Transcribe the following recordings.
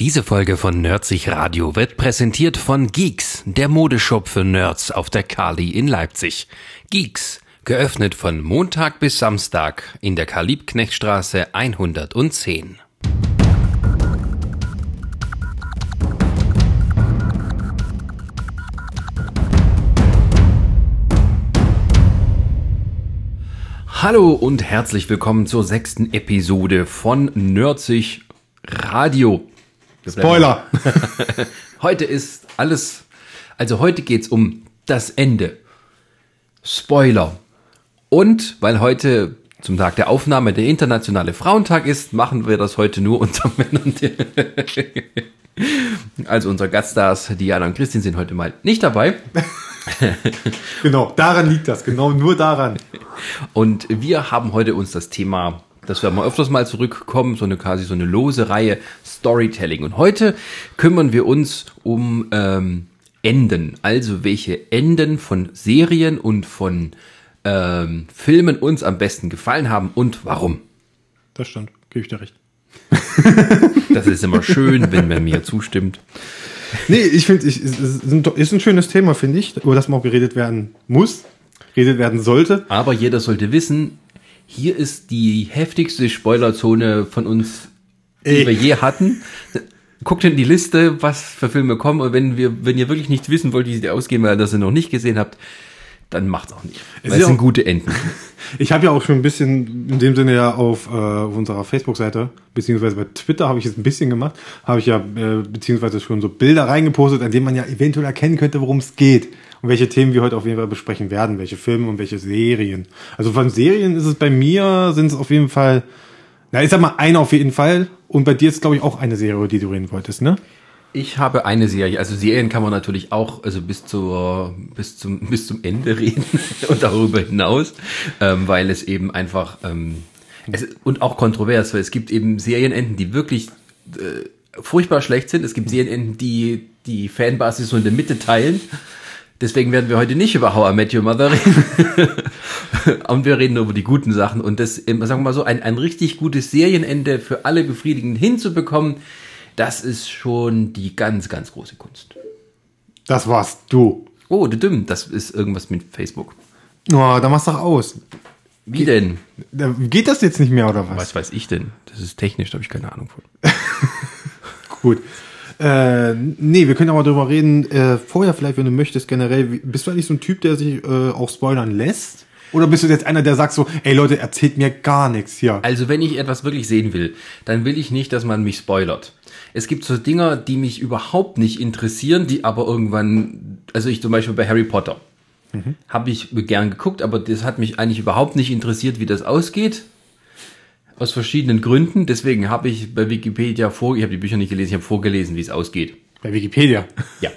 Diese Folge von Nerdsich Radio wird präsentiert von Geeks, der Modeshop für Nerds auf der Kali in Leipzig. Geeks, geöffnet von Montag bis Samstag in der Karl-Liebknecht-Straße 110. Hallo und herzlich willkommen zur sechsten Episode von Nerdsich Radio. Spoiler. heute ist alles, also heute geht's um das Ende. Spoiler. Und weil heute zum Tag der Aufnahme der internationale Frauentag ist, machen wir das heute nur unter Männern. Also unser Gaststars Diana und Christine sind heute mal nicht dabei. genau, daran liegt das, genau nur daran. Und wir haben heute uns das Thema dass wir mal öfters mal zurückkommen, so eine quasi so eine lose Reihe Storytelling. Und heute kümmern wir uns um ähm, Enden, also welche Enden von Serien und von ähm, Filmen uns am besten gefallen haben und warum. Das stimmt, gebe ich dir recht. das ist immer schön, wenn man mir zustimmt. Nee, ich finde, es ist ein schönes Thema, finde ich, über das man auch geredet werden muss, geredet werden sollte. Aber jeder sollte wissen, hier ist die heftigste Spoilerzone von uns, die Ey. wir je hatten. Guckt in die Liste, was für Filme kommen. Und wenn wir, wenn ihr wirklich nicht wissen wollt, wie sie ausgehen, weil ihr das noch nicht gesehen habt, dann macht's auch nicht. Es weil es sind gute Enden. Ich habe ja auch schon ein bisschen, in dem Sinne ja auf, äh, auf unserer Facebook-Seite, beziehungsweise bei Twitter habe ich es ein bisschen gemacht, habe ich ja äh, beziehungsweise schon so Bilder reingepostet, an denen man ja eventuell erkennen könnte, worum es geht und welche Themen wir heute auf jeden Fall besprechen werden, welche Filme und welche Serien. Also von Serien ist es bei mir, sind es auf jeden Fall, na, ich sag mal, eine auf jeden Fall. Und bei dir ist, glaube ich, auch eine Serie, über die du reden wolltest, ne? Ich habe eine Serie, also Serien kann man natürlich auch, also bis zur, bis zum, bis zum Ende reden und darüber hinaus, ähm, weil es eben einfach, ähm, es, und auch kontrovers, weil es gibt eben Serienenden, die wirklich äh, furchtbar schlecht sind. Es gibt Serienenden, die die Fanbasis so in der Mitte teilen. Deswegen werden wir heute nicht über How I Met Your Mother reden. und wir reden über die guten Sachen. Und das, sagen wir mal so, ein, ein richtig gutes Serienende für alle befriedigend hinzubekommen, das ist schon die ganz, ganz große Kunst. Das warst du. Oh, du dumm, das ist irgendwas mit Facebook. Oh, da machst du doch aus. Wie Ge denn? Geht das jetzt nicht mehr oder was? Was weiß ich denn? Das ist technisch, da habe ich keine Ahnung von. Gut. Äh, nee, wir können aber darüber reden. Äh, vorher vielleicht, wenn du möchtest, generell, bist du eigentlich so ein Typ, der sich äh, auch spoilern lässt? Oder bist du jetzt einer, der sagt so, ey Leute, erzählt mir gar nichts hier? Also wenn ich etwas wirklich sehen will, dann will ich nicht, dass man mich spoilert. Es gibt so Dinger, die mich überhaupt nicht interessieren, die aber irgendwann, also ich zum Beispiel bei Harry Potter, mhm. habe ich gern geguckt, aber das hat mich eigentlich überhaupt nicht interessiert, wie das ausgeht. Aus verschiedenen Gründen. Deswegen habe ich bei Wikipedia vor, ich habe die Bücher nicht gelesen, ich habe vorgelesen, wie es ausgeht. Bei Wikipedia? Ja.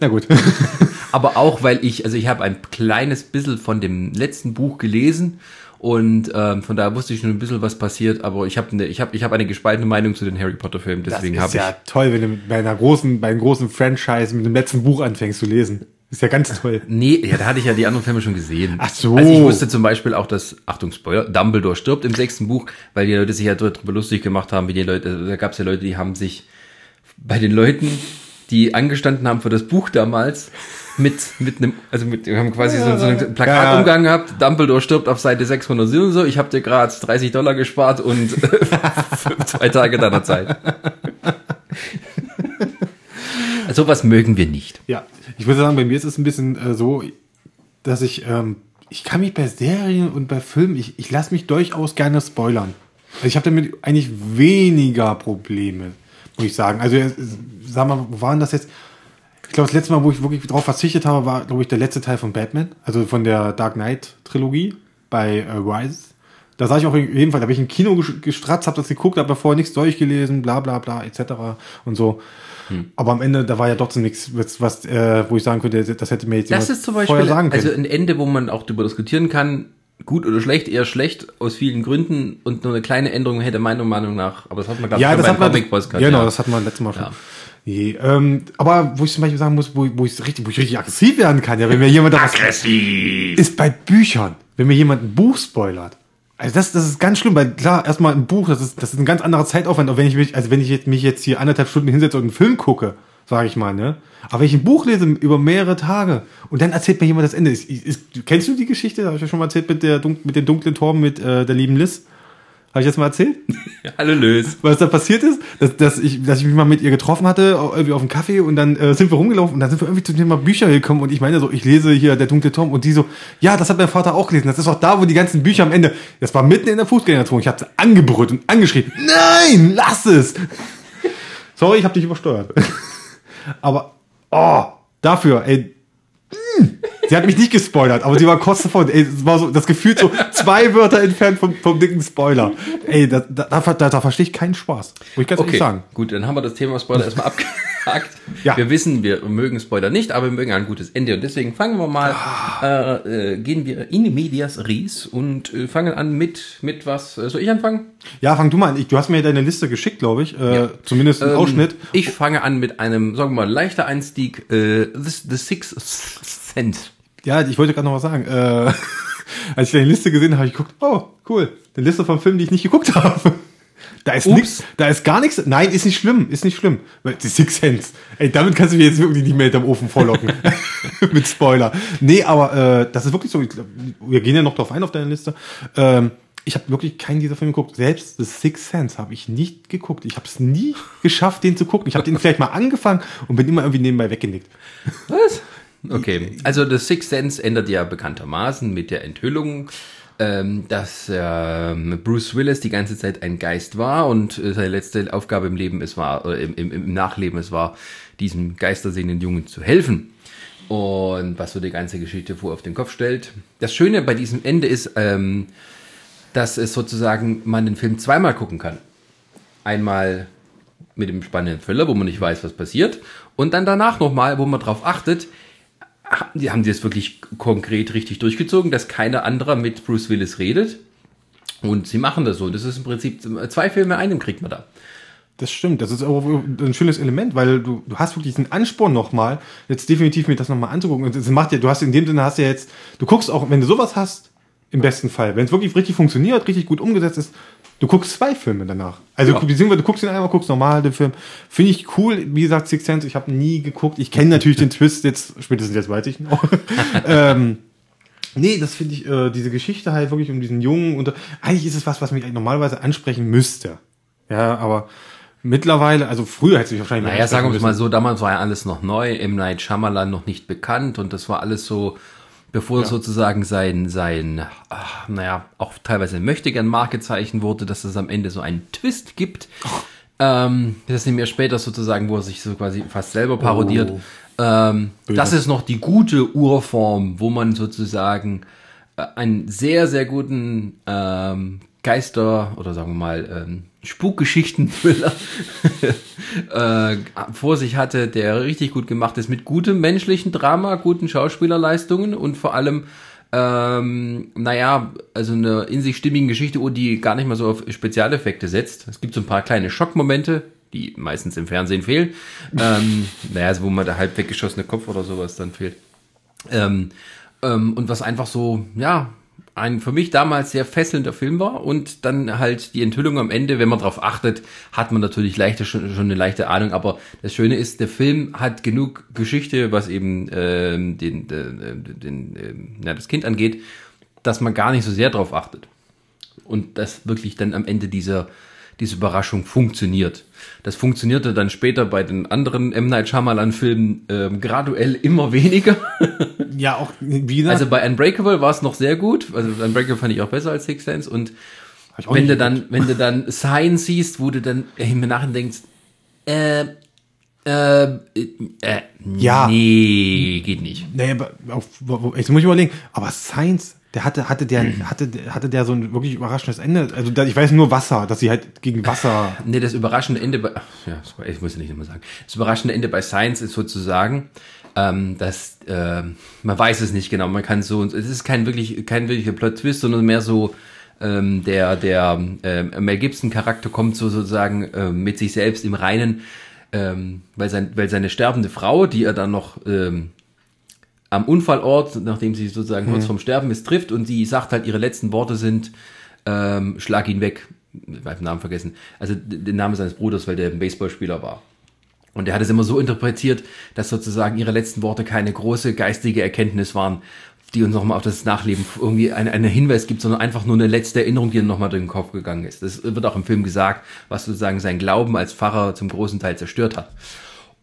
Na gut. Aber auch, weil ich, also ich habe ein kleines bisschen von dem letzten Buch gelesen und ähm, von daher wusste ich schon ein bisschen, was passiert, aber ich habe eine, ich habe, ich habe eine gespaltene Meinung zu den Harry Potter Filmen. Deswegen habe ich. Das ist ja toll, wenn du bei einer großen, bei einem großen Franchise mit dem letzten Buch anfängst zu lesen. Ist ja ganz toll. Nee, ja, da hatte ich ja die anderen Filme schon gesehen. Ach so. Also ich wusste zum Beispiel auch, dass, Achtung, Spoiler, Dumbledore stirbt im sechsten Buch, weil die Leute sich ja darüber lustig gemacht haben, wie die Leute, da gab es ja Leute, die haben sich bei den Leuten, die angestanden haben für das Buch damals, mit, mit einem, also mit, wir haben quasi ja, so, so einen Plakatumgang ja. gehabt, Dumbledore stirbt auf Seite 600 und so, ich habe dir gerade 30 Dollar gespart und zwei Tage deiner Zeit. Sowas mögen wir nicht. Ja, ich würde sagen, bei mir ist es ein bisschen äh, so, dass ich, ähm, ich kann mich bei Serien und bei Filmen, ich, ich lasse mich durchaus gerne spoilern. Also ich habe damit eigentlich weniger Probleme, muss ich sagen. Also, äh, sag mal, wo waren das jetzt? Ich glaube, das letzte Mal, wo ich wirklich darauf verzichtet habe, war, glaube ich, der letzte Teil von Batman, also von der Dark Knight Trilogie bei äh, Rise. Da sah ich auch in jedem Fall, da habe ich im Kino gestratzt, habe das geguckt, habe vorher nichts durchgelesen, bla bla bla, etc. und so. Hm. Aber am Ende, da war ja trotzdem nichts, was, äh, wo ich sagen könnte, das hätte mir jetzt das ist zum Beispiel, vorher sagen können. Also ein Ende, wo man auch darüber diskutieren kann, gut oder schlecht, eher schlecht aus vielen Gründen und nur eine kleine Änderung hätte meiner Meinung nach, aber das hat man glaube ich ja, das hat man, Podcast. Genau, ja. das hat man letztes Mal schon. Ja. Nee, ähm, aber wo ich zum Beispiel sagen muss, wo, wo, ich richtig, wo ich richtig aggressiv werden kann, ja, wenn mir jemand aggressiv ist bei Büchern, wenn mir jemand ein Buch spoilert Also das, das ist ganz schlimm, weil klar, erstmal ein Buch, das ist, das ist ein ganz anderer Zeitaufwand, auch wenn ich mich, also wenn ich jetzt, mich jetzt hier anderthalb Stunden hinsetze und einen Film gucke, sage ich mal, ne? Aber wenn ich ein Buch lese über mehrere Tage und dann erzählt mir jemand das Ende. Ist, ist, kennst du die Geschichte? Habe ich ja schon mal erzählt mit der mit dem dunklen Turm mit äh, der lieben Liz. Habe ich das mal erzählt? Hallo Lös. Was da passiert ist, dass, dass, ich, dass ich mich mal mit ihr getroffen hatte, irgendwie auf dem Kaffee und dann äh, sind wir rumgelaufen und dann sind wir irgendwie zum Thema Bücher gekommen und ich meine so, ich lese hier Der dunkle Turm und die so, ja, das hat mein Vater auch gelesen. Das ist auch da, wo die ganzen Bücher am Ende, das war mitten in der Fußgängerzone. Ich habe sie angebrüllt und angeschrien. Nein, lass es! Sorry, ich habe dich übersteuert. Aber, oh, dafür, ey, Sie hat mich nicht gespoilert, aber sie war kurz davon. Ey, es war so das Gefühl so zwei Wörter entfernt vom, vom dicken Spoiler. Ey, da, da, da, da verstehe ich keinen Spaß. Muss ich ganz Okay, ehrlich sagen. gut, dann haben wir das Thema Spoiler erstmal abgehakt. Ja. Wir wissen, wir mögen Spoiler nicht, aber wir mögen ein gutes Ende. Und deswegen fangen wir mal, äh, äh, gehen wir in medias res und äh, fangen an mit, mit was? Äh, soll ich anfangen? Ja, fang du mal an. Ich, du hast mir deine Liste geschickt, glaube ich. Äh, Ja. Zumindest einen Ähm, Ausschnitt. Ich fange an mit einem, sagen wir mal, leichter Einstieg, äh, The, The Sixth Sense. Ja, ich wollte gerade noch was sagen. Äh, als ich deine Liste gesehen habe, habe ich geguckt, oh, cool. Eine Liste von Filmen, die ich nicht geguckt habe. Da ist Ups. nix, da ist gar nichts. Nein, ist nicht schlimm, ist nicht schlimm. Weil die Six Sense. Ey, damit kannst du mich jetzt wirklich nicht mehr hinterm Ofen vorlocken. Mit Spoiler. Nee, aber äh, das ist wirklich so. Glaub, wir gehen ja noch drauf ein auf deine Liste. Ähm, ich habe wirklich keinen dieser Filme geguckt. Selbst The Six Sense habe ich nicht geguckt. Ich habe es nie geschafft, den zu gucken. Ich habe den vielleicht mal angefangen und bin immer irgendwie nebenbei weggenickt. Was? Okay, also The Sixth Sense ändert ja bekanntermaßen mit der Enthüllung, ähm, dass ähm, Bruce Willis die ganze Zeit ein Geist war und äh, seine letzte Aufgabe im Leben es war, oder im, im, im Nachleben es war, diesem geistersehenden Jungen zu helfen. Und was so die ganze Geschichte vor auf den Kopf stellt. Das Schöne bei diesem Ende ist, ähm, dass es sozusagen man den Film zweimal gucken kann. Einmal mit dem spannenden Thriller, wo man nicht weiß, was passiert. Und dann danach nochmal, wo man drauf achtet, ha- die haben die das wirklich konkret richtig durchgezogen, dass keiner anderer mit Bruce Willis redet. Und sie machen das so. Das ist im Prinzip zwei Filme in einem kriegt man da. Das stimmt, das ist auch ein schönes Element, weil du, du hast wirklich diesen Ansporn nochmal, jetzt definitiv mir das nochmal anzugucken. Und das macht ja, du hast in dem Sinne hast ja jetzt, du guckst auch, wenn du sowas hast, im besten Fall, wenn es wirklich richtig funktioniert, richtig gut umgesetzt ist, du guckst zwei Filme danach. Also Ja. beziehungsweise du guckst ihn einmal, guckst normal den Film. Finde ich cool, wie gesagt, Six Sense, ich habe nie geguckt. Ich kenne natürlich den Twist jetzt, spätestens jetzt weiß ich auch. ähm, Nee, das finde ich, äh, diese Geschichte halt wirklich um diesen Jungen und eigentlich ist es was, was mich eigentlich normalerweise ansprechen müsste. Ja, aber mittlerweile, also früher hätte es mich wahrscheinlich Naja, sagen wir mal so, damals war ja alles noch neu, M. Night Shyamalan noch nicht bekannt und das war alles so, bevor sozusagen sein, sein, ach, naja, auch teilweise möchte gern Markezeichen wurde, dass es am Ende so einen Twist gibt. Ähm, das nehmen wir später sozusagen, wo er sich so quasi fast selber parodiert. Oh. Ähm, das ist noch die gute Urform, wo man sozusagen äh, einen sehr, sehr guten ähm, Geister oder sagen wir mal ähm, Spukgeschichten-Thriller äh, vor sich hatte, der richtig gut gemacht ist mit gutem menschlichen Drama, guten Schauspielerleistungen und vor allem ähm, naja, also eine in sich stimmigen Geschichte, wo die gar nicht mal so auf Spezialeffekte setzt. Es gibt so ein paar kleine Schockmomente, die meistens im Fernsehen fehlen. ähm, naja, also wo man der halb weggeschossene Kopf oder sowas dann fehlt. Ähm, ähm, und was einfach so, ja, ein für mich damals sehr fesselnder Film war und dann halt die Enthüllung am Ende, wenn man darauf achtet, hat man natürlich leichte, schon, schon eine leichte Ahnung, aber das Schöne ist, der Film hat genug Geschichte, was eben ähm, den, den, den, ähm, ja, das Kind angeht, dass man gar nicht so sehr darauf achtet. Und dass wirklich dann am Ende dieser diese Überraschung funktioniert. Das funktionierte dann später bei den anderen M. Night Shyamalan-Filmen ähm, graduell immer weniger. Ja, auch, wie gesagt, Also bei Unbreakable war es noch sehr gut. Also Unbreakable fand ich auch besser als Six Sense. Und wenn du dann, wenn du dann Sign siehst, wo du dann im Nachhinein denkst, äh, äh, äh, Ja. nee, geht nicht. nee, aber auf, jetzt muss ich überlegen, aber Science, der hatte, hatte der, hatte, hatte der so ein wirklich überraschendes Ende. Also ich weiß nur Wasser, dass sie halt gegen Wasser. Nee, das überraschende Ende bei, ja, ich muss ja nicht immer sagen. Das überraschende Ende bei Science ist sozusagen, ähm, dass ähm, man weiß es nicht genau. Man kann so, es ist kein wirklich, kein wirklicher Plot-Twist, sondern mehr so ähm, der der ähm, Mel Gibson Charakter kommt so sozusagen ähm, mit sich selbst im Reinen, ähm, weil sein, weil seine sterbende Frau, die er dann noch ähm, am Unfallort, nachdem sie sozusagen kurz vorm Sterben ist, trifft und sie sagt halt, ihre letzten Worte sind, ähm, schlag ihn weg. Ich habe den Namen vergessen. Also den Namen seines Bruders, weil der ein Baseballspieler war. Und er hat es immer so interpretiert, dass sozusagen ihre letzten Worte keine große geistige Erkenntnis waren, die uns nochmal auf das Nachleben irgendwie einen, einen Hinweis gibt, sondern einfach nur eine letzte Erinnerung, die ihm nochmal durch den Kopf gegangen ist. Das wird auch im Film gesagt, was sozusagen sein Glauben als Pfarrer zum großen Teil zerstört hat.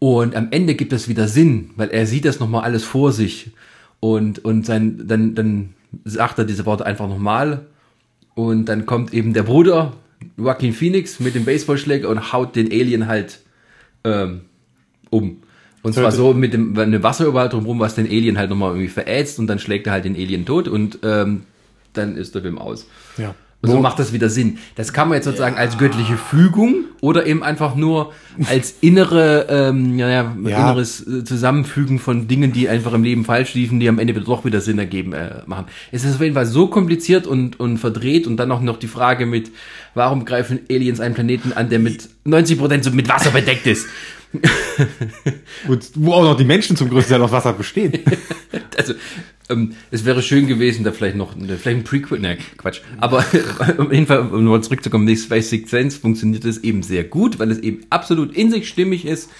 Und am Ende gibt es wieder Sinn, weil er sieht das nochmal alles vor sich. Und, und sein, dann, dann sagt er diese Worte einfach nochmal. Und dann kommt eben der Bruder, Joaquin Phoenix, mit dem Baseballschläger und haut den Alien halt ähm, um. Und zwar so mit dem eine Wasser überall drumherum, was den Alien halt nochmal irgendwie verätzt und dann schlägt er halt den Alien tot und ähm, dann ist der Film aus. Ja. Und so macht das wieder Sinn. Das kann man jetzt sozusagen als göttliche Fügung oder eben einfach nur als innere, ähm, ja, ja, Ja. inneres äh, Zusammenfügen von Dingen, die einfach im Leben falsch liefen, die am Ende doch wieder Sinn ergeben äh, machen. Es ist auf jeden Fall so kompliziert und, und verdreht und dann auch noch die Frage mit, warum greifen Aliens einen Planeten an, der mit 90% so mit Wasser bedeckt ist? Und wo auch noch die Menschen zum größten Teil aus Wasser bestehen. Also, ähm, es wäre schön gewesen, da vielleicht noch, vielleicht ein Prequel, ne, Quatsch. Aber auf jeden Fall, um mal zurückzukommen, die Space Sixth Sense funktioniert es eben sehr gut, weil es eben absolut in sich stimmig ist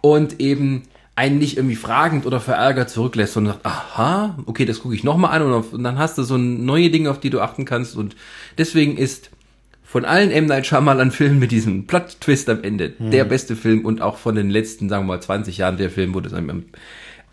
und eben einen nicht irgendwie fragend oder verärgert zurücklässt, sondern sagt, aha, okay, das gucke ich nochmal an und, auf, und dann hast du so neue Dinge, auf die du achten kannst und deswegen ist von allen M. Night Shyamalan Filmen mit diesem Plot-Twist am Ende der beste Film und auch von den letzten, sagen wir mal, 20 Jahren der Film, wo das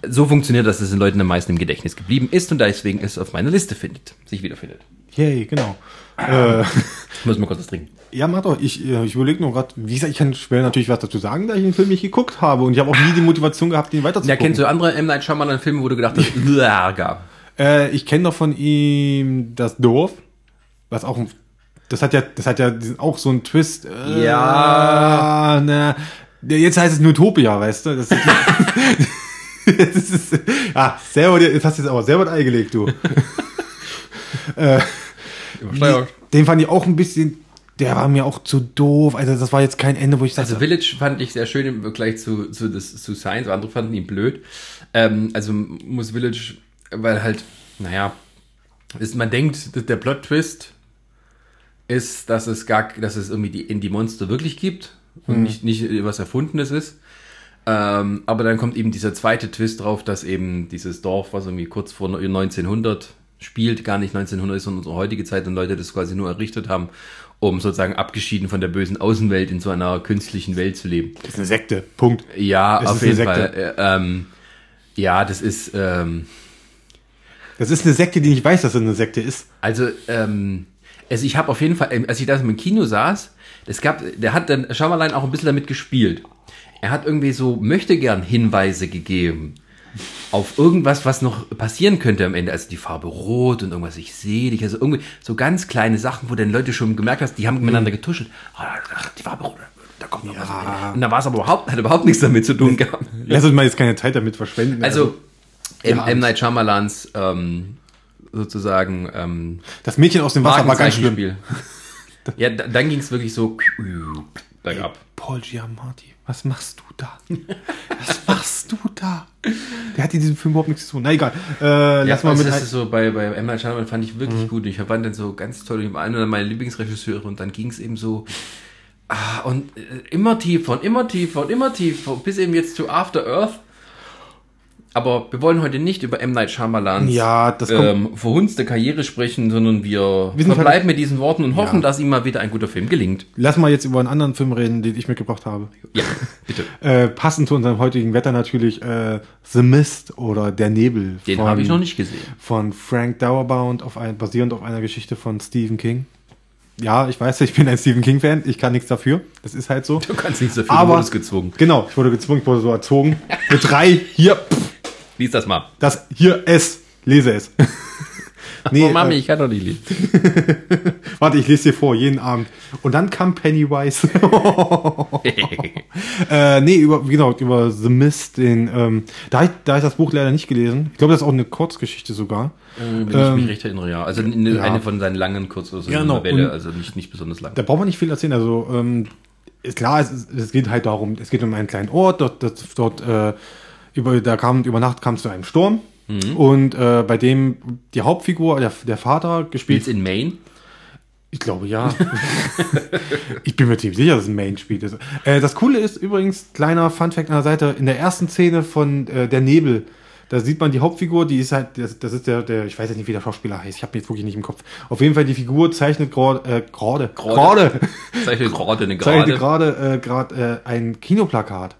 so funktioniert, dass es den Leuten am meisten im Gedächtnis geblieben ist und deswegen es auf meiner Liste findet, sich wiederfindet. Yay, genau. Äh, Ich muss mal kurz was trinken. ja, mach doch. Ich, äh, ich überlege nur gerade, wie gesagt, ich kann schwer natürlich was dazu sagen, da ich den Film nicht geguckt habe und ich habe auch nie die Motivation gehabt, ihn weiter zu Ja, kennst du andere M. Night Shyamalan Filme, wo du gedacht hast, Ärger. Äh, ich kenne doch von ihm das Dorf, was auch ein, das hat ja, das hat ja auch so einen Twist. Äh, Ja. Na, jetzt heißt es nur Utopia, weißt du? Das ist, das ist, ja, selber, dir- jetzt hast du jetzt aber selber das Ei gelegt, du. Übersteuert. Den fand ich auch ein bisschen, der war mir auch zu doof. Also das war jetzt kein Ende, wo ich dachte, Also Village fand ich sehr schön im Vergleich zu, zu, das, zu Science, andere fanden ihn blöd. Ähm, also muss Village, weil halt, naja, ist, man denkt, dass der Plot-Twist ist, dass es gar, dass es irgendwie die Indie-Monster wirklich gibt und nicht, nicht was Erfundenes ist. Ähm, aber dann kommt eben dieser zweite Twist drauf, dass eben dieses Dorf, was irgendwie kurz vor 1900 spielt, gar nicht 1900 ist, sondern unsere heutige Zeit und Leute das quasi nur errichtet haben, um sozusagen abgeschieden von der bösen Außenwelt in so einer künstlichen Welt zu leben. das ist eine Sekte. Punkt. Ja, Es auf jeden Sekte. Fall. Äh, ähm, ja, das ist, ähm, Das ist eine Sekte, die nicht weiß, dass es eine Sekte ist. also, ähm, also ich habe auf jeden Fall, ähm, als ich da im Kino saß, es gab, der hat dann Shyamalan auch ein bisschen damit gespielt. Er hat irgendwie so möchte gern Hinweise gegeben auf irgendwas, was noch passieren könnte am Ende. Also die Farbe rot und irgendwas, ich sehe dich. Also irgendwie so ganz kleine Sachen, wo dann Leute schon gemerkt hast, die haben miteinander getuschelt. Ah, die Farbe rot, da kommt noch was. am Ende. Und da war es aber überhaupt, hat überhaupt nichts damit zu tun gehabt. Lass uns mal jetzt keine Zeit damit verschwenden. Also, M. ja. M. Night Shyamalans ähm, sozusagen ähm, das Mädchen aus dem Wasser war ganz schlimm. Ja, da, dann ging es wirklich so bergab. Paul Giamatti, was machst du da? Was machst du da? Der hat in diesem Film überhaupt nichts zu tun. Na egal. Äh, lass mal mit. das ist so bei, bei Shyamalan fand ich wirklich gut. Ich fand dann so ganz toll, war einer meiner Lieblingsregisseure und dann ging es eben so ah, und äh, immer tiefer und immer tiefer und immer tiefer bis eben jetzt zu After Earth. Aber wir wollen heute nicht über M. Night Shyamalans Ja, das ähm, verhunzte Karriere sprechen, sondern wir, Wir sind verbleiben halt- mit diesen Worten und hoffen, Ja. dass ihm mal wieder ein guter Film gelingt. Lass mal jetzt über einen anderen Film reden, den ich mitgebracht habe. Ja, bitte. Äh, passend zu unserem heutigen Wetter natürlich äh, The Mist oder Der Nebel. Den habe ich noch nicht gesehen. Von Frank Dauerbound, auf ein, basierend auf einer Geschichte von Stephen King. Ja, ich weiß, ich bin ein Stephen King-Fan. Ich kann nichts dafür. Das ist halt so. Du kannst nicht so viel, Aber- du wurdest gezwungen. Genau, ich wurde gezwungen, ich wurde so erzogen. Mit drei, hier, pff, Lies das mal. das, hier, es. Lese es. nee, oh Mami, äh, ich kann doch nicht lesen. warte, ich lese dir vor, jeden Abend. Und dann kam Pennywise. äh, nee, über, genau, über The Mist, den, ähm, da, ich, da ich das Buch leider nicht gelesen. Ich glaube, das ist auch eine Kurzgeschichte sogar. Wenn ich Ähm, mich recht erinnere, ja. Also eine, ja. eine von seinen langen Kurz- oder so Ja, genau. Novelle, also nicht, nicht besonders lang. Da braucht man nicht viel erzählen. Also, ähm, ist klar, es, es geht halt darum, es geht um einen kleinen Ort, dort, dort, dort äh, über, da kam, über Nacht kam es zu einem Sturm. Und äh, bei dem die Hauptfigur, der, der Vater, gespielt Spielt's in Maine? Ich glaube ja. ich bin mir ziemlich sicher, dass es ein Main-Spiel ist. Äh, das Coole ist übrigens, kleiner Fun-Fact an der Seite, in der ersten Szene von äh, Der Nebel, da sieht man die Hauptfigur, die ist halt, das, das ist der, der, ich weiß jetzt nicht, wie der Schauspieler heißt, ich habe jetzt wirklich nicht im Kopf. Auf jeden Fall, die Figur zeichnet gerade, äh, gerade, Gerade. Zeichnet gerade zeichnet Gerade. gerade äh, gerade äh, ein Kinoplakat.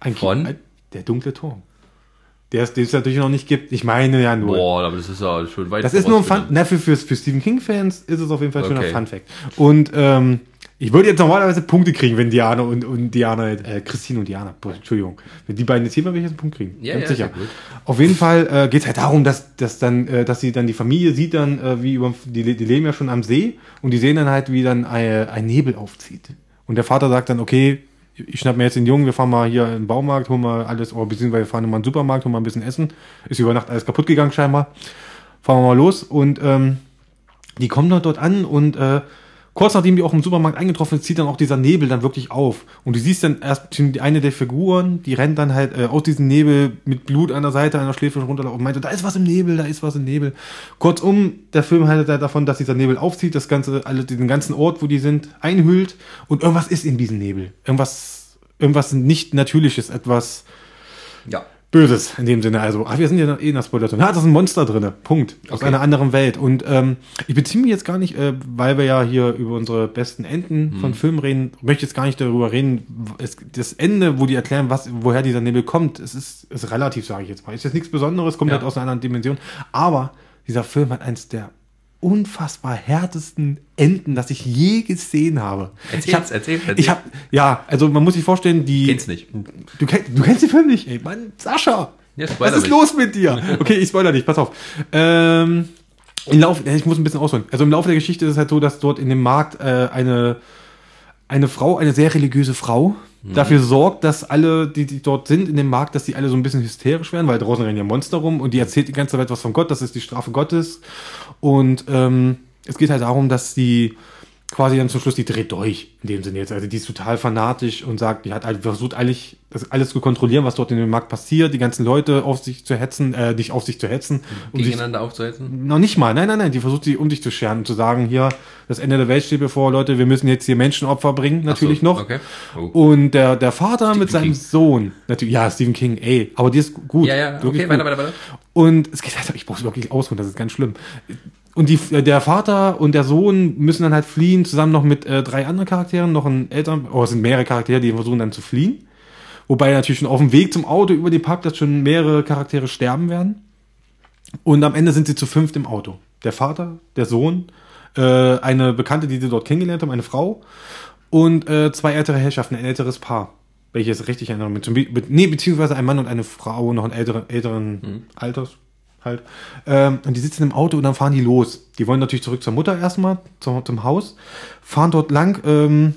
Ein Ki- Von? ein, Der dunkle Turm. Der es, den es natürlich noch nicht gibt. Ich meine ja nur. Boah, aber das ist ja schon weit Das ist nur ein Fun, na, für, für, für Stephen King-Fans ist es auf jeden Fall schon ein Okay. Fun Fact. Und ähm, ich würde jetzt normalerweise Punkte kriegen, wenn Diana und, und Diana, äh, Christine und Diana, Entschuldigung, wenn die beiden jetzt hier mal, würde ich jetzt einen Punkt kriegen. Ja, Ganz ja, sicher. ist. Auf jeden Fall äh, geht es halt darum, dass, dass dann, äh, dass sie dann die Familie sieht dann, äh, wie über, die, die leben ja schon am See und die sehen dann halt, wie dann ein, ein Nebel aufzieht. Und der Vater sagt dann, okay, ich schnapp mir jetzt den Jungen, wir fahren mal hier in den Baumarkt, holen mal alles, oder beziehungsweise wir fahren mal in den Supermarkt, holen mal ein bisschen Essen. Ist über Nacht alles kaputt gegangen scheinbar. Fahren wir mal los und ähm, die kommen dann dort an und äh, kurz nachdem die auch im Supermarkt eingetroffen sind, zieht dann auch dieser Nebel dann wirklich auf. Und du siehst dann erst die eine der Figuren, die rennt dann halt äh, aus diesem Nebel mit Blut an der Seite, an der Schläfe runter und meinte, da ist was im Nebel, da ist was im Nebel. Kurzum, der Film handelt halt davon, dass dieser Nebel aufzieht, das ganze, alle, den ganzen Ort, wo die sind, einhüllt und irgendwas ist in diesem Nebel. Irgendwas, irgendwas nicht Natürliches, etwas Ja. Böses in dem Sinne. Also, ach, wir sind ja eh in der Spoilerzone. Ja, da ist ein Monster drinne. Punkt. Aus Okay. einer anderen Welt. Und ähm, ich beziehe mich jetzt gar nicht, äh, weil wir ja hier über unsere besten Enden von Filmen reden, möchte jetzt gar nicht darüber reden. Es, das Ende, wo die erklären, was, woher dieser Nebel kommt, es ist, ist relativ, sage ich jetzt mal. Ist jetzt nichts Besonderes, kommt Ja. halt aus einer anderen Dimension. Aber dieser Film hat eins der unfassbar härtesten Enden, das ich je gesehen habe. Erzähl's, ich hab, erzähl, erzähl. Ich habe, ja, also man muss sich vorstellen, die. Kenn's nicht. Du, du kennst den Film nicht, ey, Mann, Sascha. Ja, Was ist mich. los mit dir? Okay, ich spoiler dich, pass auf. Ähm, im Lauf, ich muss ein bisschen ausholen. Also im Laufe der Geschichte ist es halt so, dass dort in dem Markt äh, eine, eine Frau, eine sehr religiöse Frau, Mhm. dafür sorgt, dass alle, die, die dort sind in dem Markt, dass die alle so ein bisschen hysterisch werden, weil draußen rennen ja Monster rum und die erzählt die ganze Zeit was von Gott, das ist die Strafe Gottes. Und ähm, es geht halt darum, dass die quasi dann zum Schluss, die dreht durch, in dem Sinne jetzt. Also die ist total fanatisch und sagt, die hat halt versucht eigentlich, das alles zu kontrollieren, was dort in dem Markt passiert, die ganzen Leute auf sich zu hetzen, äh, nicht auf sich zu hetzen. Um sich, Gegeneinander aufzuhetzen? noch nicht mal, nein, nein, nein, die versucht sie um sich zu scheren und zu sagen, hier, das Ende der Welt steht bevor, Leute, wir müssen jetzt hier Menschenopfer bringen, natürlich so, noch. okay. Oh. Und der, der Vater mit seinem King. Sohn, natürlich, ja, Stephen King, ey, aber die ist gut. Ja, ja, okay, weiter, weiter, weiter. Und es geht halt, ich brauche wirklich ausholen, das ist ganz schlimm. Und die, der Vater und der Sohn müssen dann halt fliehen, zusammen noch mit äh, drei anderen Charakteren, noch ein Eltern, oh, es sind mehrere Charaktere, die versuchen dann zu fliehen. Wobei natürlich schon auf dem Weg zum Auto über den Parkplatz schon mehrere Charaktere sterben werden. Und am Ende sind sie zu fünft im Auto. Der Vater, der Sohn, äh, eine Bekannte, die sie dort kennengelernt haben, eine Frau und äh, zwei ältere Herrschaften, ein älteres Paar. Welches richtig erinnere mit, mit, nee, beziehungsweise ein Mann und eine Frau, noch ein älteren, älteren Alters halt. Ähm, und die sitzen im Auto und dann fahren die los. Die wollen natürlich zurück zur Mutter erstmal, zum, zum Haus, fahren dort lang ähm,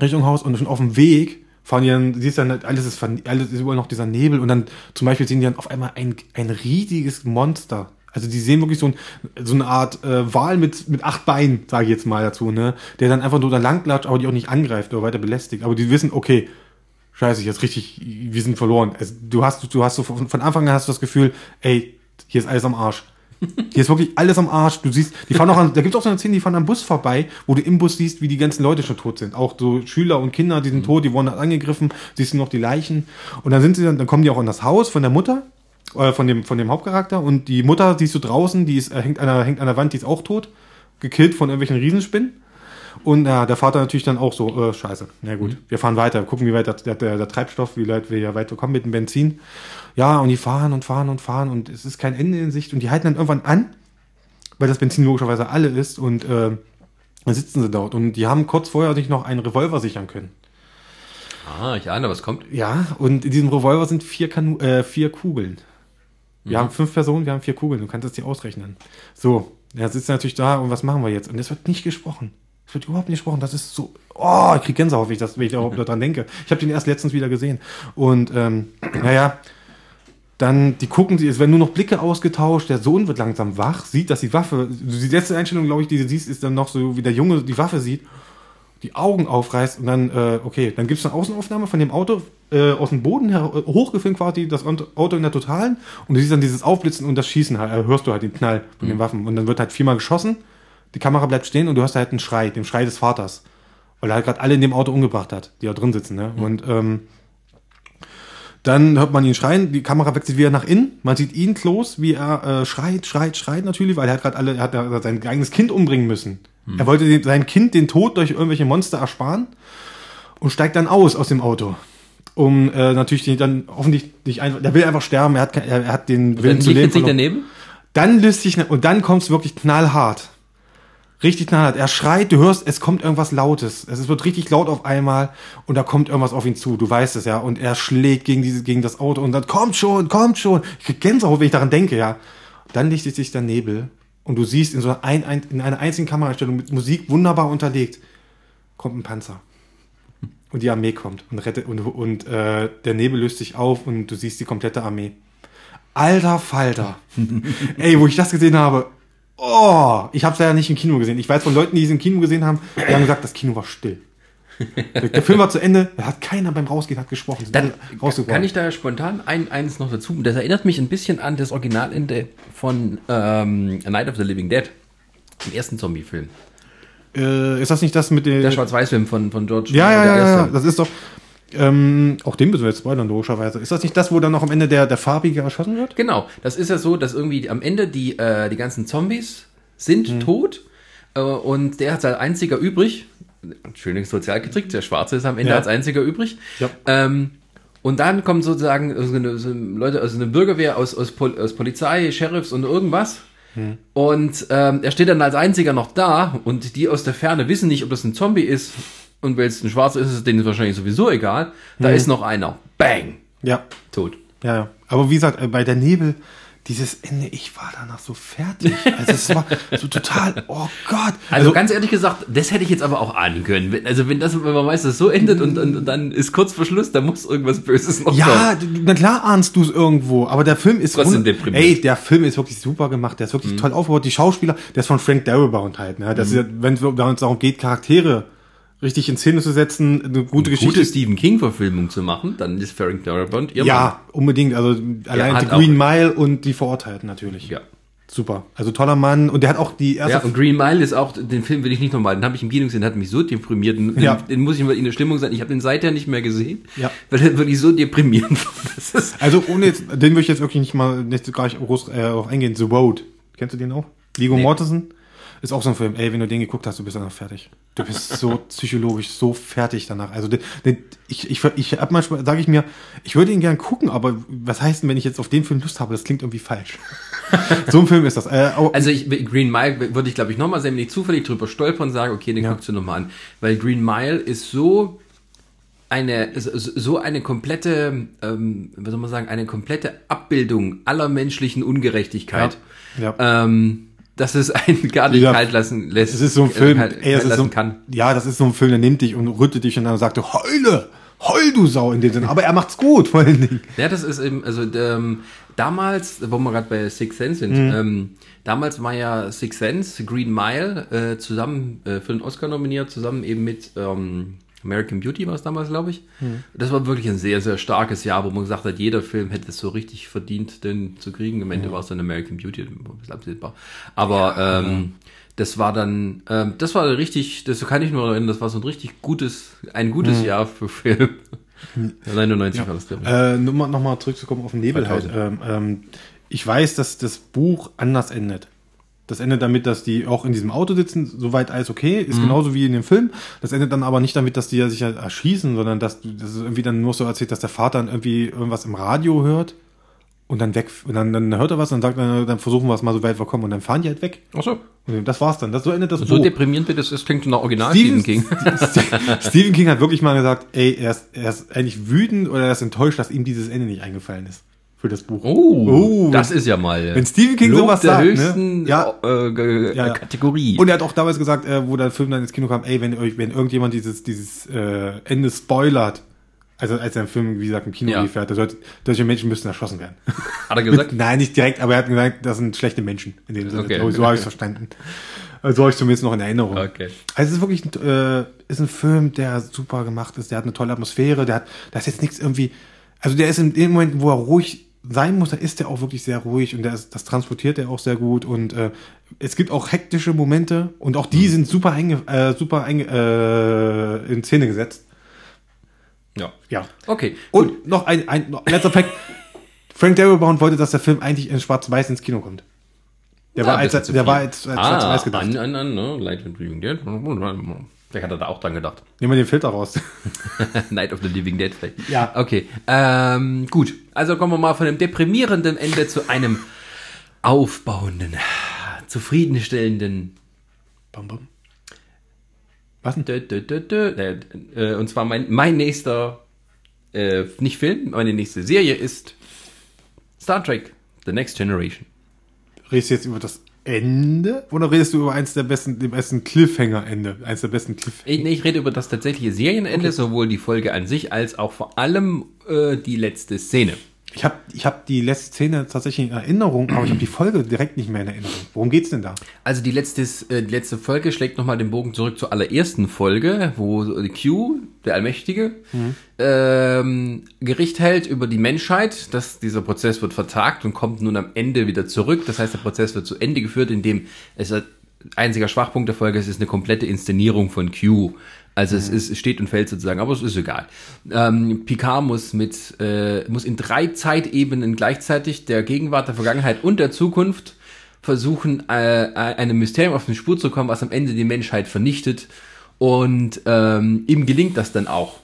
Richtung Haus und schon auf dem Weg fahren die dann, siehst dann, alles ist, alles ist überall noch dieser Nebel und dann zum Beispiel sehen die dann auf einmal ein, ein riesiges Monster. Also die sehen wirklich so, ein, so eine Art äh, Wal mit, mit acht Beinen, sage ich jetzt mal dazu, ne? Der dann einfach nur da langlatscht, aber die auch nicht angreift oder weiter belästigt. Aber die wissen, okay, scheiße, jetzt richtig, wir sind verloren. Also, du hast, du hast so von, von Anfang an hast du das Gefühl, ey, hier ist alles am Arsch. Hier ist wirklich alles am Arsch. Du siehst, die fahren auch an, da gibt es auch so eine Szene, die fahren am Bus vorbei, wo du im Bus siehst, wie die ganzen Leute schon tot sind. Auch so Schüler und Kinder, die sind tot, die wurden angegriffen, siehst du noch die Leichen. Und dann sind sie dann, dann kommen die auch in das Haus von der Mutter, äh, von dem, von dem Hauptcharakter. Und die Mutter siehst du draußen, die ist, äh, hängt, an der, hängt an der Wand, die ist auch tot. Gekillt von irgendwelchen Riesenspinnen. Und ja, der Vater natürlich dann auch so, äh, scheiße, na gut, wir fahren weiter, gucken, wie weit der, der, der, der Treibstoff, wie weit wir ja weiterkommen mit dem Benzin. Ja, und die fahren und fahren und fahren und es ist kein Ende in Sicht und die halten dann irgendwann an, weil das Benzin logischerweise alle ist und äh, dann sitzen sie dort und die haben kurz vorher sich noch einen Revolver sichern können. Ah, ich ahne, was kommt. Ja, und in diesem Revolver sind vier, Kanu äh, vier Kugeln. Wir haben fünf Personen, wir haben vier Kugeln, du kannst das dir ausrechnen. So, er sitzt natürlich da und was machen wir jetzt? Und es wird nicht gesprochen. Es wird überhaupt nicht gesprochen. Das ist so, oh, ich krieg Gänsehaut, wenn ich, das, wenn ich daran denke. Ich habe den erst letztens wieder gesehen. Und ähm, naja, dann, die gucken, es werden nur noch Blicke ausgetauscht, der Sohn wird langsam wach, sieht, dass die Waffe, die letzte Einstellung, glaube ich, die du siehst, ist dann noch so, wie der Junge die Waffe sieht, die Augen aufreißt und dann, äh, okay, dann gibt's eine Außenaufnahme von dem Auto, äh, aus dem Boden her, äh, hochgefilmt quasi, das Auto in der Totalen und du siehst dann dieses Aufblitzen und das Schießen halt, äh, hörst du halt den Knall von den Waffen und dann wird halt viermal geschossen, die Kamera bleibt stehen und du hörst halt einen Schrei, den Schrei des Vaters. Weil er halt gerade alle in dem Auto umgebracht hat, die da drin sitzen. Ne? Und ähm, dann hört man ihn schreien, die Kamera wechselt wieder nach innen. Man sieht ihn Klos, wie er äh, schreit, schreit, schreit natürlich, weil er hat gerade alle, er hat sein eigenes Kind umbringen müssen. Er wollte den, sein Kind den Tod durch irgendwelche Monster ersparen und steigt dann aus aus dem Auto. Um äh, natürlich den, dann hoffentlich nicht einfach, der will einfach sterben, er hat, er, er hat den Willen zu leben. sich daneben. Dann löst sich, und dann kommt's wirklich knallhart. Richtig knallhart. Er schreit, du hörst, es kommt irgendwas Lautes. Es wird richtig laut auf einmal und da kommt irgendwas auf ihn zu. Du weißt es ja. Und er schlägt gegen diese, gegen das Auto und dann kommt schon, kommt schon. Ich krieg Gänsehaut, wenn ich daran denke, ja. Dann lichtet sich der Nebel und du siehst in so ein, ein, in einer einzigen Kamerastellung mit Musik wunderbar unterlegt, kommt ein Panzer. Und die Armee kommt und rettet und, und äh, der Nebel löst sich auf und du siehst die komplette Armee. Alter Falter. Ey, wo ich das gesehen habe, oh, ich habe es ja nicht im Kino gesehen. Ich weiß von Leuten, die es im Kino gesehen haben, die haben gesagt, das Kino war still. Der, Film war zu Ende, da hat keiner beim Rausgehen hat gesprochen. Dann kann ich da spontan ein, eins noch dazu. Das erinnert mich ein bisschen an das Originalende von ähm, A Night of the Living Dead, dem ersten Zombie-Film. äh, ist das nicht das mit den Der Schwarz-Weiß-Film von, von George. Ja, ja, ja, ja, das ist doch. Ähm, auch den müssen wir jetzt spoilern, logischerweise. Ist das nicht das, wo dann noch am Ende der, der Farbige erschossen wird? Genau, das ist ja so, dass irgendwie am Ende die, äh, die ganzen Zombies sind Mhm. tot äh, und der hat als einziger übrig. Schön Sozialkritik, der Schwarze ist am Ende Ja. als einziger übrig. Ja. Ähm, und dann kommen sozusagen so eine, so Leute, also eine Bürgerwehr aus, aus, Pol aus Polizei, Sheriffs und irgendwas. Hm. Und ähm, er steht dann als einziger noch da und die aus der Ferne wissen nicht, ob das ein Zombie ist. Und weil es ein Schwarzer ist, ist es denen wahrscheinlich sowieso egal. Da Hm. ist noch einer. Bang! Ja, Tot. ja, ja. Aber wie gesagt, äh, bei der Nebel, dieses Ende, ich war danach so fertig. Also es war so total, oh Gott. Also, ganz ehrlich gesagt, das hätte ich jetzt aber auch ahnen können. Wenn- Also wenn das, wenn man weiß, dass es so endet und, und, und dann ist kurz vor Schluss, da muss irgendwas Böses noch Ja, du- na klar ahnst du es irgendwo, aber der Film ist Trotzdem deprimiert. Ey, der Film ist wirklich super gemacht, der ist wirklich toll aufgebaut. Die Schauspieler, der ist von Frank Darabont halt, ne? Das ist, ja, wenn es darum geht, Charaktere richtig in Szene zu setzen, eine gute Geschichte. Gute Stephen King-Verfilmung zu machen, dann ist Frank Darabont ihr ja, unbedingt. Also allein die Green Mile und die Verurteilten natürlich. Mann. Ja. Super. Also toller Mann und der hat auch die erste Ja, und Green Mile ist auch, den Film will ich nicht nochmal, den habe ich im Kino gesehen, hat mich so deprimiert. Den, Ja. den muss ich mal in der Stimmung sein. Ich habe den seither nicht mehr gesehen, Ja. weil der wirklich so deprimierend war. Also ohne jetzt, den würde ich jetzt wirklich nicht mal nicht gar nicht groß äh, auf eingehen. The Road. Kennst du den auch? Vigo Nee. Mortensen? Ist auch so ein Film. Ey, wenn du den geguckt hast, du bist danach fertig. Du bist so psychologisch so fertig danach. Also den, den, ich, ich, ich hab manchmal, sage ich mir, ich würde ihn gern gucken, aber was heißt denn, wenn ich jetzt auf den Film Lust habe? Das klingt irgendwie falsch. so ein Film ist das. Äh, aber- also ich, Green Mile würde ich glaube ich nochmal sehen, wenn ich zufällig drüber stolper und sage, okay, den Ja. guckst du nochmal an. Weil Green Mile ist so eine, so- so eine komplette, ähm, was soll man sagen, eine komplette Abbildung aller menschlichen Ungerechtigkeit. Ja, ja. Ähm, dass es einen gar nicht Ja. kalt lassen lässt. Es ist so ein äh, Film, kalt, ey, es ist so, lassen kann. ja, das ist so ein Film, der nimmt dich und rüttet dich und dann sagt er, heule, heul du Sau in dem Sinne. Aber er macht's gut, vor allen Dingen. Ja, das ist eben, also ähm, damals, wo wir gerade bei Six Sense sind, Mhm. ähm, damals war ja Six Sense, Green Mile, äh, zusammen äh, für den Oscar nominiert, zusammen eben mit ähm, American Beauty war es damals, glaube ich. Mhm. Das war wirklich ein sehr, sehr starkes Jahr, wo man gesagt hat, jeder Film hätte es so richtig verdient, den zu kriegen. Am Ende Mhm. war es dann American Beauty, ein bisschen absehbar. Aber ähm, das war dann, ähm, das war richtig, das kann ich nur erinnern, das war so ein richtig gutes, ein gutes Mhm. Jahr für Film. 99 war das, glaube ich. Äh, nur mal, noch zurückzukommen auf den Nebel halt. 2000. Ähm, ähm, ich weiß, dass das Buch anders endet. Das endet damit, dass die auch in diesem Auto sitzen, soweit alles okay, ist Mhm. genauso wie in dem Film. Das endet dann aber nicht damit, dass die ja sich erschießen, sondern dass das irgendwie dann nur so erzählt, dass der Vater dann irgendwie irgendwas im Radio hört und dann weg und dann, dann hört er was und sagt, dann, dann versuchen wir es mal so weit wir kommen und dann fahren die halt weg. Ach so. Und das war's dann. Das, so endet das So Buch. deprimierend wird es, das klingt nach Original Stephen Stephen King. Stephen King hat wirklich mal gesagt, ey, er ist, er ist eigentlich wütend oder er ist enttäuscht, dass ihm dieses Ende nicht eingefallen ist für das Buch. Oh, das wenn- ist ja mal. wenn Stephen King Lob sowas der sagt, ne? höchsten Ja. äh, Ja. Kategorie. Und er hat auch damals gesagt, äh, wo der Film dann ins Kino kam, ey, wenn euch, wenn irgendjemand dieses, dieses äh, Ende spoilert, also als der Film, wie gesagt, im Kino Ja. lief, da sollte, solche Menschen müssten erschossen werden. Hat er gesagt? Nein, nicht direkt, aber er hat gesagt, das sind schlechte Menschen. In dem Sinne. Okay. So, so habe ich es verstanden. Also so habe ich zumindest noch in Erinnerung. Okay. Also es ist wirklich ein, äh, ist ein Film, der super gemacht ist, der hat eine tolle Atmosphäre, der hat, da ist jetzt nichts irgendwie, also der ist in dem Moment, wo er ruhig sein muss, dann ist der auch wirklich sehr ruhig und der ist, das transportiert er auch sehr gut und äh, es gibt auch hektische Momente und auch die sind super, einge, äh, super einge, äh, in Szene gesetzt. Ja. Ja. Okay. Und noch ein, ein noch, letzter Fakt. Frank Darabont wollte, dass der Film eigentlich in Schwarz-Weiß ins Kino kommt. Der war als, der viel. war als, als ah, Schwarz-Weiß gedacht. An, an, an, ne? Light Dead. Vielleicht hat er da auch dran gedacht. Nehmen wir den Filter raus. Night of the Living Dead vielleicht. Ja. Okay. Ähm, gut. Also kommen wir mal von einem deprimierenden Ende zu einem aufbauenden, zufriedenstellenden. Bam, bam. Was denn? Dö, dö, dö, dö. Äh, äh, Und zwar mein, mein nächster, äh, nicht Film, meine nächste Serie ist Star Trek The Next Generation. Redest du jetzt über das Ende oder redest du über eins der besten, dem besten Cliffhanger-Ende? Eins der besten Cliff. Ich, nee, ich rede über das tatsächliche Serienende, sowohl die Folge an sich als auch vor allem äh, die letzte Szene. Ich habe ich hab die letzte Szene tatsächlich in Erinnerung, aber ich habe die Folge direkt nicht mehr in Erinnerung. Worum geht's denn da? Also die letzte, äh, die letzte Folge schlägt nochmal den Bogen zurück zur allerersten Folge, wo Q, der Allmächtige, ähm, Gericht hält über die Menschheit. dass dieser Prozess wird vertagt und kommt nun am Ende wieder zurück. Das heißt, der Prozess wird zu Ende geführt, indem es ein einziger Schwachpunkt der Folge ist, ist eine komplette Inszenierung von Q. Also es ist, es steht und fällt sozusagen, aber es ist egal. Ähm, Picard muss mit, äh, muss in drei Zeitebenen gleichzeitig der Gegenwart, der Vergangenheit und der Zukunft versuchen, äh, einem Mysterium auf den Spur zu kommen, was am Ende die Menschheit vernichtet. Und ähm, ihm gelingt das dann auch.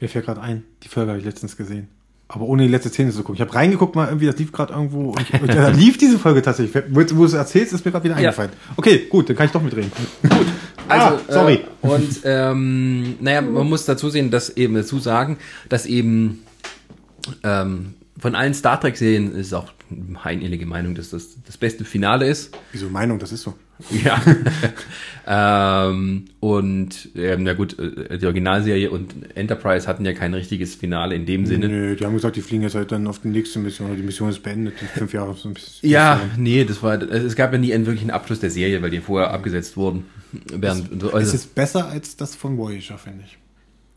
Mir fällt gerade ein, die Folge habe ich letztens gesehen. Aber ohne die letzte Szene zu gucken. Ich habe reingeguckt mal irgendwie, das lief gerade irgendwo. Und, und da lief diese Folge tatsächlich. Wo, wo du es erzählst, ist mir gerade wieder eingefallen. Okay, gut, dann kann ich doch mitreden. Gut. Also, ah, sorry. Äh, und ähm, naja, man muss dazu sehen, dass eben dazu sagen, dass eben ähm, von allen Star Trek-Serien ist auch meine ehrliche Meinung, dass das das beste Finale ist. Wieso Meinung, das ist so. Ja. ähm, und ähm, na gut, äh, die Originalserie und Enterprise hatten ja kein richtiges Finale in dem Sinne. Nö, die haben gesagt, die fliegen jetzt halt dann auf die nächste Mission. Oder die Mission ist beendet. Die fünf Jahre. So ein bisschen- Ja, nee, das war, es gab ja nie einen wirklichen Abschluss der Serie, weil die vorher abgesetzt wurden. Während, Es also, ist besser als das von Voyager, finde ich.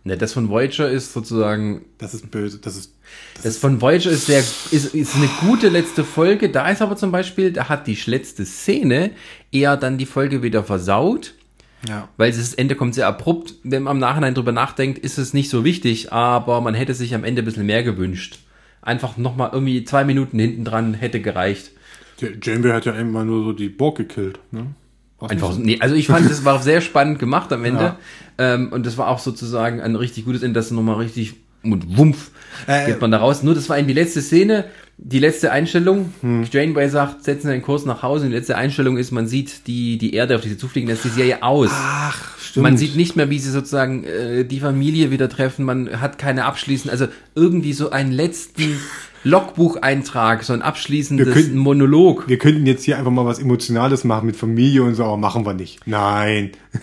Ne, das von Voyager ist sozusagen Das ist böse. Das ist. Das, Das von Voyager ist sehr, ist, ist eine gute letzte Folge. Da ist aber zum Beispiel, da hat die letzte Szene eher dann die Folge wieder versaut, ja. weil das Ende kommt sehr abrupt. Wenn man im Nachhinein drüber nachdenkt, ist es nicht so wichtig, aber man hätte sich am Ende ein bisschen mehr gewünscht. Einfach nochmal irgendwie zwei Minuten hinten dran hätte gereicht. Janeway hat ja einmal nur so die Borg gekillt. Ne? Einfach, nee, also ich fand, das war sehr spannend gemacht am Ende. Ja. Ähm, und das war auch sozusagen ein richtig gutes Ende, das nochmal richtig und wumpf Äh, geht man da raus. Nur das war eben die letzte Szene, die letzte Einstellung. Hm. Janeway sagt, setzen Sie den Kurs nach Hause. Und die letzte Einstellung ist, man sieht die, die Erde, auf die sie zufliegen, lässt die Serie aus. Ach, stimmt. Man sieht nicht mehr, wie sie sozusagen äh, die Familie wieder treffen. Man hat keine abschließend, also irgendwie so einen letzten Logbucheintrag, so ein abschließendes Wir könnten- Monolog. Wir könnten jetzt hier einfach mal was Emotionales machen mit Familie und so, aber machen wir nicht. Nein.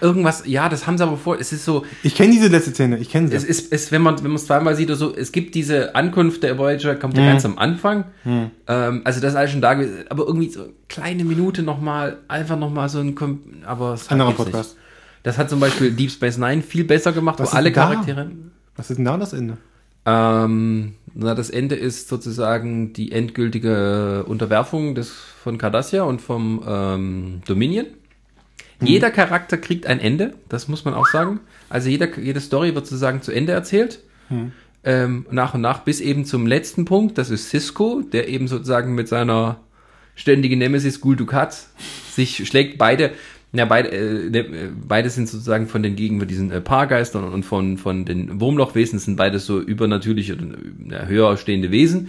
Irgendwas, ja, das haben sie aber vor. Es ist so, Ich kenne diese letzte Szene, ich kenne sie. es ist, es, wenn man wenn man es zweimal sieht oder so, es gibt diese Ankunft der Voyager, kommt Mhm. ja ganz am Anfang. Ähm, also das ist alles schon da gewesen, aber irgendwie so eine kleine Minute nochmal, einfach nochmal so ein, aber es Anderer jetzt nicht. Podcast. Das hat zum Beispiel Deep Space Nine viel besser gemacht, Was wo alle denn da? Charaktere. Was ist denn da das Ende? Ähm, na, das Ende ist sozusagen die endgültige Unterwerfung des von Cardassia und vom ähm, Dominion. Jeder Charakter kriegt ein Ende, das muss man auch sagen. Also jeder, jede Story wird sozusagen zu Ende erzählt. Ähm, nach und nach bis eben zum letzten Punkt, das ist Cisco, der eben sozusagen mit seiner ständigen Nemesis Gul Dukat sich schlägt. Beide, ja, beide, äh, ne, beide sind sozusagen von den Gegen diesen äh, Paargeistern und von, von den Wurmlochwesen sind beides so übernatürliche, oder, ja, höher stehende Wesen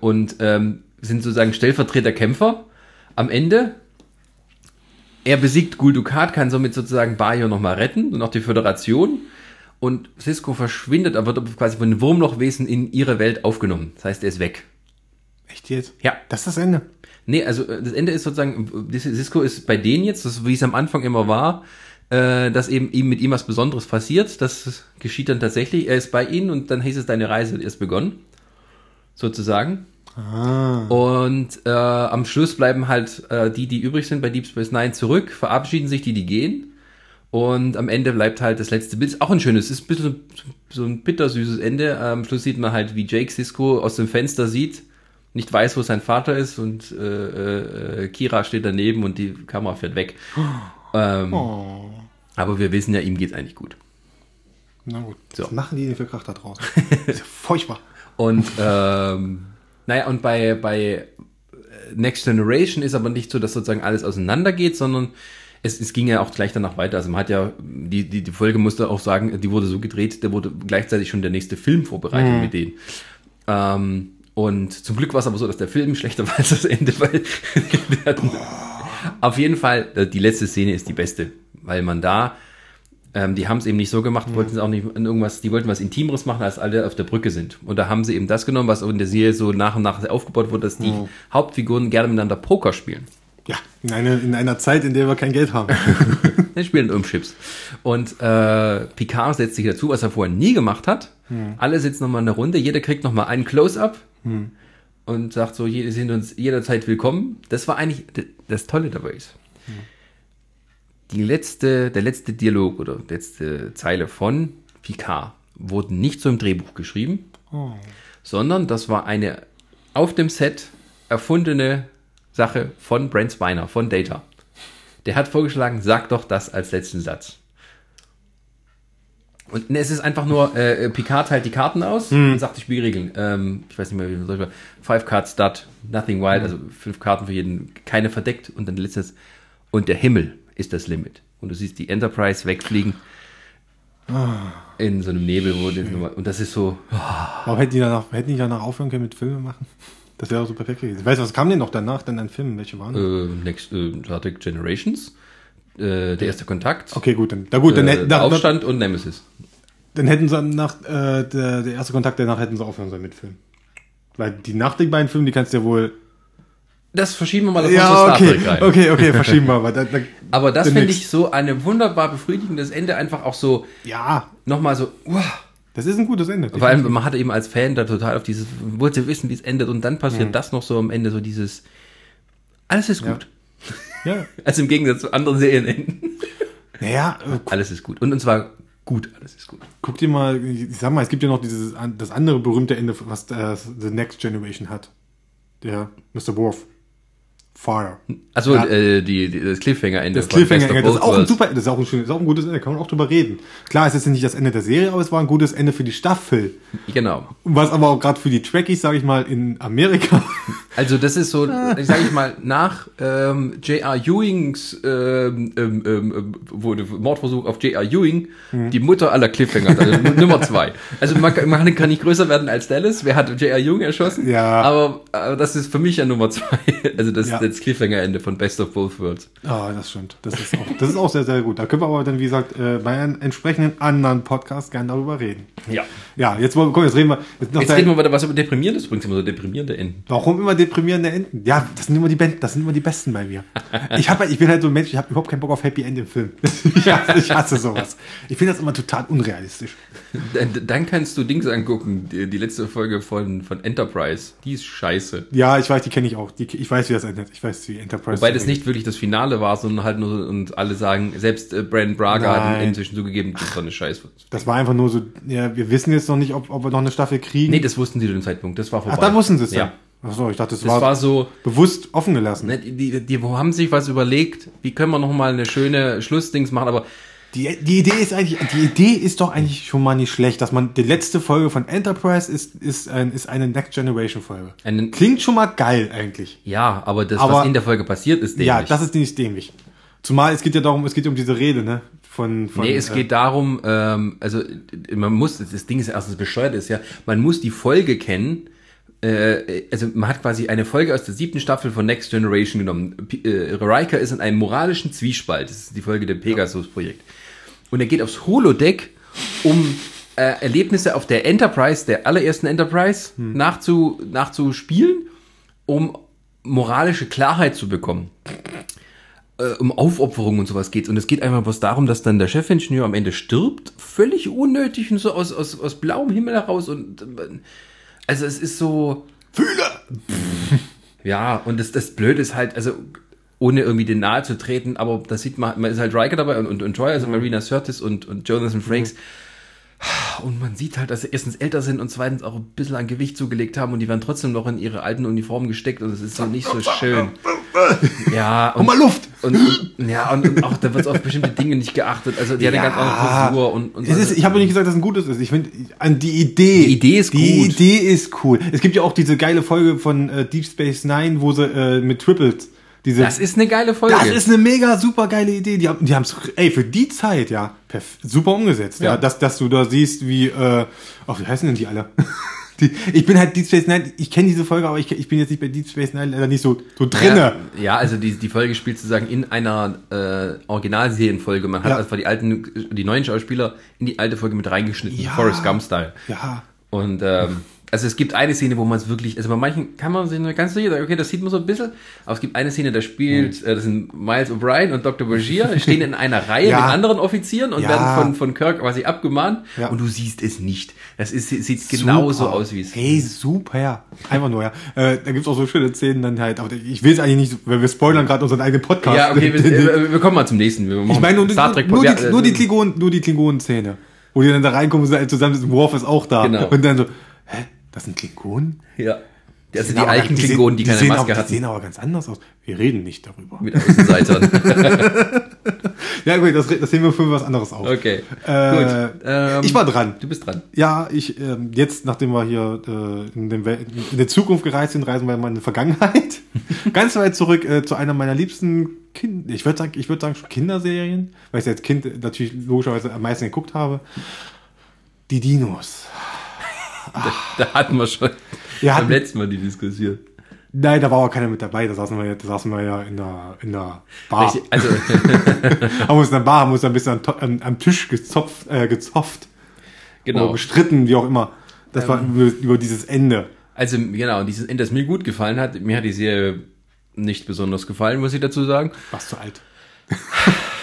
und ähm, sind sozusagen Stellvertreter-Kämpfer. Am Ende er besiegt Gul Dukat, kann somit sozusagen Bayo nochmal retten und auch die Föderation. Und Cisco verschwindet, aber wird quasi von den Wurmlochwesen in ihre Welt aufgenommen. Das heißt, er ist weg. Echt jetzt? Ja. Das ist das Ende. Nee, also äh, das Ende ist sozusagen, Cisco ist bei denen jetzt, das, wie es am Anfang immer war, äh, dass eben ihm mit ihm was Besonderes passiert. Das geschieht dann tatsächlich. Er ist bei ihnen und dann hieß es, deine Reise erst begonnen. Sozusagen. Ah. Und äh, am Schluss bleiben halt äh, die, die übrig sind bei Deep Space Nine zurück, verabschieden sich die, die gehen. Und am Ende bleibt halt das letzte Bild. Ist auch ein schönes, ist ein bisschen so ein bittersüßes Ende. Am Schluss sieht man halt, wie Jake Sisko aus dem Fenster sieht, nicht weiß, wo sein Vater ist und äh, äh, Kira steht daneben und die Kamera fährt weg. Ähm, Oh. Aber wir wissen ja, ihm geht's eigentlich gut. Na gut. So. Was machen die denn für Krach da draußen? Das ist ja furchtbar. Und ähm, naja, und bei, bei Next Generation ist aber nicht so, dass sozusagen alles auseinandergeht, sondern es, es ging ja auch gleich danach weiter. Also man hat ja, die, die, die Folge musste auch sagen, die wurde so gedreht, da wurde gleichzeitig schon der nächste Film vorbereitet mit denen. Ähm, und zum Glück war es aber so, dass der Film schlechter war als das Ende, weil hatten, auf jeden Fall, äh, die letzte Szene ist die beste, weil man da, ähm, die haben es eben nicht so gemacht, wollten es auch nicht in irgendwas, die wollten was Intimeres machen, als alle auf der Brücke sind. Und da haben sie eben das genommen, was in der Serie so nach und nach aufgebaut wurde, dass die Hauptfiguren gerne miteinander Poker spielen. Ja, in, eine, in einer Zeit, in der wir kein Geld haben. Die spielen um Chips. Und äh, Picard setzt sich dazu, was er vorher nie gemacht hat. Alle sitzen nochmal in der Runde, jeder kriegt nochmal einen Close-Up und sagt so, wir sind uns jederzeit willkommen. Das war eigentlich das Tolle dabei ist. Die letzte, der letzte Dialog oder letzte Zeile von Picard wurde nicht so im Drehbuch geschrieben, Oh. sondern das war eine auf dem Set erfundene Sache von Brent Spiner, von Data. Der hat vorgeschlagen, sag doch das als letzten Satz. Und ne, es ist einfach nur, äh, Picard teilt die Karten aus und sagt die Spielregeln. Ähm, ich weiß nicht mehr, wie man soll. Five cards stud, nothing wild, also fünf Karten für jeden, keine verdeckt und dann letztes. Und der Himmel ist das Limit. Und du siehst die Enterprise wegfliegen in so einem Nebel, wo die, und das ist so, Warum hätten die danach, hätten die danach aufhören können mit Filmen machen? Das wäre doch so perfekt gewesen. Weißt du, was kam denn noch danach denn an Filmen? Welche waren? das? äh, Next, äh, Star Trek Generations, äh, der erste Kontakt, Okay, gut, dann, na gut, dann, äh, hätten- der dann, Aufstand und Nemesis. dann hätten sie nach, äh, der, der erste Kontakt danach hätten sie aufhören sollen mit Filmen. Weil die nach den beiden Filmen, die kannst du ja wohl. Das verschieben wir mal zu Ja, Star okay, Trek rein. okay, okay, verschieben wir aber. Da, da, Aber das finde ich so eine wunderbar befriedigendes Ende, einfach auch so Ja, nochmal so, uah. das ist ein gutes Ende. vor allem man hatte eben als Fan da total auf dieses, wollte wissen, wie es endet und dann passiert Mhm. das noch so am Ende, so dieses, alles ist gut. Ja. Also im Gegensatz zu anderen Serienenden. Naja, äh, Alles ist gut. Und, und zwar gut, alles ist gut. guck dir mal, ich sag mal, es gibt ja noch dieses, das andere berühmte Ende, was das The Next Generation hat. Der Mr. Worf. Fire. Also Ja. äh, die, die, das Cliffhanger-Ende. Das von Cliffhanger, Best of das ist auch ein super, das ist auch ein schönes, das ist auch ein gutes Ende, kann man auch drüber reden. Klar, es ist jetzt nicht das Ende der Serie, aber es war ein gutes Ende für die Staffel. Genau. Was aber auch gerade für die Trekkies, sage ich mal, in Amerika. Also das ist so, sage ich mal, nach ähm, J.R. Ewings ähm, ähm, ähm, wurde Mordversuch auf J.R. Ewing Mhm. die Mutter aller Cliffhanger, also Nummer zwei. Also man, kann- man kann nicht größer werden als Dallas. Wer hat J.R. Ewing erschossen? Ja. Aber, aber das ist für mich ja Nummer zwei. Also das, Ja. Das Cliffhanger-Ende von Best of Both Worlds. Ah, das stimmt. Das ist auch, das ist auch sehr, sehr gut. Da können wir aber dann, wie gesagt, äh, bei einem entsprechenden anderen Podcast gerne darüber reden. Ja. Ja, jetzt komm, jetzt reden wir. Jetzt Jetzt reden wir wieder was über deprimierendes, übrigens immer so deprimierende Enden. Warum immer deprimierende Enden? Ja, das sind immer die Ben- das sind immer die besten bei mir. Ich habe, ich bin halt so ein Mensch, ich habe überhaupt keinen Bock auf Happy End im Film. Ich hasse, ich hasse sowas. Ich finde das immer total unrealistisch. Dann, dann kannst du Dings angucken, die, die letzte Folge von, von Enterprise. Die ist scheiße. Ja, ich weiß, die kenne ich auch. Die, ich weiß, wie das endet. Ich weiß, wie Enterprise. Wobei das nicht wirklich das Finale war, sondern halt nur, und alle sagen, selbst äh, Brandon Braga hat Nein. inzwischen zugegeben, das ist doch eine Scheiße. Das war einfach nur so. Ja, wir wissen jetzt noch nicht, ob, ob wir noch eine Staffel kriegen. Nee, das wussten sie zu dem Zeitpunkt, das war vorbei. Ach, da wussten sie es Ja. ja. Ach so, ich dachte, das, Das war, war so, bewusst offen gelassen. ne, die, die, die haben sich was überlegt, wie können wir noch mal eine schöne Schlussdings machen, aber Die, die Idee ist eigentlich, die Idee ist doch eigentlich schon mal nicht schlecht, dass man die letzte Folge von Enterprise ist, ist, ein, ist eine Next Generation Folge. einen, Klingt schon mal geil eigentlich. ja, aber das, Aber- was in der Folge passiert, ist dämlich. Ja, das ist nicht dämlich. Zumal es geht ja darum, es geht um diese Rede, ne? Von, von Nee, es äh, geht darum, ähm, also äh, man muss, das Ding ist erstens bescheuert ist ja, man muss die Folge kennen, äh, also man hat quasi eine Folge aus der siebten Staffel von Next Generation genommen. P äh, Riker ist in einem moralischen Zwiespalt, das ist die Folge dem Pegasus-Projekt. Und er geht aufs Holodeck, um äh, Erlebnisse auf der Enterprise, der allerersten Enterprise, nachzu, nachzuspielen, um moralische Klarheit zu bekommen äh, um Aufopferung und sowas geht. Und es geht einfach bloß darum, dass dann der Chefingenieur am Ende stirbt, völlig unnötig und so aus, aus, aus blauem Himmel heraus. Und äh, also es ist so. Fühler! Ja, und das, das Blöde ist halt, also ohne irgendwie den nahe zu treten, aber da sieht man, man ist halt Riker dabei und, und, und Troy, also Marina Sirtis und, und Jonathan Frakes. Und man sieht halt, dass sie erstens älter sind und zweitens auch ein bisschen an Gewicht zugelegt haben und die werden trotzdem noch in ihre alten Uniformen gesteckt und es ist so nicht so schön. Ja, und, mal Luft! Und, und, ja, und, und auch da wird auf bestimmte Dinge nicht geachtet. Also die hat eine ganz andere Frisur und, und es ist, ich habe nicht gesagt, dass es ein gutes ist. Ich finde, an die Idee. Die Idee ist Die gut. Idee ist cool. Es gibt ja auch diese geile Folge von äh, Deep Space Nine, wo sie äh, mit Triples diese. das ist eine geile Folge. Das ist eine mega super geile Idee. Die haben, die haben's, ey, für die Zeit, ja, super umgesetzt. Ja, Ja. dass, dass du da siehst, wie, äh, ach, wie heißen denn die alle? die, ich bin halt Deep Space Nine, ich kenne diese Folge, aber ich, ich bin jetzt nicht bei Deep Space Nine leider nicht so, so drinne. Ja, ja, also die, die Folge spielt sozusagen in einer äh, Originalserienfolge. Man hat Ja. einfach die alten, die neuen Schauspieler in die alte Folge mit reingeschnitten, Ja. Forrest Gump-Style. Ja. Und ähm, also es gibt eine Szene, wo man es wirklich, also bei manchen kann man sich nur ganz sicher sagen, okay, das sieht man so ein bisschen, aber es gibt eine Szene, da spielt, äh, das sind Miles O'Brien und Dr. Bashir, die stehen in einer Reihe Ja. mit anderen Offizieren und Ja. werden von, von Kirk quasi abgemahnt Ja. und du siehst es nicht. Das ist, sieht genauso Super. aus, wie es Hey, super. Einfach nur, ja. Äh, da gibt's auch so schöne Szenen dann halt, aber ich will es eigentlich nicht, weil wir spoilern gerade unseren eigenen Podcast. Ja, okay, wir, äh, wir kommen mal zum nächsten. Ich meine, nur, Star Trek nur, ja, die, äh, nur die Klingonen, nur die Klingonen-Szene. Wo die dann da reinkommen und zusammen sitzen, Worf ist auch da. Genau. Und dann so, hä, das sind Klingonen? Ja. Also sehen die aber- alten sehen- Klingonen, die, keine sehen Maske Die hatten. sehen aber ganz anders aus. Wir reden nicht darüber. Mit Außenseitern. Ja, gut, das, das sehen wir für was anderes auf. Okay. Äh, Gut. Ähm, ich war dran. Du bist dran. Ja, ich ähm, jetzt, nachdem wir hier äh, in, Wel in der Zukunft gereist sind, reisen wir mal in die Vergangenheit. Ganz weit zurück äh, zu einer meiner liebsten Kind, ich würde sagen, ich würde sagen schon Kinderserien, weil ich sie als Kind natürlich logischerweise am meisten geguckt habe. Die Dinos. Da, da hatten wir schon Wir beim hatten- letzten Mal die Diskussion. Nein, da war auch keiner mit dabei. Da saßen wir, ja- da saßen wir ja in der in der Bar. Richtig, Also, haben uns in der Bar, haben uns ein bisschen am, am, Tisch gezopft, äh, gezopft oder genau. gestritten, wie auch immer. Das war über, über dieses Ende. Also, genau, dieses Ende, das mir gut gefallen hat, mir hat die Serie nicht besonders gefallen, muss ich dazu sagen. Warst zu alt.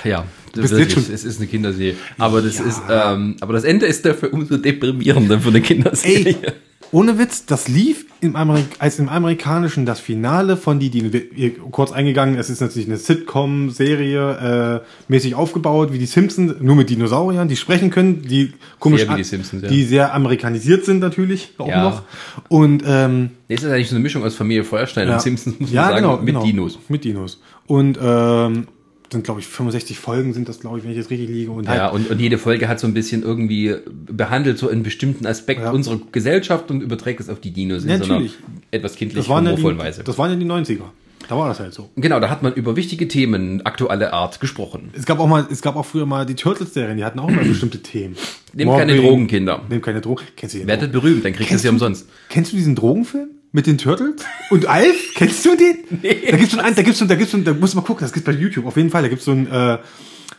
Ja, bist wirklich, schon- es ist eine Kinderserie. Aber das Ja. ist, ähm, aber das Ende ist dafür umso deprimierender für eine Kinderserie. Ey, ohne Witz, das lief im Amerik als im Amerikanischen das Finale von die wir- Kurz eingegangen, es ist natürlich eine Sitcom-Serie, äh, mäßig aufgebaut, wie die Simpsons, nur mit Dinosauriern, die sprechen können, die komisch, Sehr die Simpsons, ja. die sehr amerikanisiert sind natürlich auch Ja. noch. Und ähm, Nee, es ist eigentlich so eine Mischung aus Familie Feuerstein und Simpsons, muss man ja, sagen, genau, mit genau. Dinos. Mit Dinos. Und ähm, sind, glaube ich, 65 Folgen sind das, glaube ich, wenn ich jetzt richtig liege. Und halt, Ja, und, und jede Folge hat so ein bisschen irgendwie behandelt so einen bestimmten Aspekt Ja. unserer Gesellschaft und überträgt es auf die Dinos in Natürlich. so einer etwas kindlich das, waren ja humorvollen Weise. das waren ja die 90er. Da war das halt so. Genau, da hat man über wichtige Themen aktueller Art gesprochen. Es gab auch mal, es gab auch früher mal die Turtles-Serien, die hatten auch mal bestimmte Themen. Nehmt keine Drogen, Kinder. Nehmt keine Drogen. Kennst du den? Werdet berühmt, dann kriegt ihr sie umsonst. Kennst du diesen Drogenfilm mit den Turtles und Alf? Kennst du den? Nee. Da gibt's so einen, da gibt's so, da gibt's so, da musst du mal gucken, das gibt's bei YouTube auf jeden Fall. Da gibt's so einen, äh, da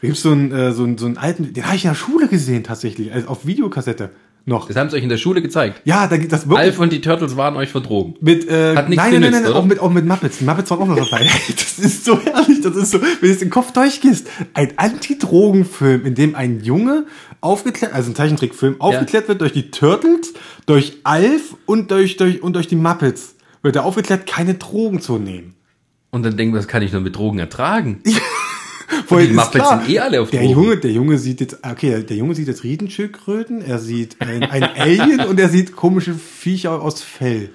gibt's so einen, äh, so einen, so einen alten, den habe ich in der Schule gesehen tatsächlich, also auf Videokassette noch. Das haben sie euch in der Schule gezeigt. Ja, da gibt das wirklich Alf und die Turtles waren euch für Drogen. mit äh, Hat nichts nein, nein, nein, nein, oder? auch mit auch mit Muppets. Die Muppets waren auch noch dabei. das ist so herrlich, das ist so, wenn du es den Kopf durchgehst, ein Anti-Drogen-Film, in dem ein Junge aufgeklärt, also ein Zeichentrickfilm, aufgeklärt wird durch die Turtles, durch Alf und durch durch und durch die Muppets. Wird er aufgeklärt, keine Drogen zu nehmen. Und dann denken wir, das kann ich nur mit Drogen ertragen. Vorher die Muppets klar, sind eh alle auf der Drogen. Junge, der Junge sieht jetzt, okay, der, Junge sieht jetzt Riedenschildkröten, er sieht ein, ein Alien und er sieht komische Viecher aus Fell.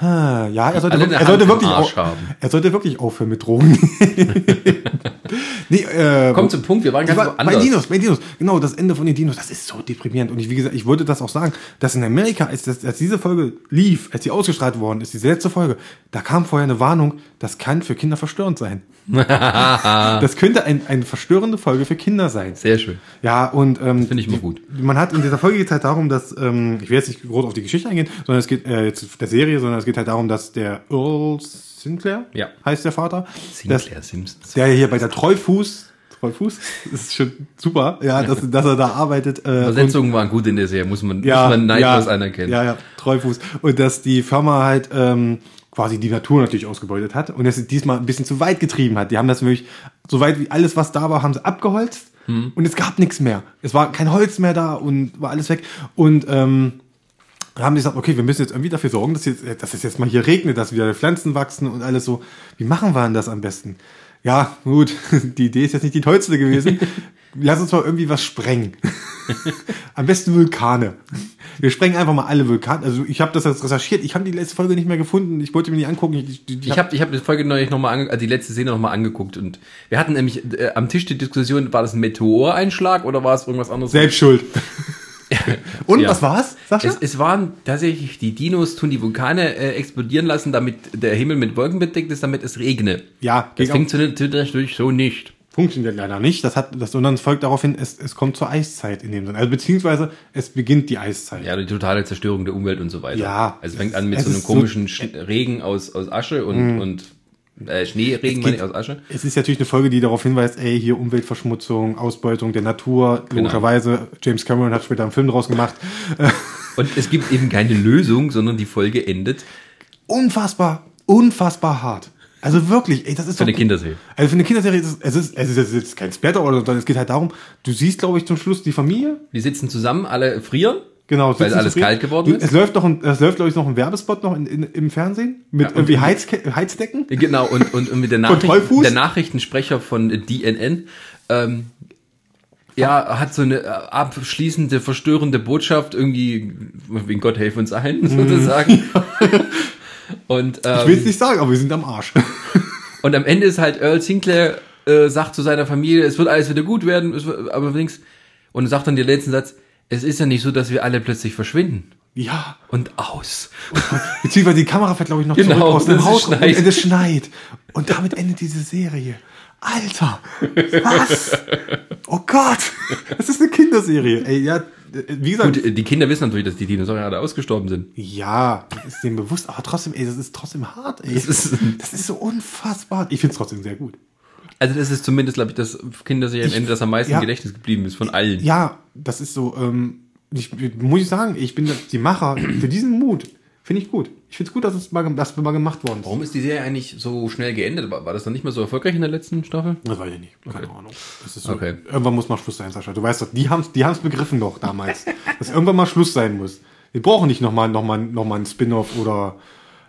Ha, Ja, er sollte, wirklich, er, sollte wirklich Arsch au- haben. er sollte wirklich aufhören mit Drogen. nee, äh, Kommt zum Punkt, wir waren ganz war, bei woanders. Dinos, bei Dinos, genau, das Ende von den Dinos, das ist so deprimierend. Und ich, wie gesagt, ich wollte das auch sagen, dass in Amerika, als, das, als diese Folge lief, als sie ausgestrahlt worden ist, diese letzte Folge, da kam vorher eine Warnung, das kann für Kinder verstörend sein. das könnte ein, eine verstörende Folge für Kinder sein. Sehr schön. Ja, und ähm, Finde ich immer gut. man hat in dieser Folge geht halt darum, dass, ähm, ich will jetzt nicht groß auf die Geschichte eingehen, sondern es geht äh, jetzt der Serie, sondern es geht halt darum, dass der Earl Sinclair, Ja. heißt der Vater, dass, Sinclair Simpsons. der hier bei der Treufuß, Treufuß, das ist schon super, ja, dass, dass er da arbeitet. Äh, Übersetzungen waren gut in der Serie, muss man, muss man neidlos anerkennen. ja, ja, Treufuß. Und dass die Firma halt ähm, quasi die Natur natürlich ausgebeutet hat und es diesmal ein bisschen zu weit getrieben hat. Die haben das wirklich, so weit wie alles, was da war, haben sie abgeholzt Hm. und es gab nichts mehr. Es war kein Holz mehr da und war alles weg. Und ähm, haben die gesagt, okay, wir müssen jetzt irgendwie dafür sorgen, dass, jetzt, dass es jetzt mal hier regnet, dass wieder Pflanzen wachsen und alles so. Wie machen wir denn das am besten? ja, gut, die Idee ist jetzt nicht die tollste gewesen. Lass uns mal irgendwie was sprengen. Am besten Vulkane. Wir sprengen einfach mal alle Vulkane. Also ich habe das jetzt recherchiert. Ich habe die letzte Folge nicht mehr gefunden. Ich wollte mir nicht angucken. Ich, ich, Ich habe ich hab die Folge neulich nochmal ange also die letzte Szene nochmal angeguckt und wir hatten nämlich äh, am Tisch die Diskussion, war das ein Meteoreinschlag oder war es irgendwas anderes? selbst schuld. Und Ja. was war's? Sascha? Es, es waren tatsächlich, die Dinos tun die Vulkane äh, explodieren lassen, damit der Himmel mit Wolken bedeckt ist, damit es regne. ja, Das funktioniert natürlich so nicht. funktioniert leider nicht. Das hat, das, sondern es folgt daraufhin, es, es kommt zur Eiszeit in dem Sinne. Also beziehungsweise es beginnt die Eiszeit. Ja, die totale Zerstörung der Umwelt und so weiter. Ja. Also es fängt an mit so einem so- komischen Sch- Regen aus, aus Asche und, und äh, Schneeregen meine ich, aus Asche. Es ist natürlich eine Folge, die darauf hinweist, ey, hier Umweltverschmutzung, Ausbeutung der Natur. Genau. Logischerweise, James Cameron hat später einen Film draus gemacht. Und es gibt eben keine Lösung, sondern die Folge endet Unfassbar, unfassbar hart. Also wirklich, ey, das ist für eine doch- Kinderserie. Also für eine Kinderserie ist es, es ist, es ist, es ist kein Splatter oder so, sondern es geht halt darum, du siehst, glaube ich, zum Schluss die Familie. Die sitzen zusammen, alle frieren. Genau, Weil alles zufrieden. kalt geworden ist? Es läuft noch ein, es läuft, glaube ich, noch ein Werbespot noch in, in, im Fernsehen mit Ja, irgendwie Heizke Heizdecken. Genau, und, und, und mit der? Nachricht, der Nachrichtensprecher von DNN, ähm, ja, hat so eine äh, abschließende, verstörende Botschaft, irgendwie, wegen Gott helfe uns allen, sozusagen. und, Mhm. Ich will es ähm, nicht sagen, aber wir sind am Arsch. und am Ende ist halt Earl Sinclair, äh, sagt zu seiner Familie, es wird alles wieder gut werden, wird, aber links, und sagt dann den letzten Satz, es ist ja nicht so, dass wir alle plötzlich verschwinden. Ja. Und aus. Beziehungsweise die Kamera fährt, glaube ich, noch Genau, zurück aus dem Haus und schneit. es schneit. Und damit endet diese Serie. Alter, was? Oh Gott, das ist eine Kinderserie. Ey, ja, wie gesagt, Gut, die Kinder wissen natürlich, dass die Dinosaurier alle ausgestorben sind. ja, das ist dem bewusst, aber trotzdem, ey, das ist trotzdem hart, ey. Das ist- das ist so unfassbar. Ich finde es trotzdem sehr gut. Also das ist zumindest, glaube ich, das Kinderserienende, das am meisten ja. im Gedächtnis geblieben ist von allen. Ja, das ist so, ähm, ich, muss ich sagen, ich bin die Macher für diesen Mut. Finde ich gut. Ich finde es gut, dass es mal, dass mal gemacht worden ist. Warum ist die Serie eigentlich so schnell geendet? War, war das dann nicht mehr so erfolgreich in der letzten Staffel? Das weiß ich nicht. Keine Ahnung. Das ist so, Okay. Irgendwann muss mal Schluss sein, Sascha. Du weißt doch, die haben es die haben's begriffen noch damals. dass irgendwann mal Schluss sein muss. Wir brauchen nicht nochmal noch mal, noch mal einen Spin-off oder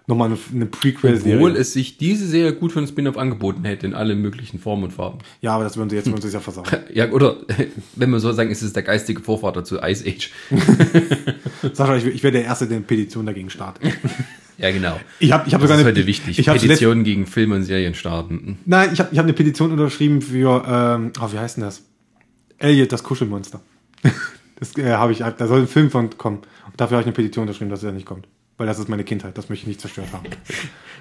nochmal eine, eine Obwohl Prequel-Serie. es sich diese Serie gut für einen Spin-off angeboten hätte, in allen möglichen Formen und Farben. Ja, aber das würden sie jetzt würden sie ja versauen. Ja, oder wenn man so sagen, ist es der geistige Vorvater zu Ice Age. Sascha, ich, ich wäre der Erste, der eine Petition dagegen startet. Ja, genau. Ich habe ich hab Das sogar ist eine heute wichtig. Ich Petitionen gegen Filme und Serien starten. Nein, ich habe ich hab eine Petition unterschrieben für, ähm, oh, wie heißt denn das? Elliot, das Kuschelmonster. Das äh, habe ich, da soll ein Film von kommen. Und dafür habe ich eine Petition unterschrieben, dass er nicht kommt. Weil das ist meine Kindheit, das möchte ich nicht zerstört haben.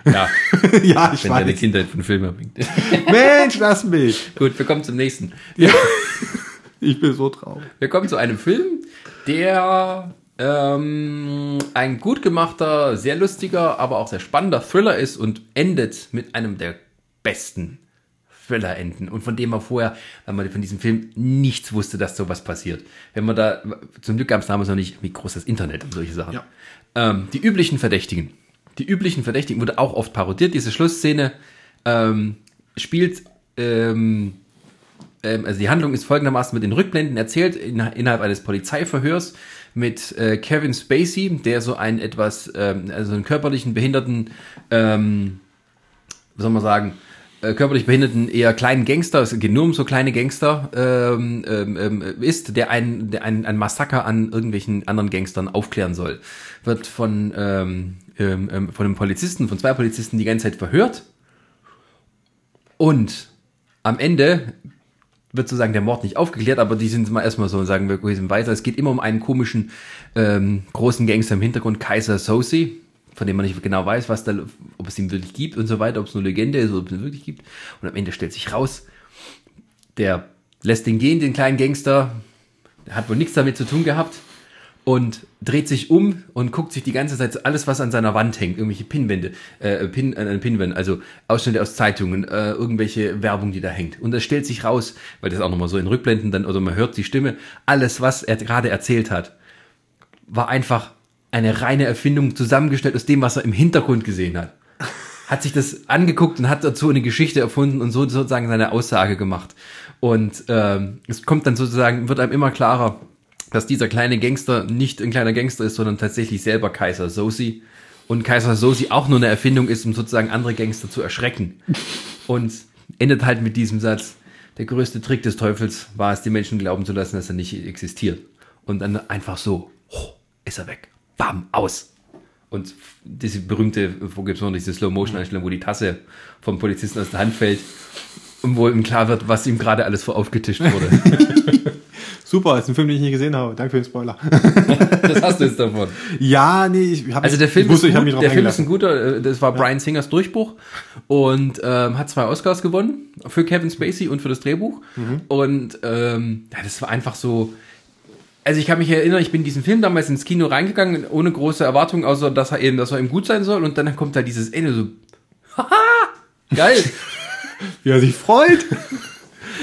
Ja, ja, ich wenn deine weiß. Kindheit von Filmen bringt. Mensch, lass mich. Gut, wir kommen zum nächsten. Ich bin so traurig. Wir kommen zu einem Film, der ähm, ein gut gemachter, sehr lustiger, aber auch sehr spannender Thriller ist und endet mit einem der besten Thriller-Enden und von dem man vorher, weil man von diesem Film nichts wusste, dass sowas passiert. Wenn man da, zum Glück gab es damals noch nicht, wie groß das Internet und solche Sachen. Ja. Ähm, die üblichen Verdächtigen. Die üblichen Verdächtigen wurde auch oft parodiert. Diese Schlussszene ähm, spielt ähm, ähm, also die Handlung ist folgendermaßen mit den Rückblenden erzählt in, innerhalb eines Polizeiverhörs mit äh, Kevin Spacey, der so einen etwas, ähm, also einen körperlichen Behinderten, ähm, wie soll man sagen, äh, körperlich behinderten eher kleinen Gangster, es geht nur um so kleine Gangster, ähm, ähm, ähm, ist, der ein, der ein, ein Massaker an irgendwelchen anderen Gangstern aufklären soll. Wird von, ähm, ähm, ähm, von einem Polizisten, von zwei Polizisten die ganze Zeit verhört. Und am Ende wird sozusagen der Mord nicht aufgeklärt, aber die sind mal erstmal so, sagen wir, wir sind weiter. Es geht immer um einen komischen ähm, großen Gangster im Hintergrund, Kaiser Sosi, von dem man nicht genau weiß, was da, ob es ihn wirklich gibt und so weiter, ob es nur Legende ist ob es ihn wirklich gibt. Und am Ende stellt sich raus, der lässt den gehen, den kleinen Gangster, hat wohl nichts damit zu tun gehabt und dreht sich um und guckt sich die ganze Zeit alles, was an seiner Wand hängt, irgendwelche Pinwände, äh, Pin, äh, Pinwände, also Ausschnitte aus Zeitungen, äh, irgendwelche Werbung, die da hängt. Und das stellt sich raus, weil das auch nochmal so in Rückblenden dann, oder man hört die Stimme, alles, was er gerade erzählt hat, war einfach eine reine Erfindung zusammengestellt aus dem, was er im Hintergrund gesehen hat. Hat sich das angeguckt und hat dazu eine Geschichte erfunden und so sozusagen seine Aussage gemacht. Und ähm, es kommt dann sozusagen, wird einem immer klarer, dass dieser kleine Gangster nicht ein kleiner Gangster ist, sondern tatsächlich selber Kaiser Sosi. Und Kaiser Sosi auch nur eine Erfindung ist, um sozusagen andere Gangster zu erschrecken. Und endet halt mit diesem Satz, der größte Trick des Teufels war es, die Menschen glauben zu lassen, dass er nicht existiert. Und dann einfach so, oh, ist er weg. Bam, aus. Und diese berühmte, wo gibt es noch diese Slow-Motion-Einstellung, wo die Tasse vom Polizisten aus der Hand fällt und wo ihm klar wird, was ihm gerade alles vor aufgetischt wurde. Super, ist ein Film, den ich nie gesehen habe. Danke für den Spoiler. das hast du jetzt davon. Ja, nee, ich habe Also der Film, ich wusste, ist, ich gut, mich drauf der Film ist ein guter, äh, das war Brian Singers Durchbruch und ähm, hat zwei Oscars gewonnen für Kevin Spacey und für das Drehbuch. Mhm. Und ähm, ja, das war einfach so. Also ich kann mich erinnern, ich bin in diesen Film damals ins Kino reingegangen, ohne große Erwartung, außer dass er eben, dass er eben gut sein soll. Und dann kommt da dieses Ende so, haha, geil. Wie er sich freut.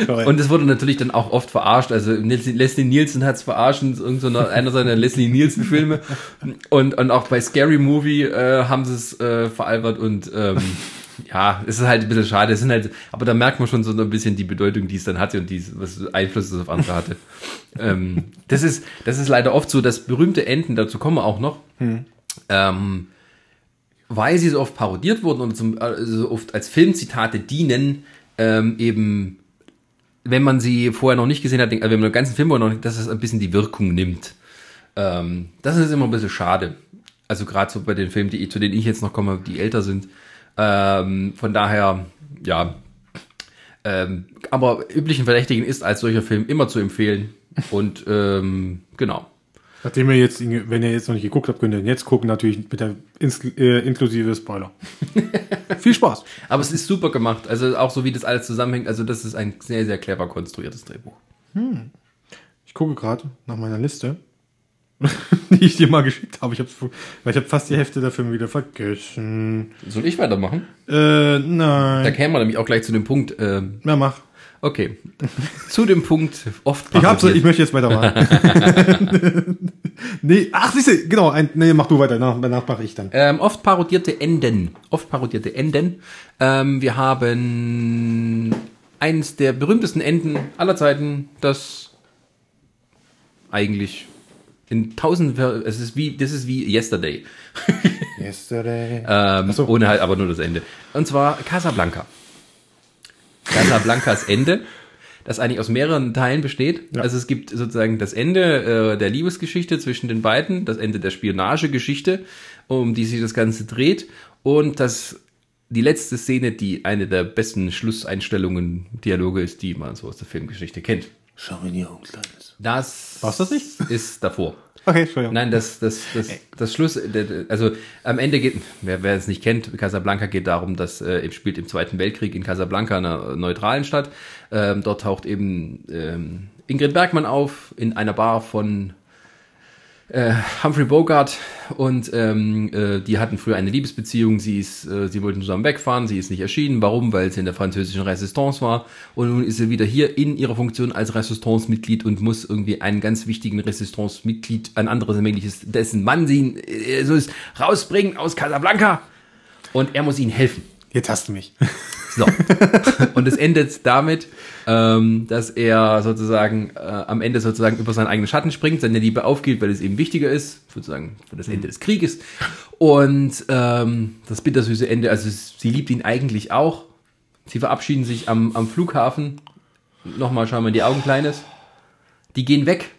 Und es wurde natürlich dann auch oft verarscht. Also Leslie Nielsen hat es verarscht, in irgend so einer, einer seiner Leslie Nielsen-Filme. Und, und auch bei Scary Movie äh, haben sie es äh, veralbert und ähm, ja, es ist halt ein bisschen schade. Es sind halt, aber da merkt man schon so ein bisschen die Bedeutung, die es dann hatte und die, was Einfluss es auf andere hatte. ähm, das ist, das ist leider oft so, dass berühmte Enden, dazu kommen wir auch noch, ähm, weil sie so oft parodiert wurden und zum, also oft als Filmzitate dienen, ähm, eben, wenn man sie vorher noch nicht gesehen hat, also wenn man den ganzen Film vorher noch nicht, dass es ein bisschen die Wirkung nimmt. Ähm, das ist immer ein bisschen schade. Also gerade so bei den Filmen, die, zu denen ich jetzt noch komme, die älter sind. Ähm, von daher, ja. Ähm, aber üblichen Verdächtigen ist als solcher Film immer zu empfehlen. Und ähm, genau. Nachdem ihr jetzt, wenn ihr jetzt noch nicht geguckt habt, könnt ihr ihn jetzt gucken, natürlich mit der äh, inklusive Spoiler. Viel Spaß. Aber es ist super gemacht. Also auch so wie das alles zusammenhängt. Also das ist ein sehr, sehr clever konstruiertes Drehbuch. Ich gucke gerade nach meiner Liste, die ich dir mal geschickt habe. Ich habe ich habe fast die Hälfte der Filme wieder vergessen. Soll ich weitermachen? Äh, Da nein. kämen wir nämlich auch gleich zu dem Punkt. Ähm, Ja, mach. okay. zu dem Punkt oft Ich hab's, ich möchte jetzt weitermachen. nee, ach, siehste, genau, ein, nee, mach du weiter, danach, danach mache ich dann. Ähm, oft parodierte Enden. Oft parodierte Enden. Ähm, wir haben eins der berühmtesten Enden aller Zeiten, das eigentlich in tausend, es ist wie, das ist wie Yesterday. Yesterday. Ähm, so. Ohne halt aber nur das Ende. Und zwar Casablanca. Casablancas Ende, das eigentlich aus mehreren Teilen besteht. Ja. Also es gibt sozusagen das Ende äh, der Liebesgeschichte zwischen den beiden, das Ende der Spionagegeschichte, um die sich das Ganze dreht und das die letzte Szene, die eine der besten Schlusseinstellungen, Dialoge ist, die man so aus der Filmgeschichte kennt. Schau in die Augen, Kleines. Das, War's das nicht? ist davor. Okay, Entschuldigung. Nein, das, das, das, das Schluss, also am Ende geht, wer, wer es nicht kennt, Casablanca geht darum, dass äh, es spielt im Zweiten Weltkrieg in Casablanca, einer neutralen Stadt. Ähm, dort taucht eben ähm, Ingrid Bergmann auf in einer Bar von Humphrey Bogart und ähm, äh, die hatten früher eine Liebesbeziehung. Sie ist, äh, sie wollten zusammen wegfahren. Sie ist nicht erschienen. Warum? Weil sie in der französischen Resistance war und nun ist sie wieder hier in ihrer Funktion als Resistance-Mitglied und muss irgendwie einen ganz wichtigen Resistance-Mitglied, ein anderes männliches, dessen Mann sie äh, so ist, rausbringen aus Casablanca und er muss ihnen helfen. Jetzt hast du mich. So. Und es endet damit, ähm, dass er sozusagen äh, am Ende sozusagen über seinen eigenen Schatten springt, seine Liebe aufgibt, weil es eben wichtiger ist, sozusagen für das Ende des Krieges. Und ähm, das bittersüße Ende, also sie liebt ihn eigentlich auch. Sie verabschieden sich am, am Flughafen. Nochmal schauen wir in die Augen, Kleines. Die gehen weg.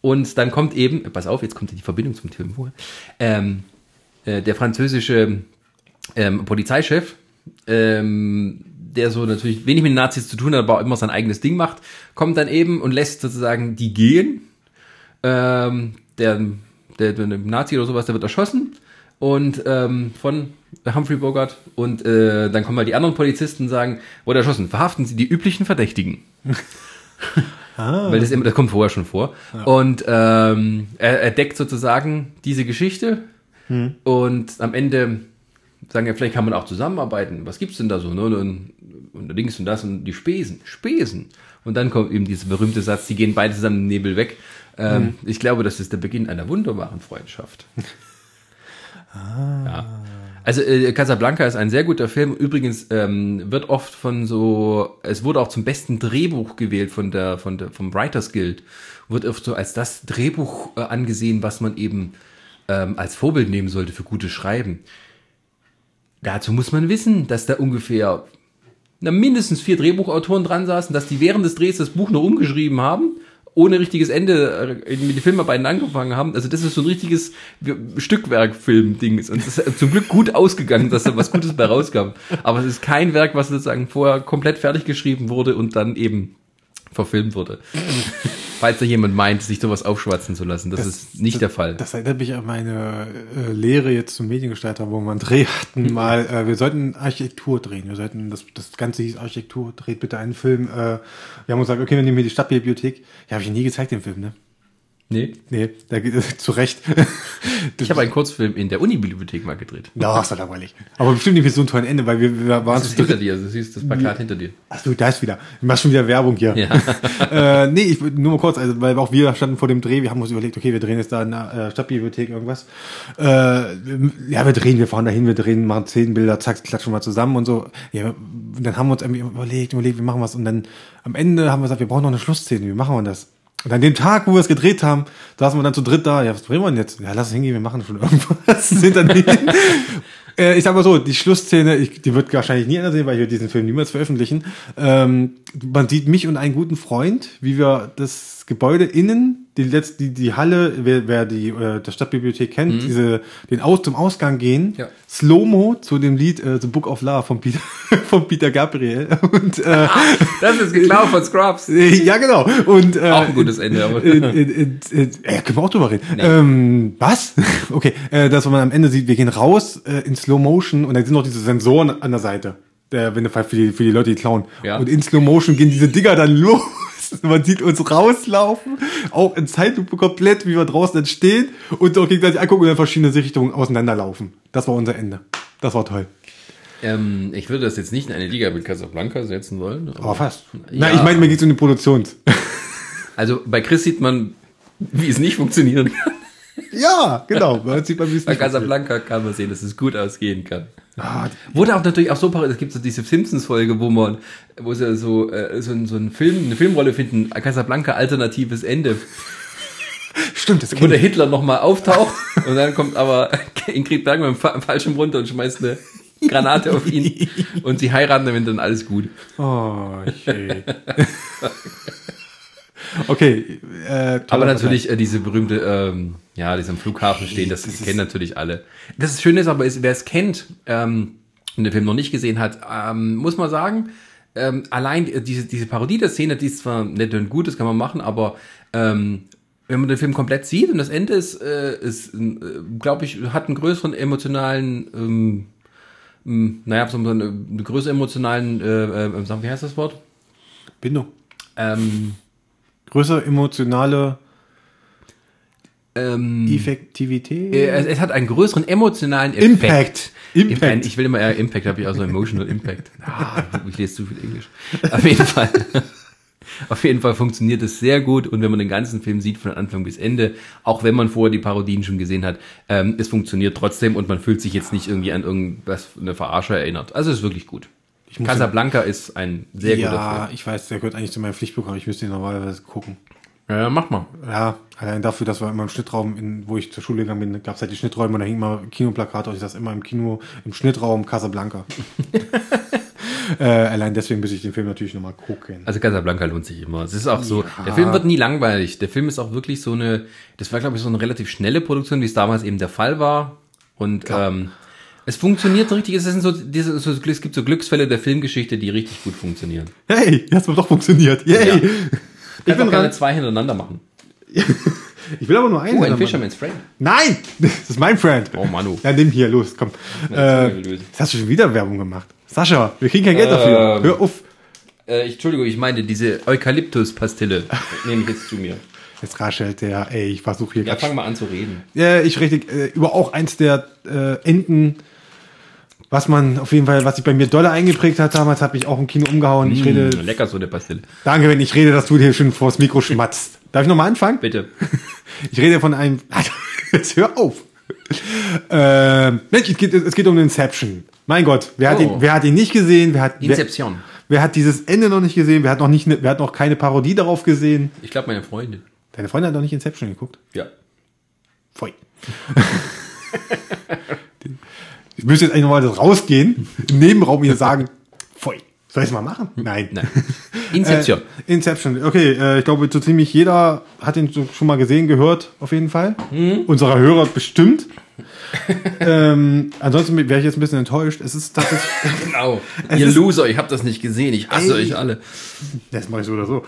Und dann kommt eben, pass auf, jetzt kommt die Verbindung zum Film vor. Ähm, äh, der französische ähm, Polizeichef, ähm, der so natürlich wenig mit den Nazis zu tun hat, aber immer sein eigenes Ding macht, kommt dann eben und lässt sozusagen die gehen. Ähm, der, der, der Nazi oder sowas, der wird erschossen und ähm, von Humphrey Bogart und äh, dann kommen halt die anderen Polizisten und sagen, wurde erschossen, verhaften Sie die üblichen Verdächtigen. Weil das, immer, das kommt vorher schon vor. Und ähm, er, er deckt sozusagen diese Geschichte und am Ende sagen ja, vielleicht kann man auch zusammenarbeiten. Was gibt's denn da so? Ne? Und, und da links und das und die Spesen. Spesen. Und dann kommt eben dieser berühmte Satz, die gehen beide zusammen im Nebel weg. Ähm, Ich glaube, das ist der Beginn einer wunderbaren Freundschaft. Ja. Also äh, Casablanca ist ein sehr guter Film. Übrigens ähm, wird oft von so, es wurde auch zum besten Drehbuch gewählt von der, von der, vom Writers Guild. Wird oft so als das Drehbuch äh, angesehen, was man eben ähm, als Vorbild nehmen sollte für gutes Schreiben. Dazu muss man wissen, dass da ungefähr na, mindestens vier Drehbuchautoren dran saßen, dass die während des Drehs das Buch nur umgeschrieben haben, ohne richtiges Ende äh, mit den Filmarbeiten angefangen haben. Also das ist so ein richtiges Stückwerk-Film-Ding. Und es ist zum Glück gut ausgegangen, dass da was Gutes bei rauskam. Aber es ist kein Werk, was sozusagen vorher komplett fertig geschrieben wurde und dann eben verfilmt wurde. Falls da jemand meint, sich sowas aufschwatzen zu lassen. Das, das ist nicht das, der Fall. Das erinnert mich an meine äh, Lehre jetzt zum Mediengestalter, wo wir einen Dreh hatten Mhm. mal. Äh, wir sollten Architektur drehen. Wir sollten, das, das Ganze hieß Architektur, dreht bitte einen Film. Äh, wir haben uns gesagt, okay, wir nehmen hier die Stadtbibliothek. Ja, habe ich nie gezeigt, den Film, ne? Nee. Nee, da geht es zu Recht. Ich habe einen Kurzfilm in der Unibibliothek mal gedreht. Na, ist doch langweilig. Aber bestimmt nicht mit so einem tollen Ende, weil wir, wir waren Das ist hinter dir, also du siehst das Plakat hinter dir. Ach du, da ist wieder. Du machst schon wieder Werbung hier. Ja. äh, nee, ich nur mal kurz, also weil auch wir standen vor dem Dreh, wir haben uns überlegt, okay, wir drehen jetzt da in der äh, Stadtbibliothek irgendwas. Äh, ja, wir drehen, wir fahren dahin, wir drehen, machen zehn Bilder, zack, klatschen mal zusammen und so. Ja, dann haben wir uns irgendwie überlegt, überlegt, wir machen was und dann am Ende haben wir gesagt, wir brauchen noch eine Schlussszene, wie machen wir das? Und an dem Tag, wo wir es gedreht haben, saßen wir dann zu dritt da. Ja, was drehen wir denn jetzt? Ja, lass es hingehen, wir machen schon irgendwas. Sind dann äh, ich sag mal so, die Schlussszene, ich, die wird wahrscheinlich nie einer sehen, weil ich werde diesen Film niemals veröffentlichen. Ähm, man sieht mich und einen guten Freund, wie wir das Gebäude innen, die letzte, die, die Halle, wer, wer die äh, der Stadtbibliothek kennt, diese den Aus zum Ausgang gehen, Ja. Slow-Mo zu dem Lied äh, The Book of Love von Peter von Peter Gabriel und äh, Das ist geklaut von Scrubs. ja genau und äh, Auch ein gutes Ende, aber. in, in, in, ja, können wir auch drüber reden. Ähm, was? Okay, äh, dass man am Ende sieht, wir gehen raus äh, in Slow Motion und da sind noch diese Sensoren an der Seite. Der, wenn du für die, für die Leute, die klauen. Ja. Und in Slow Motion gehen diese Dinger dann los. Man sieht uns rauslaufen, auch in Zeitlupe komplett, wie wir draußen dann stehen und auch gegenseitig angucken und in verschiedene Richtungen auseinanderlaufen. Das war unser Ende. Das war toll. Ähm, ich würde das jetzt nicht in eine Liga mit Casablanca setzen wollen. aber- Aber fast. Ja. Na, ich meine, mir geht's um die Produktion. Also bei Chris sieht man, wie es nicht funktionieren kann. ja, genau. Man sieht man, wie es Bei. Casablanca kann man sehen, dass es gut ausgehen kann. Ah, Wurde auch natürlich auch so parallel, es gibt so diese Simpsons-Folge, wo man, wo sie so, äh, so, so ein Film, eine Filmrolle finden, Casablanca alternatives Ende, stimmt, das wo der. Hitler nochmal auftaucht und dann kommt aber Ingrid Bergmann im Fa- Fallschirm runter und schmeißt eine Granate auf ihn und sie heiraten damit dann alles gut. Oh, shit. okay. Äh, Aber natürlich äh, diese berühmte, ähm, ja, die am Flughafen stehen, das, Das kennen natürlich alle. Das Schöne ist aber, ist, wer es kennt ähm, und den Film noch nicht gesehen hat, ähm, muss man sagen, ähm, allein äh, diese, diese Parodie der Szene, die ist zwar nett und gut, das kann man machen, aber ähm, wenn man den Film komplett sieht und das Ende ist, äh, ist äh, glaube ich, hat einen größeren emotionalen, ähm, ähm, naja, so eine, eine größere emotionalen, äh, äh, wie heißt das Wort? Bindung. Ähm, Größere emotionale ähm, Effektivität. Es, es hat einen größeren emotionalen Effekt. Impact. Impact. Impact. Ich will immer eher Impact, habe ich auch so Emotional Impact. Ah, ich lese zu viel Englisch. Auf jeden Fall. Auf jeden Fall funktioniert es sehr gut und wenn man den ganzen Film sieht von Anfang bis Ende, auch wenn man vorher die Parodien schon gesehen hat, ähm, es funktioniert trotzdem und man fühlt sich jetzt nicht irgendwie an irgendwas eine Verarsche erinnert. Also es ist wirklich gut. Casablanca ist ein sehr guter ja, Film. ich weiß, der gehört eigentlich zu meinem Pflichtprogramm. Ich müsste ihn normalerweise gucken. Ja, mach mal. Ja, allein dafür, dass wir immer im Schnittraum, in, wo ich zur Schule gegangen bin, gab es halt die Schnitträume und da hing immer Kinoplakate und ich saß immer im Kino, im Schnittraum Casablanca. äh, allein deswegen muss ich den Film natürlich nochmal gucken. Also Casablanca lohnt sich immer. Es ist auch so, Ja. der Film wird nie langweilig. Der Film ist auch wirklich so eine, das war glaube ich so eine relativ schnelle Produktion, wie es damals eben der Fall war. Und ähm, es funktioniert richtig. Es, sind so, diese, so, es gibt so Glücksfälle der Filmgeschichte, die richtig gut funktionieren. Hey, jetzt hat doch funktioniert. Yay! Ja. Ich bin gerne zwei hintereinander machen. Ich will aber nur einen. Oh, ein. Fisherman's Friend. Nein! Das ist mein Friend. Oh, Manu. Ja, nimm hier, los, komm. Ja, Äh, jetzt hast du schon wieder Werbung gemacht. Sascha, wir kriegen kein Geld dafür. Ähm. Hör auf. Äh, ich, Entschuldigung, ich meine diese Eukalyptus-Pastille nehme ich jetzt zu mir. Jetzt raschelt der, ey, ich versuche hier Ja, fang mal an zu reden. Ja, ich rede äh, über auch eins der äh, Enden, was man auf jeden Fall, was sich bei mir dolle eingeprägt hat damals, hat mich auch im Kino umgehauen. Ich rede, Mm, lecker so eine Pastille. danke, wenn ich rede, dass du dir schon vors Mikro schmatzt. Darf ich nochmal anfangen? Bitte. Ich rede von einem, jetzt hör auf. Äh, Mensch, es geht, es geht um Inception. Mein Gott, wer hat, Oh. ihn, wer hat ihn nicht gesehen? Wer hat, wer, Inception. wer hat dieses Ende noch nicht gesehen? Wer hat noch nicht, ne- wer hat noch keine Parodie darauf gesehen? Ich glaube, meine Freundin. Deine Freundin hat noch nicht Inception geguckt. Ja. Pfui. ich müsste jetzt eigentlich nochmal das rausgehen, im Nebenraum hier sagen, pfui. Soll ich es mal machen? Nein. Nein. Inception. Äh, Inception. Okay, äh, ich glaube, so ziemlich jeder hat ihn schon mal gesehen, gehört, auf jeden Fall. Mhm. Unserer Hörer bestimmt. ähm, ansonsten wäre ich jetzt ein bisschen enttäuscht. Es ist tatsächlich. genau. Es Ihr Loser, ich habe das nicht gesehen. Ich hasse Ey. euch alle. das mache ich so oder so.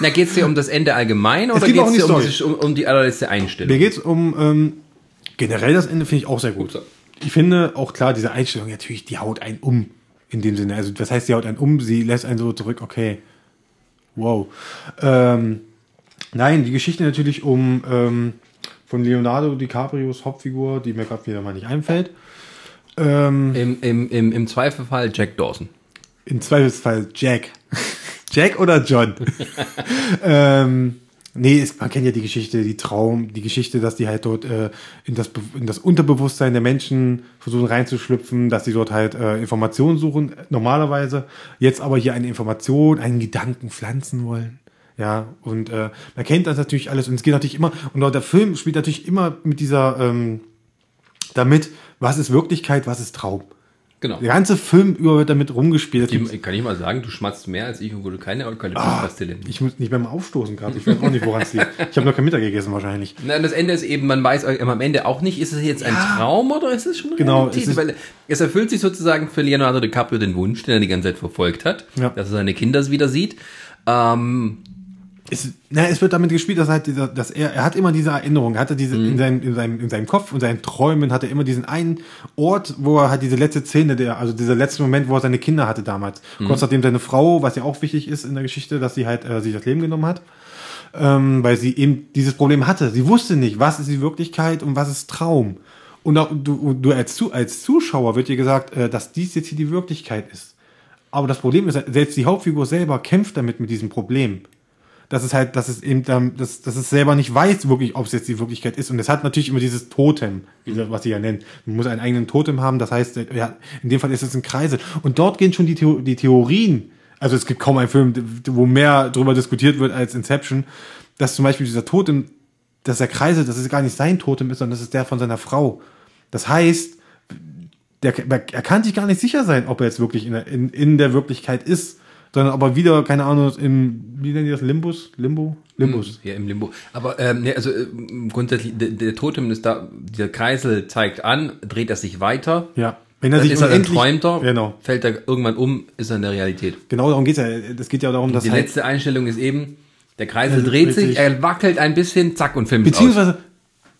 Na, geht's dir um das Ende allgemein oder geht geht's um dir die um, um, um die allerletzte Einstellung? Mir geht's um ähm, generell das Ende finde ich auch sehr gut. Gut. Ich finde auch klar, diese Einstellung natürlich, die haut einen um. In dem Sinne. Also das heißt, die haut einen um, sie lässt einen so zurück, okay. Wow. Ähm, nein, die Geschichte natürlich um ähm, von Leonardo DiCaprios Hauptfigur, die mir gerade wieder mal nicht einfällt. Ähm, Im, im, im, Im Zweifelfall Jack Dawson. Im Zweifelsfall Jack. Jack oder John? ähm, nee, es, man kennt ja die Geschichte, die Traum, die Geschichte, dass die halt dort äh, in, das, in das Unterbewusstsein der Menschen versuchen reinzuschlüpfen, dass sie dort halt äh, Informationen suchen, normalerweise. Jetzt aber hier eine Information, einen Gedanken pflanzen wollen. Ja, und äh, man kennt das natürlich alles und es geht natürlich immer, und auch der Film spielt natürlich immer mit dieser, ähm, damit, was ist Wirklichkeit, was ist Traum. Genau. Der ganze Film über wird damit rumgespielt. Die, kann ich mal sagen, du schmatzt mehr als ich und wurde keine keine Ah, ich muss nicht beim Aufstoßen gerade. Ich weiß auch nicht, woran es liegt. Ich habe noch kein Mittag gegessen wahrscheinlich. Na, das Ende ist eben, man weiß am Ende auch nicht, ist es jetzt ein Ja. Traum oder ist es schon Genau, Realität? es Weil es erfüllt sich sozusagen für Leonardo DiCaprio den Wunsch, den er die ganze Zeit verfolgt hat, Ja. dass er seine Kinder wieder sieht. Ähm, Es, na, es wird damit gespielt, dass, halt dieser, dass er, er hat immer diese Erinnerung, er hatte diese Mhm. in, seinem, in, seinem, in seinem Kopf und seinen Träumen hat er immer diesen einen Ort, wo er halt diese letzte Szene, der, also dieser letzte Moment, wo er seine Kinder hatte damals. Mhm. Kurz nachdem seine Frau, was ja auch wichtig ist in der Geschichte, dass sie halt äh, sich das Leben genommen hat. ähm, weil sie eben dieses Problem hatte. Sie wusste nicht, was ist die Wirklichkeit und was ist Traum. Und auch, du, du als, als Zuschauer wird dir gesagt, äh, dass dies jetzt hier die Wirklichkeit ist. Aber das Problem ist, selbst die Hauptfigur selber kämpft damit mit diesem Problem. Dass es halt, dass es eben, ähm, dass, dass es selber nicht weiß, wirklich, ob es jetzt die Wirklichkeit ist. Und es hat natürlich immer dieses Totem, was sie ja nennt. Man muss einen eigenen Totem haben, das heißt, äh, ja, in dem Fall ist es ein Kreisel. Und dort gehen schon die, Theo die Theorien, also es gibt kaum einen Film, wo mehr darüber diskutiert wird als Inception, dass zum Beispiel dieser Totem, dass der Kreisel, dass es gar nicht sein Totem ist, sondern das ist der von seiner Frau. Das heißt, der, er kann sich gar nicht sicher sein, ob er jetzt wirklich in der, in, in der Wirklichkeit ist, sondern ob er wieder, keine Ahnung, im, wie nennen die das, Limbus? Limbo? Limbus. Ja, im Limbo. Aber ähm, ne, also äh, grundsätzlich, der, der Totem ist da, der Kreisel zeigt an, dreht er sich weiter. Ja. Wenn er Dann sich ist er dann träumt er, Genau. fällt er irgendwann um, ist er in der Realität. Genau darum geht's ja. Es geht ja darum, dass Die halt, letzte Einstellung ist eben, der Kreisel Er dreht sich, er wackelt ein bisschen, zack und Film ist aus. beziehungsweise,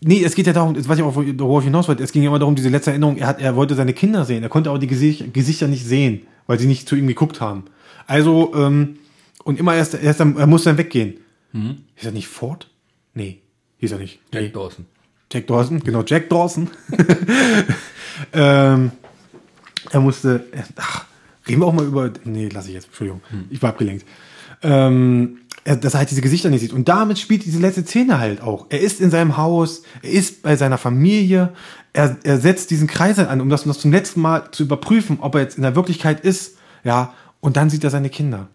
nee, es geht ja darum, das weiß ich auch, worauf ich hinaus wollte. Es ging ja immer darum, diese letzte Erinnerung, er hat, er wollte seine Kinder sehen. Er konnte aber die Gesicht, Gesichter nicht sehen, weil sie nicht zu ihm geguckt haben. Also, ähm, und immer erst, erst dann, er musste dann weggehen. Ist er nicht Ford? Nee, hieß er nicht. Nee. Jack Dawson. Jack Dawson, genau, Jack Dawson. ähm, er musste, ach, reden wir auch mal über, nee, lass ich jetzt, Entschuldigung, ich war abgelenkt. Ähm, dass er halt diese Gesichter nicht sieht. Und damit spielt diese letzte Szene halt auch. Er ist in seinem Haus, er ist bei seiner Familie, er, er setzt diesen Kreisel an, um das, um das zum letzten Mal zu überprüfen, ob er jetzt in der Wirklichkeit ist, ja, und dann sieht er seine Kinder.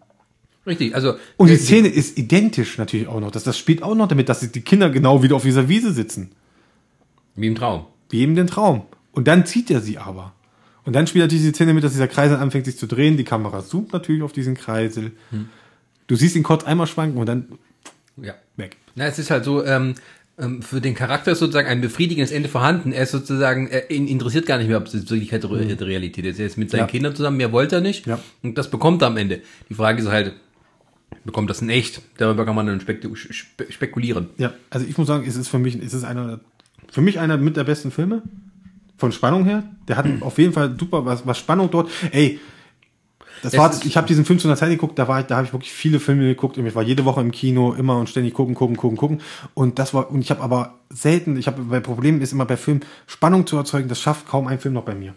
Richtig, also Und die Szene ist identisch natürlich auch noch. Das, das spielt auch noch damit, dass die Kinder genau wieder auf dieser Wiese sitzen. wie im Traum. wie eben den Traum. Und dann zieht er sie aber. Und dann spielt natürlich die Szene mit, dass dieser Kreisel anfängt sich zu drehen. Die Kamera zoomt natürlich auf diesen Kreisel. Du siehst ihn kurz einmal schwanken und dann Ja. weg. Na, es ist halt so, ähm, für den Charakter ist sozusagen ein befriedigendes Ende vorhanden. Er ist sozusagen, er interessiert gar nicht mehr, ob es Wirklichkeit oder Realität ist. Er ist mit seinen Ja. Kindern zusammen, mehr wollte er nicht. Ja. Und das bekommt er am Ende. Die Frage ist halt, bekommt das in echt? Darüber kann man dann spekulieren. Ja, also ich muss sagen, es ist für mich, es ist einer, für mich einer mit der besten Filme. Von Spannung her. Der hat auf jeden Fall super was, was Spannung dort. Ey, das Es war, ist- ich habe diesen Film zu einer Zeit geguckt, da war ich, da habe ich wirklich viele Filme geguckt. Ich war jede Woche im Kino, immer und ständig gucken, gucken, gucken, gucken. Und das war, und ich habe aber selten, ich habe, bei Problem ist immer bei Filmen Spannung zu erzeugen, das schafft kaum ein Film noch bei mir.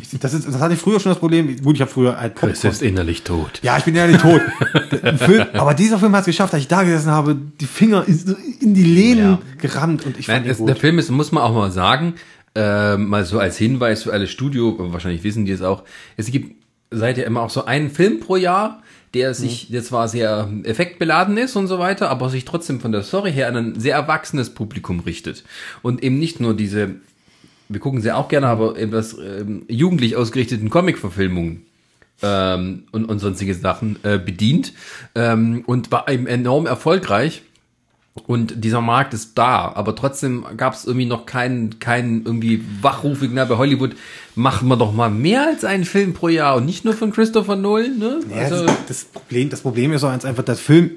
Ich, das ist, das hatte ich früher schon das Problem. Gut, ich habe früher halt Popcorn. innerlich tot. Ja, ich bin ehrlich tot. Film, aber dieser Film hat es geschafft, dass ich da gesessen habe, die Finger in, die Lehnen Ja. gerammt und ich Nein, fand es, der Film ist, muss man auch mal sagen, äh, mal so als Hinweis für alle Studio, wahrscheinlich wissen die es auch, es gibt seid ihr immer auch so einen Film pro Jahr, der sich, der zwar sehr effektbeladen ist und so weiter, aber sich trotzdem von der Story her an ein sehr erwachsenes Publikum richtet. Und eben nicht nur diese, wir gucken sie auch gerne, aber etwas ähm, jugendlich ausgerichteten Comic-Verfilmungen ähm, und, und sonstige Sachen äh, bedient ähm, und war eben enorm erfolgreich. Und dieser Markt ist da, aber trotzdem gab es irgendwie noch keinen, keinen irgendwie Wachrufe. Na, bei Hollywood machen wir doch mal mehr als einen Film pro Jahr und nicht nur von Christopher Nolan. Ne? Ja, also, das, das, Problem, das Problem ist auch einfach, das Film,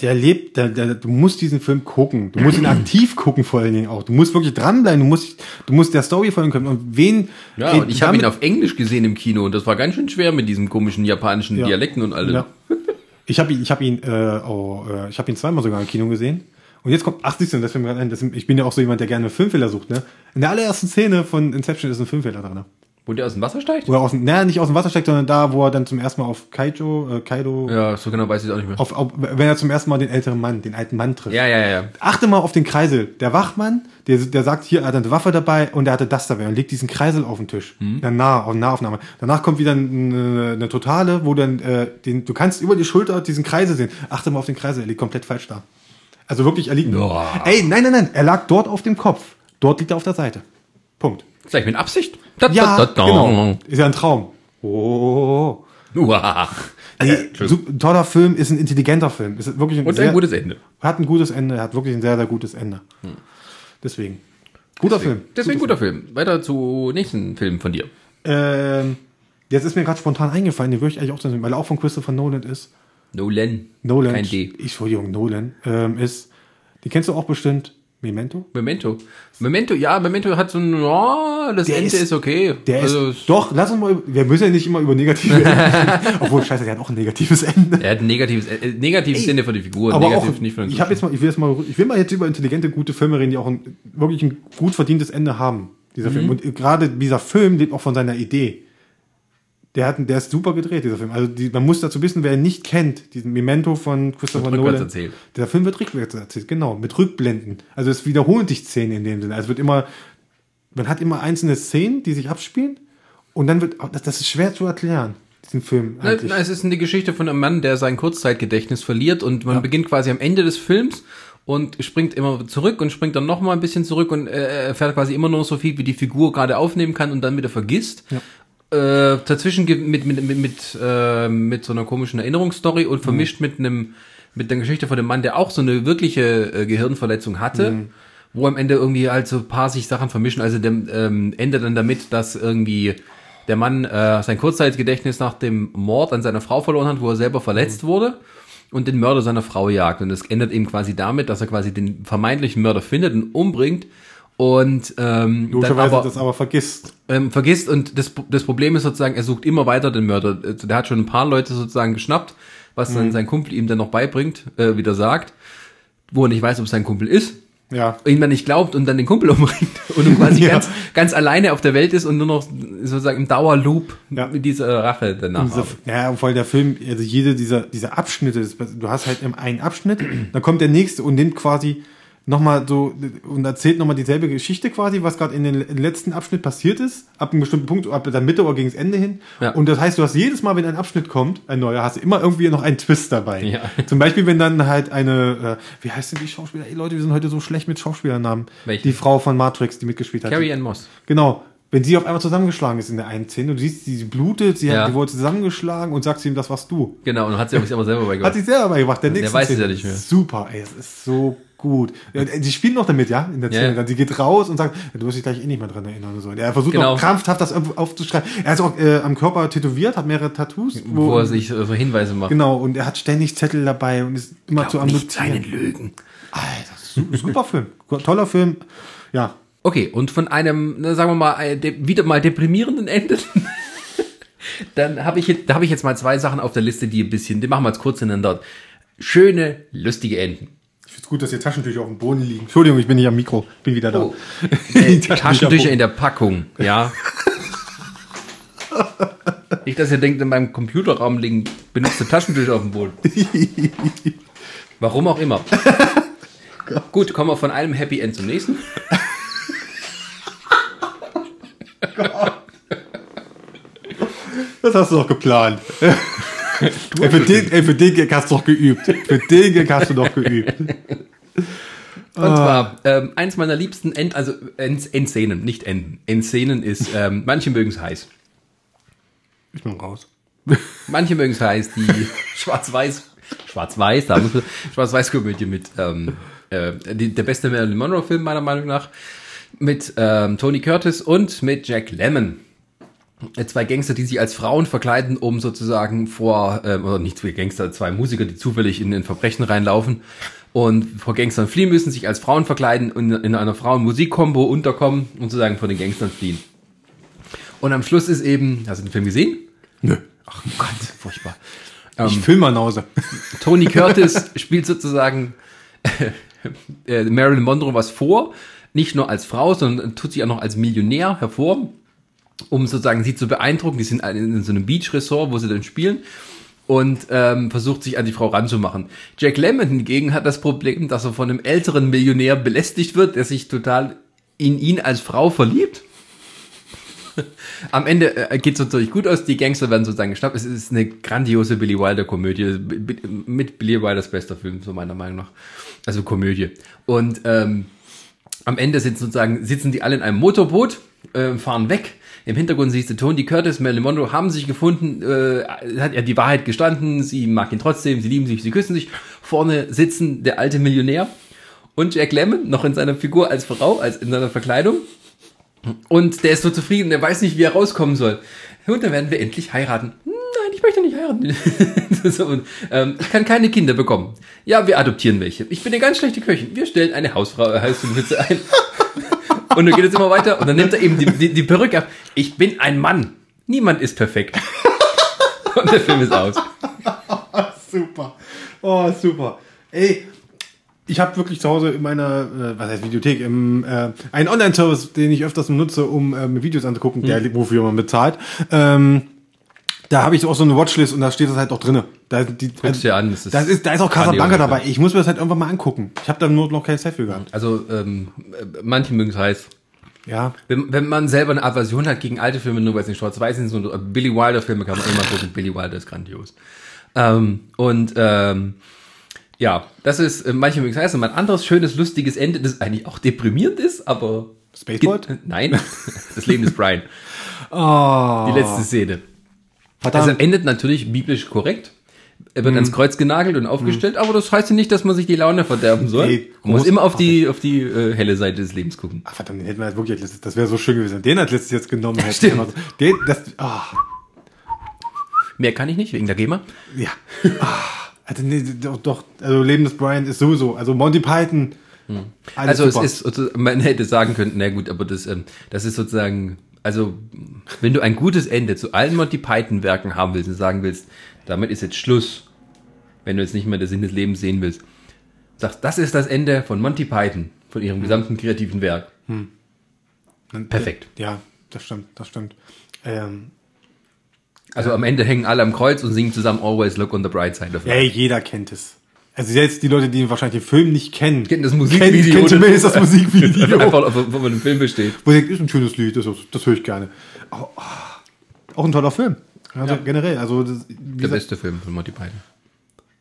der lebt, der, der, du musst diesen Film gucken. Du musst ihn aktiv gucken vor allen Dingen auch. Du musst wirklich dranbleiben. Du musst, du musst der Story folgen können. Und wen? Ja, und ich habe ihn auf Englisch gesehen im Kino und das war ganz schön schwer mit diesen komischen japanischen ja. Dialekten und allem. Ja. Ich habe ihn, ich habe ihn, äh, oh, äh, ich habe ihn zweimal sogar im Kino gesehen. Und jetzt kommt, ach, siehst du, das fällt mir gerade ein, das, ich bin ja auch so jemand, der gerne Filmfehler sucht, ne? In der allerersten Szene von Inception ist ein Filmfehler drin. Wo der aus dem Wasser steigt? Wo er aus dem, naja, nicht aus dem Wasser steigt, sondern da, wo er dann zum ersten Mal auf Kaijo, äh, Kaido. Ja, so genau weiß ich auch nicht mehr. Auf, auf, wenn er zum ersten Mal den älteren Mann, den alten Mann trifft. Ja, ja, ja. Achte mal auf den Kreisel. Der Wachmann, der, der sagt hier, er hat eine Waffe dabei und er hatte das dabei und legt diesen Kreisel auf den Tisch. Mhm. Dann nah, auf Nahaufnahme. Danach kommt wieder eine, eine totale, wo dann, äh, den, du kannst über die Schulter diesen Kreisel sehen. Achte mal auf den Kreisel, er liegt komplett falsch da. Also wirklich, er liegt. Oh. Ey, nein, nein, nein, er lag dort auf dem Kopf. Dort liegt er auf der Seite. Punkt. Vielleicht mit Absicht? Da, ja, da, da, genau. Ist ja ein Traum. Oh. Uah. Ey, toller Film, ist ein intelligenter Film. Ist wirklich ein Und sehr, ein gutes Ende. Hat ein gutes Ende, hat wirklich ein sehr, sehr gutes Ende. Hm. Deswegen. Guter deswegen, Film. Deswegen guter Film. Film. Weiter zu nächsten Film von dir. Ähm, jetzt ist mir gerade spontan eingefallen, den würde ich eigentlich auch sehen, weil er auch von Christopher Nolan ist. Nolan. Nolan. Kein D. Ich, Entschuldigung, Nolan. Ähm, ist, die kennst du auch bestimmt. Memento? Memento. Memento, ja, Memento hat so ein, oh, das der Ende ist, ist, okay. Der also ist, doch, lass uns mal, wir müssen ja nicht immer über negative Ende Obwohl, scheiße, der hat auch ein negatives Ende. Er hat ein negatives, äh, negatives Ey, Ende von den Figuren, aber negativ auch, nicht von Ich habe jetzt mal, ich will jetzt mal, ich will mal jetzt über intelligente, gute Filme reden, die auch ein, wirklich ein gut verdientes Ende haben, dieser mhm. Film. Und gerade dieser Film lebt auch von seiner Idee. Der, hat, der ist super gedreht, dieser Film. Also die, man muss dazu wissen, wer ihn nicht kennt, diesen Memento von Christopher Nolan. Erzählt. Der Film wird rückwärts erzählt, genau, mit Rückblenden. Also es wiederholen sich Szenen in dem Sinne. Also es wird immer, man hat immer einzelne Szenen, die sich abspielen und dann wird, das, das ist schwer zu erklären diesen Film. Na, es ist eine Geschichte von einem Mann, der sein Kurzzeitgedächtnis verliert und man ja. beginnt quasi am Ende des Films und springt immer zurück und springt dann noch mal ein bisschen zurück und äh, erfährt quasi immer nur so viel, wie die Figur gerade aufnehmen kann und dann wieder vergisst. Ja äh, dazwischen mit, mit, mit, mit, äh, mit so einer komischen Erinnerungsstory und vermischt mhm. mit einem mit der Geschichte von dem Mann, der auch so eine wirkliche äh, Gehirnverletzung hatte, mhm. wo am Ende irgendwie halt so ein paar sich Sachen vermischen. Also der ähm, endet dann damit, dass irgendwie der Mann äh, sein Kurzzeitgedächtnis nach dem Mord an seiner Frau verloren hat, wo er selber verletzt mhm. wurde und den Mörder seiner Frau jagt. Und es endet eben quasi damit, dass er quasi den vermeintlichen Mörder findet und umbringt und ähm, dann aber, das aber vergisst. Ähm, vergisst und das, das Problem ist sozusagen, er sucht immer weiter den Mörder. Also der hat schon ein paar Leute sozusagen geschnappt, was dann mhm. sein Kumpel ihm dann noch beibringt, äh, wieder sagt, wo er nicht weiß, ob es sein Kumpel ist. Ja. Ihn dann nicht glaubt und dann den Kumpel umbringt und quasi ja. ganz, ganz alleine auf der Welt ist und nur noch sozusagen im Dauerloop ja. mit dieser Rache danach. Diese, ja, voll der Film, also jede dieser, dieser Abschnitte, du hast halt einen Abschnitt, dann kommt der nächste und nimmt quasi nochmal so und erzählt nochmal dieselbe Geschichte quasi, was gerade in den letzten Abschnitt passiert ist, ab einem bestimmten Punkt, ab der Mitte oder gegen das Ende hin. Ja. Und das heißt, du hast jedes Mal, wenn ein Abschnitt kommt, ein neuer, hast du immer irgendwie noch einen Twist dabei. Ja. Zum Beispiel, wenn dann halt eine, äh, wie heißt denn die Schauspieler? Ey Leute, wir sind heute so schlecht mit Schauspielernamen. Welche? Die Frau von Matrix, die mitgespielt hat. Carrie Ann Moss. Genau wenn sie auf einmal zusammengeschlagen ist in der einen Szene und du siehst, sie blutet, sie, ja. hat, die wurde zusammengeschlagen und sagst ihm, das warst du. Genau, und hat sie aber selber beigebracht. Hat sie selber beigebracht. Der, der weiß es ja nicht mehr. Super, ey, es ist so gut. Sie spielt noch damit, ja, in der Szene. Ja. Sie geht raus und sagt, du wirst dich gleich eh nicht mehr dran erinnern oder so. Er versucht genau. noch krampfhaft das aufzuschreiben. Er ist auch äh, am Körper tätowiert, hat mehrere Tattoos. Wo, wo er sich so Hinweise macht. Genau, und er hat ständig Zettel dabei und ist immer Glaub zu am nicht seinen Lügen. Alter, super Film. Toller Film. Ja. Okay, und von einem, sagen wir mal, wieder mal deprimierenden Ende. Dann habe ich, jetzt, da hab ich jetzt mal zwei Sachen auf der Liste, die ein bisschen, die machen wir jetzt kurz hintereinander. Schöne, lustige Enden finde es gut, dass hier Taschentücher auf dem Boden liegen. Entschuldigung, ich bin nicht am Mikro. Bin wieder da. Oh. Äh, Taschentücher in der Packung, ja. nicht, dass ihr denkt, in meinem Computerraum liegen benutzte Taschentücher auf dem Boden. Warum auch immer. Gut, kommen wir von einem Happy End zum nächsten. Das hast du doch geplant. Ey, für, den, ey, für den Gag hast du doch geübt. Für den Gag hast du doch geübt. Und ah. zwar, ähm, eins meiner liebsten End, also End, Endszenen, nicht Enden. Endszenen ist, ähm, manche mögen es heiß. Ich bin raus. Manche mögen es heiß, die Schwarz-Weiß, Schwarz-Weiß, da muss Schwarz-Weiß-Komödie mit, ähm, äh, die, der beste Marilyn Monroe-Film meiner Meinung nach, mit ähm, Tony Curtis und mit Jack Lemmon. Äh, Zwei Gangster, die sich als Frauen verkleiden, um sozusagen vor, ähm, oder nicht zwei Gangster, zwei Musiker, die zufällig in ein Verbrechen reinlaufen und vor Gangstern fliehen müssen, sich als Frauen verkleiden und in einer Frauen-Musik-Kombo unterkommen und sozusagen vor den Gangstern fliehen. Und am Schluss ist eben, hast du den Film gesehen? Nö. Ach Gott, furchtbar. Ich film mal nach Hause. Tony Curtis spielt sozusagen äh, Marilyn Monroe was vor, nicht nur als Frau, sondern tut sich auch noch als Millionär hervor, um sozusagen sie zu beeindrucken. Die sind in so einem Beach-Resort, wo sie dann spielen und ähm, versucht sich an die Frau ranzumachen. Jack Lemmon hingegen hat das Problem, dass er von einem älteren Millionär belästigt wird, der sich total in ihn als Frau verliebt. Am Ende äh, geht es natürlich gut aus, die Gangster werden sozusagen geschnappt. Es ist eine grandiose Billy Wilder-Komödie, mit Billy Wilders bester Film, so meiner Meinung nach. Also Komödie. Und ähm, am Ende sind sozusagen, sitzen die alle in einem Motorboot, äh, fahren weg. Im Hintergrund siehst du Tony Curtis, Marilyn Monroe haben sich gefunden, äh, hat ja die Wahrheit gestanden, sie mag ihn trotzdem, sie lieben sich, sie küssen sich. Vorne sitzen der alte Millionär und Jack Lemmon, noch in seiner Figur als Frau, als in seiner Verkleidung. Und der ist so zufrieden, der weiß nicht, wie er rauskommen soll. Und dann werden wir endlich heiraten. Nein, ich möchte nicht heiraten. so, und, ähm, ich kann keine Kinder bekommen. Ja, wir adoptieren welche. Ich bin eine ganz schlechte Köchin. Wir stellen eine Hausfrau, äh, Hauswitze ein. und dann geht es immer weiter. Und dann nimmt er eben die, die, die Perücke ab. Ich bin ein Mann. Niemand ist perfekt. und der Film ist aus. super. Oh, super. Ey, ich habe wirklich zu Hause in meiner, äh, was heißt Videothek, im, äh, einen Online-Service, den ich öfters nutze, um äh, mir Videos anzugucken, der, wofür man bezahlt. Ähm, da habe ich auch so eine Watchlist und da steht das halt auch drinne. Da, ist die, Guck's dir an, das ist das ist, da ist auch Casablanca dabei. Ich muss mir das halt irgendwann mal angucken. Ich habe da nur noch keine Zeit für gehabt. Also, ähm, äh, manche mögen es heiß. Ja. Wenn, wenn man selber eine Aversion hat gegen alte Filme, nur weil es nicht schwarz-weiß sind, so Billy Wilder Filme kann man immer gucken. Billy Wilder ist grandios. Ähm, und ähm, ja, das ist äh, manche mögen es heiß. Und mein anderes schönes, lustiges Ende, das eigentlich auch deprimierend ist, aber Spaceboat? Nein, das Leben des Brian. Oh, Die letzte Szene. Verdammt. Also endet natürlich biblisch korrekt. Er wird ans Kreuz genagelt und aufgestellt, aber das heißt ja nicht, dass man sich die Laune verderben soll. Nee, man muss immer auf die, auf die äh, helle Seite des Lebens gucken. Ach, verdammt, den hätten wir jetzt wirklich als das wäre so schön gewesen, den als letztes jetzt genommen hätten. stimmt. So. Den, das, ah, Mehr kann ich nicht, wegen der GEMA. ja. Ah, also, nee, doch, doch, also Leben des Brian ist sowieso, also Monty Python. alles Also super. es ist, man hätte sagen können, na gut, aber das, ähm, das ist sozusagen, also wenn du ein gutes Ende zu allen Monty Python Werken haben willst und sagen willst, damit ist jetzt Schluss, wenn du jetzt nicht mehr den Sinn des Lebens sehen willst, sagst, das ist das Ende von Monty Python, von ihrem gesamten kreativen Werk. Perfekt. Ja, das stimmt, das stimmt. Ähm, Also am Ende hängen alle am Kreuz und singen zusammen Always Look on the Bright Side of Life. ey, jeder kennt es. Also selbst die Leute, die wahrscheinlich den Film nicht kennen, Kennen das kennen, Musikvideo. kennen zumindest das Musikvideo. Einfach, wo man im Film besteht. Denke, ist ein schönes Lied, das, das höre ich gerne. Auch, auch ein toller Film. Also Ja. generell, also das, Der gesagt, beste Film von Monty Python.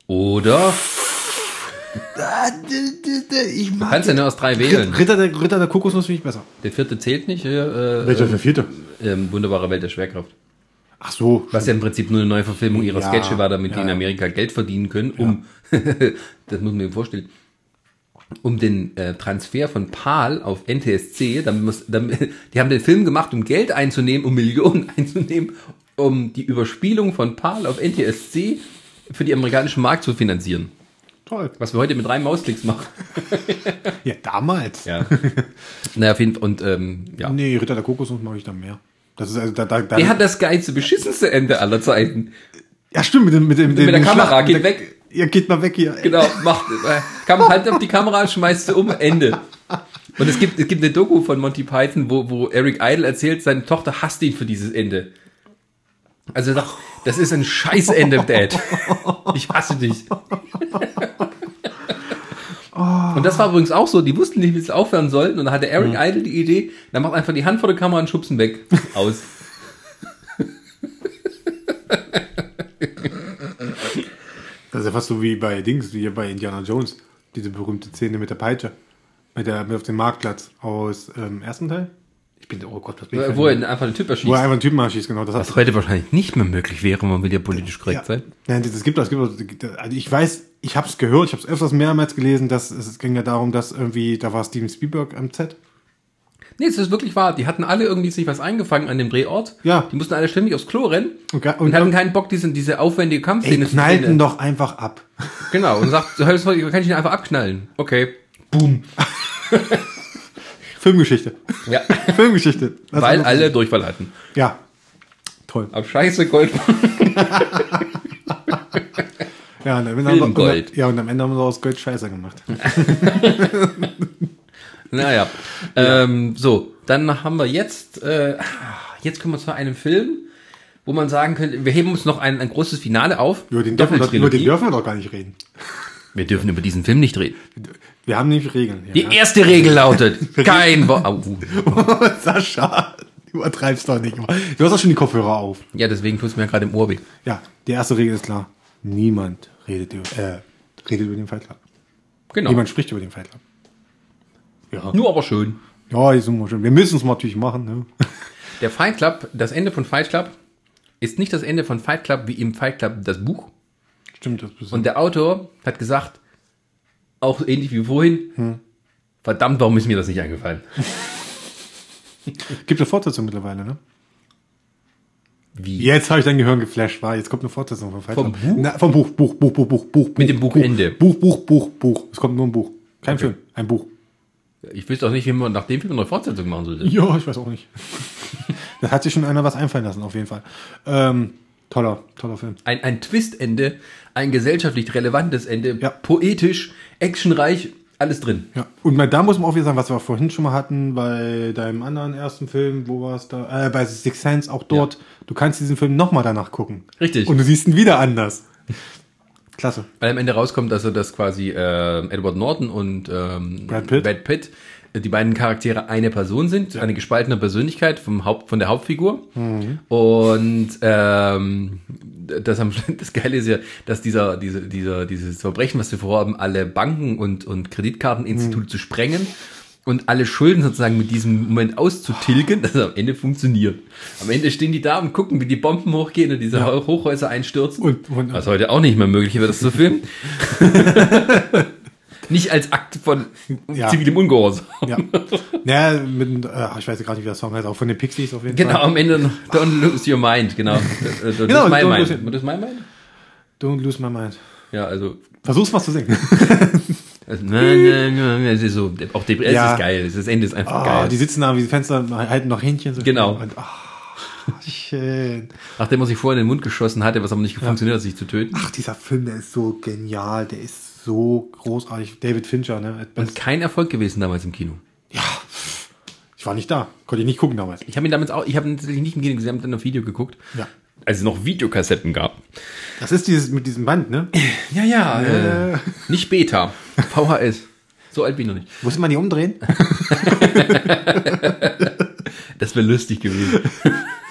Oder? ich Du kannst ja nur aus drei wählen. Ritter der, Ritter der Kokosnuss finde ich besser. Der vierte zählt nicht. Äh, äh, Welcher ist der vierte? ähm, Wunderbare Welt der Schwerkraft. Ach so. Was ja im Prinzip nur eine neue Verfilmung ihrer Ja, Sketche war, damit die ja, in ja. Amerika Geld verdienen können, um, das muss man sich vorstellen, um den äh, Transfer von PAL auf NTSC, damit, muss, damit, die haben den Film gemacht, um Geld einzunehmen, um Millionen einzunehmen, um die Überspielung von PAL auf NTSC für die amerikanischen Markt zu finanzieren. Toll. Was wir heute mit drei Mausklicks machen. Ja, damals. Ja. naja, auf jeden Fall, und ähm, ja. Nee, Ritter der Kokosnuss mag ich dann mehr. Das ist also da, da, da Der hat das geilste, beschissenste Ende aller Zeiten. Ja, stimmt, mit dem, mit dem, Mit der dem Kamera, Schlacht- geht mit der- weg. Ja, geht mal weg hier. Genau, macht, äh, kann halt auf die Kamera, schmeißt sie um, Ende. Und es gibt, es gibt eine Doku von Monty Python, wo, wo Eric Idle erzählt, seine Tochter hasst ihn für dieses Ende. Also er sagt, das ist ein Scheißende, Dad. Ich hasse dich. Und das war übrigens auch so, die wussten nicht, wie sie aufhören sollten. Und dann hatte Eric Idle die Idee, dann macht einfach die Hand vor der Kamera und schubsen weg. Aus. Das ist ja fast so wie bei Dings, wie bei Indiana Jones. Diese berühmte Szene mit der Peitsche. Mit der, mit auf dem Marktplatz aus ähm, ersten Teil? Ich bin, oh Gott, was bin ich Wo er einfach einen Typ erschießt. Wo er einfach einen Typen erschießt, genau. Das Was heute wahrscheinlich nicht mehr möglich wäre, man will ja politisch korrekt ja. sein. Nein, das gibt das gibt also ich weiß, ich habe es gehört, ich habe es öfters mehrmals gelesen, dass es ging ja darum, dass irgendwie da war Steven Spielberg am Set. Nee, es ist wirklich wahr. Die hatten alle irgendwie sich was eingefangen an dem Drehort. Ja. Die mussten alle ständig aufs Klo rennen. Und, Und hatten keinen Bock, diese, diese aufwendige Kampfszene knallt ihn drehen. doch einfach ab. Genau. Und sagt, so, kann ich ihn einfach abknallen. Okay. Boom. Filmgeschichte. Ja. Filmgeschichte. Das Weil alle Durchfall hatten. Ja. Toll. Ab Scheiße Gold. Ja, und am Ende haben wir, Filmgold. und, ja, und am Ende haben wir aus Gold Scheiße gemacht. Naja. Ähm, so, dann haben wir jetzt, äh, jetzt kommen wir zu einem Film, wo man sagen könnte, wir heben uns noch ein, ein großes Finale auf. Über den, dürfen über den dürfen wir doch gar nicht reden. Wir dürfen über diesen Film nicht reden. Wir haben nämlich Regeln. Die Ja. erste Regel lautet, kein Wort. Uh. Sascha, du übertreibst doch nicht. Du hast doch schon die Kopfhörer auf. Ja, deswegen tut es mir gerade im Ohr weh. Ja, die erste Regel ist klar. Niemand redet über, äh, redet über den Fight Club. Genau. Niemand spricht über den Fight Club. Ja. Nur aber schön. Ja, ist immer schön. Wir müssen es natürlich machen. Ne? Der Fight Club, das Ende von Fight Club, ist nicht das Ende von Fight Club wie im Fight Club das Buch. Stimmt, das ist Und der Autor hat gesagt, auch ähnlich wie vorhin, Hm. verdammt, warum ist mir das nicht eingefallen? Gibt eine Fortsetzung mittlerweile, ne? Wie? Jetzt habe ich dein Gehirn geflasht, war. Jetzt kommt eine Fortsetzung von Fight Vom. Buch? Na, vom Buch, Buch, Buch, Buch, Buch, Buch. Mit dem Buch, Buchende. Buch, Buch, Buch, Buch. Es kommt nur ein Buch. Kein Film, ein Buch. Ich wüsste auch nicht, wie man nach dem Film eine Fortsetzung machen sollte. Ja, ich weiß auch nicht. da hat sich schon einer was einfallen lassen, auf jeden Fall. Ähm, toller, toller Film. Ein, ein Twist-Ende, ein gesellschaftlich relevantes Ende, Ja. poetisch, actionreich, alles drin. Ja, und da muss man auch wieder sagen, was wir vorhin schon mal hatten bei deinem anderen ersten Film, wo war es da? Äh, bei Six Sense, auch dort. Du kannst diesen Film nochmal danach gucken. Richtig. Und du siehst ihn wieder anders. Klasse. Weil am Ende rauskommt, dass er das quasi äh, Edward Norton und ähm, Brad Pitt. Pitt, äh, die beiden Charaktere eine Person sind, eine gespaltene Persönlichkeit vom Haupt, von der Hauptfigur. Mhm. Und ähm, das, am, das Geile ist ja, dass dieser, diese, dieser, dieses Verbrechen, was wir vorhaben, alle Banken und, und Kreditkarteninstitute Mhm. zu sprengen und alle Schulden sozusagen mit diesem Moment auszutilgen, dass es am Ende funktioniert. Am Ende stehen die da und gucken, wie die Bomben hochgehen und diese Hochhäuser einstürzen. Und- und- was heute auch nicht mehr möglich wäre, das zu filmen. nicht als Akt von Ja. zivilem Ungehorsam. Ja. naja, mit, äh, ich weiß gar nicht, wie der Song heißt, auch von den Pixies auf jeden Genau, Fall. am Ende noch Don't lose your mind, genau. Äh, Don't Genau, lose my mind. lose- my mind? Don't lose my mind. Ja, also, Versuch's mal zu singen. also nein, nein, nein, es ist so, auch die, es Ja. ist geil, das Ende ist einfach Ah, geil. die sitzen da wie die Fenster, halten noch Händchen. So Genau. Und, ah, schön. Nachdem er sich vorher in den Mund geschossen hatte, was aber nicht funktioniert hat, sich zu töten. Ach, dieser Film, der ist so genial, der ist so großartig. David Fincher, ne? Und kein Erfolg gewesen damals im Kino. Ja, ich war nicht da. Konnte ich nicht gucken damals. Ich habe ihn damals auch, ich habe ihn natürlich nicht im Kino gesehen, ich habe dann auf Video geguckt. Ja. Als es noch Videokassetten gab. Das ist dieses mit diesem Band, ne? Ja, ja. Äh, nicht Beta. VHS. So alt bin ich noch nicht. Muss man die umdrehen? Das wäre lustig gewesen.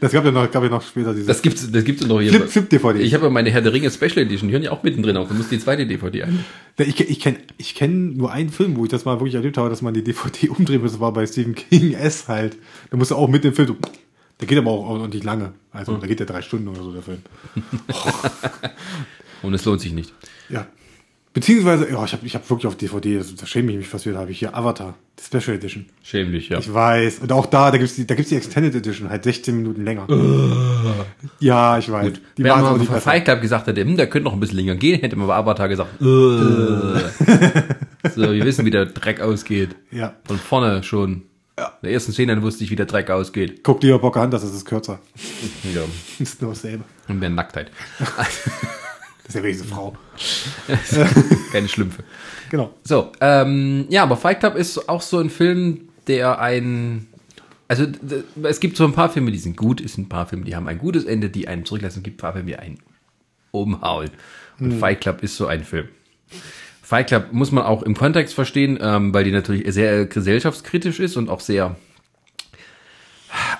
Das gab ja noch, gab ja noch später diese Das gibt's, das gibt's noch hier. Flip, Flip DVD. Ich habe ja meine Herr der Ringe Special Edition, die hören ja auch mittendrin auf. Du musst die zweite DVD ein. ich ich kenne ich kenn nur einen Film, wo ich das mal wirklich erlebt habe, dass man die DVD umdrehen muss. Das war bei Stephen King S halt. Da musst du auch mit dem Film der geht aber auch ordentlich lange. Also, da geht ja drei Stunden oder so, der Film. Und es lohnt sich nicht. Ja. Beziehungsweise, ja, ich habe ich hab wirklich auf DVD, das, da schäme ich mich fast wieder, habe ich hier Avatar, die Special Edition. Schämlich, ja. Ich weiß. Und auch da, da gibt's die, da gibt's die Extended Edition, halt 16 Minuten länger. ja, ich weiß. Die Wenn waren man nicht von. Fight Club gesagt hätte, hm, der könnte noch ein bisschen länger gehen, hätte man bei Avatar gesagt, äh. so, wir wissen, wie der Dreck ausgeht. Ja. Von vorne schon. Ja. In der ersten Szene wusste ich, wie der Dreck ausgeht. Guck dir Pocahontas, das ist kürzer. Ja. ist nur dasselbe. Und mehr Nacktheit. Das ist ja wirklich eine Frau. Keine Schlümpfe. Genau. So, ähm, ja, aber Fight Club ist auch so ein Film, der ein. Also, es gibt so ein paar Filme, die sind gut, es sind ein paar Filme, die haben ein gutes Ende, die einen zurücklassen, es gibt ein paar Filme, die einen umhauen. Und Fight Club ist so ein Film. Fight Club muss man auch im Kontext verstehen, ähm, weil die natürlich sehr gesellschaftskritisch ist und auch sehr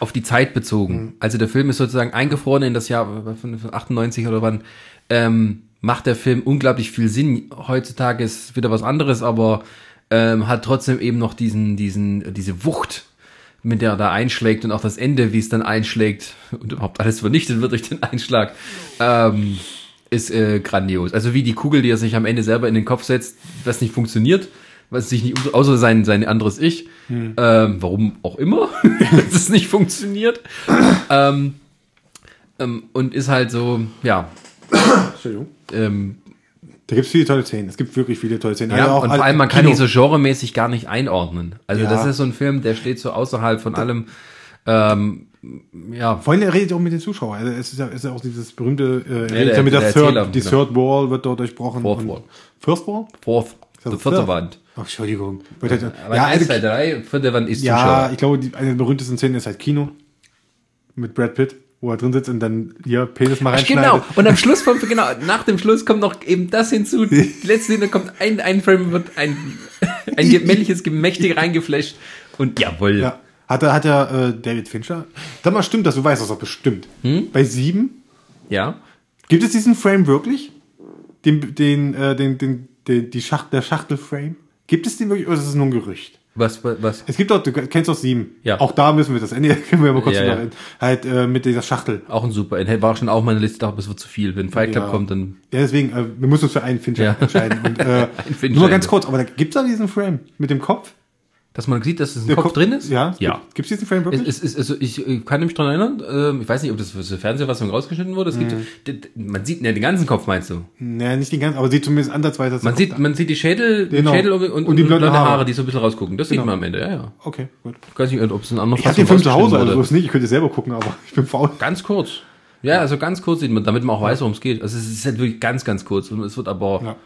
auf die Zeit bezogen. Also der Film ist sozusagen eingefroren in das Jahr von 98 oder wann. Ähm, macht der Film unglaublich viel Sinn. Heutzutage ist wieder was anderes, aber ähm, hat trotzdem eben noch diesen, diesen, diese Wucht mit der er da einschlägt und auch das Ende, wie es dann einschlägt und überhaupt alles vernichtet wird durch den Einschlag, ähm, ist äh, grandios. Also wie die Kugel, die er sich am Ende selber in den Kopf setzt, was nicht funktioniert, was sich nicht, außer sein, sein anderes Ich, ähm, warum auch immer, dass es nicht funktioniert. ähm, ähm, und ist halt so, ja, Entschuldigung. ähm, Da gibt es viele tolle Szenen. Es gibt wirklich viele tolle Szenen. ja, Also auch und vor allem, man kann Kino. ihn so genremäßig gar nicht einordnen. Also Ja. das ist so ein Film, der steht so außerhalb von allem, ähm, ja, Vorhin er redet auch mit den Zuschauern. Also es ist ja, ist ja auch dieses berühmte, äh, redet der- ja mit der, Third, die genau. Third Wall wird dort durchbrochen. Fourth Wall. First Wall? Fourth, Also die vierte. Wand. Ach, Entschuldigung. Halt- Aber ja, ja, 1, also, 2, 3, vierte Wand ist ja, Zuschauer. ich glaube, die, eine der berühmtesten Szenen ist halt Kino. Mit Brad Pitt, wo er drin sitzt und dann hier Penis mal Ach, reinschneidet. genau. Und am Schluss vom, genau, nach dem Schluss kommt noch eben das hinzu. Die letzte Szene kommt ein, ein Frame wird ein, ein männliches Gemächte reingeflasht. Und jawohl. Ja. Hat er, hat er äh, David Fincher? Sag mal, stimmt das? Du weißt das doch bestimmt. Hm? Bei sieben ja. gibt es diesen Frame wirklich? Den, den, äh, den, den, den die Schacht, der Schachtelframe? Gibt es den wirklich oder ist es nur ein Gerücht? Was, was, was? Es gibt doch, du kennst doch sieben. Ja. Auch da müssen wir das Ende, können wir mal kurz Ja, ja, halt äh, mit dieser Schachtel. Auch ein super. Er war schon auf meiner Liste, aber es wird zu viel. Wenn Fight Club Ja. kommt, dann. Ja, deswegen, äh, wir müssen uns für einen Fincher Ja. entscheiden. Und, äh, Fincher, nur mal ganz kurz, aber da gibt's da diesen Frame mit dem Kopf? Dass man sieht, dass es ein Der Kopf, drin ist? Ja. Ja. Gibt es diesen Frame wirklich? Es, es, also ich äh, kann mich dran erinnern, ähm, ich weiß nicht, ob das für das Fernsehfassung rausgeschnitten wurde. Es gibt, man sieht ja den ganzen Kopf, meinst du? naja, nicht den ganzen, aber sieht zumindest ansatzweise. Man sieht, Kopf man sieht die Schädel, Genau. Schädel und, und, Und die blonde Haare. Haare. die so ein bisschen rausgucken. Das Genau. sieht man am Ende, ja, ja. Okay, gut. Ich weiß nicht, ob es in anderen Ich habe den Film zu Hause, also so ist nicht. Ich könnte selber gucken, aber ich bin faul. Ganz kurz. Ja, also ganz kurz sieht man, damit man auch weiß, worum es geht. Also es ist halt wirklich ganz, ganz kurz und es wird aber Ja.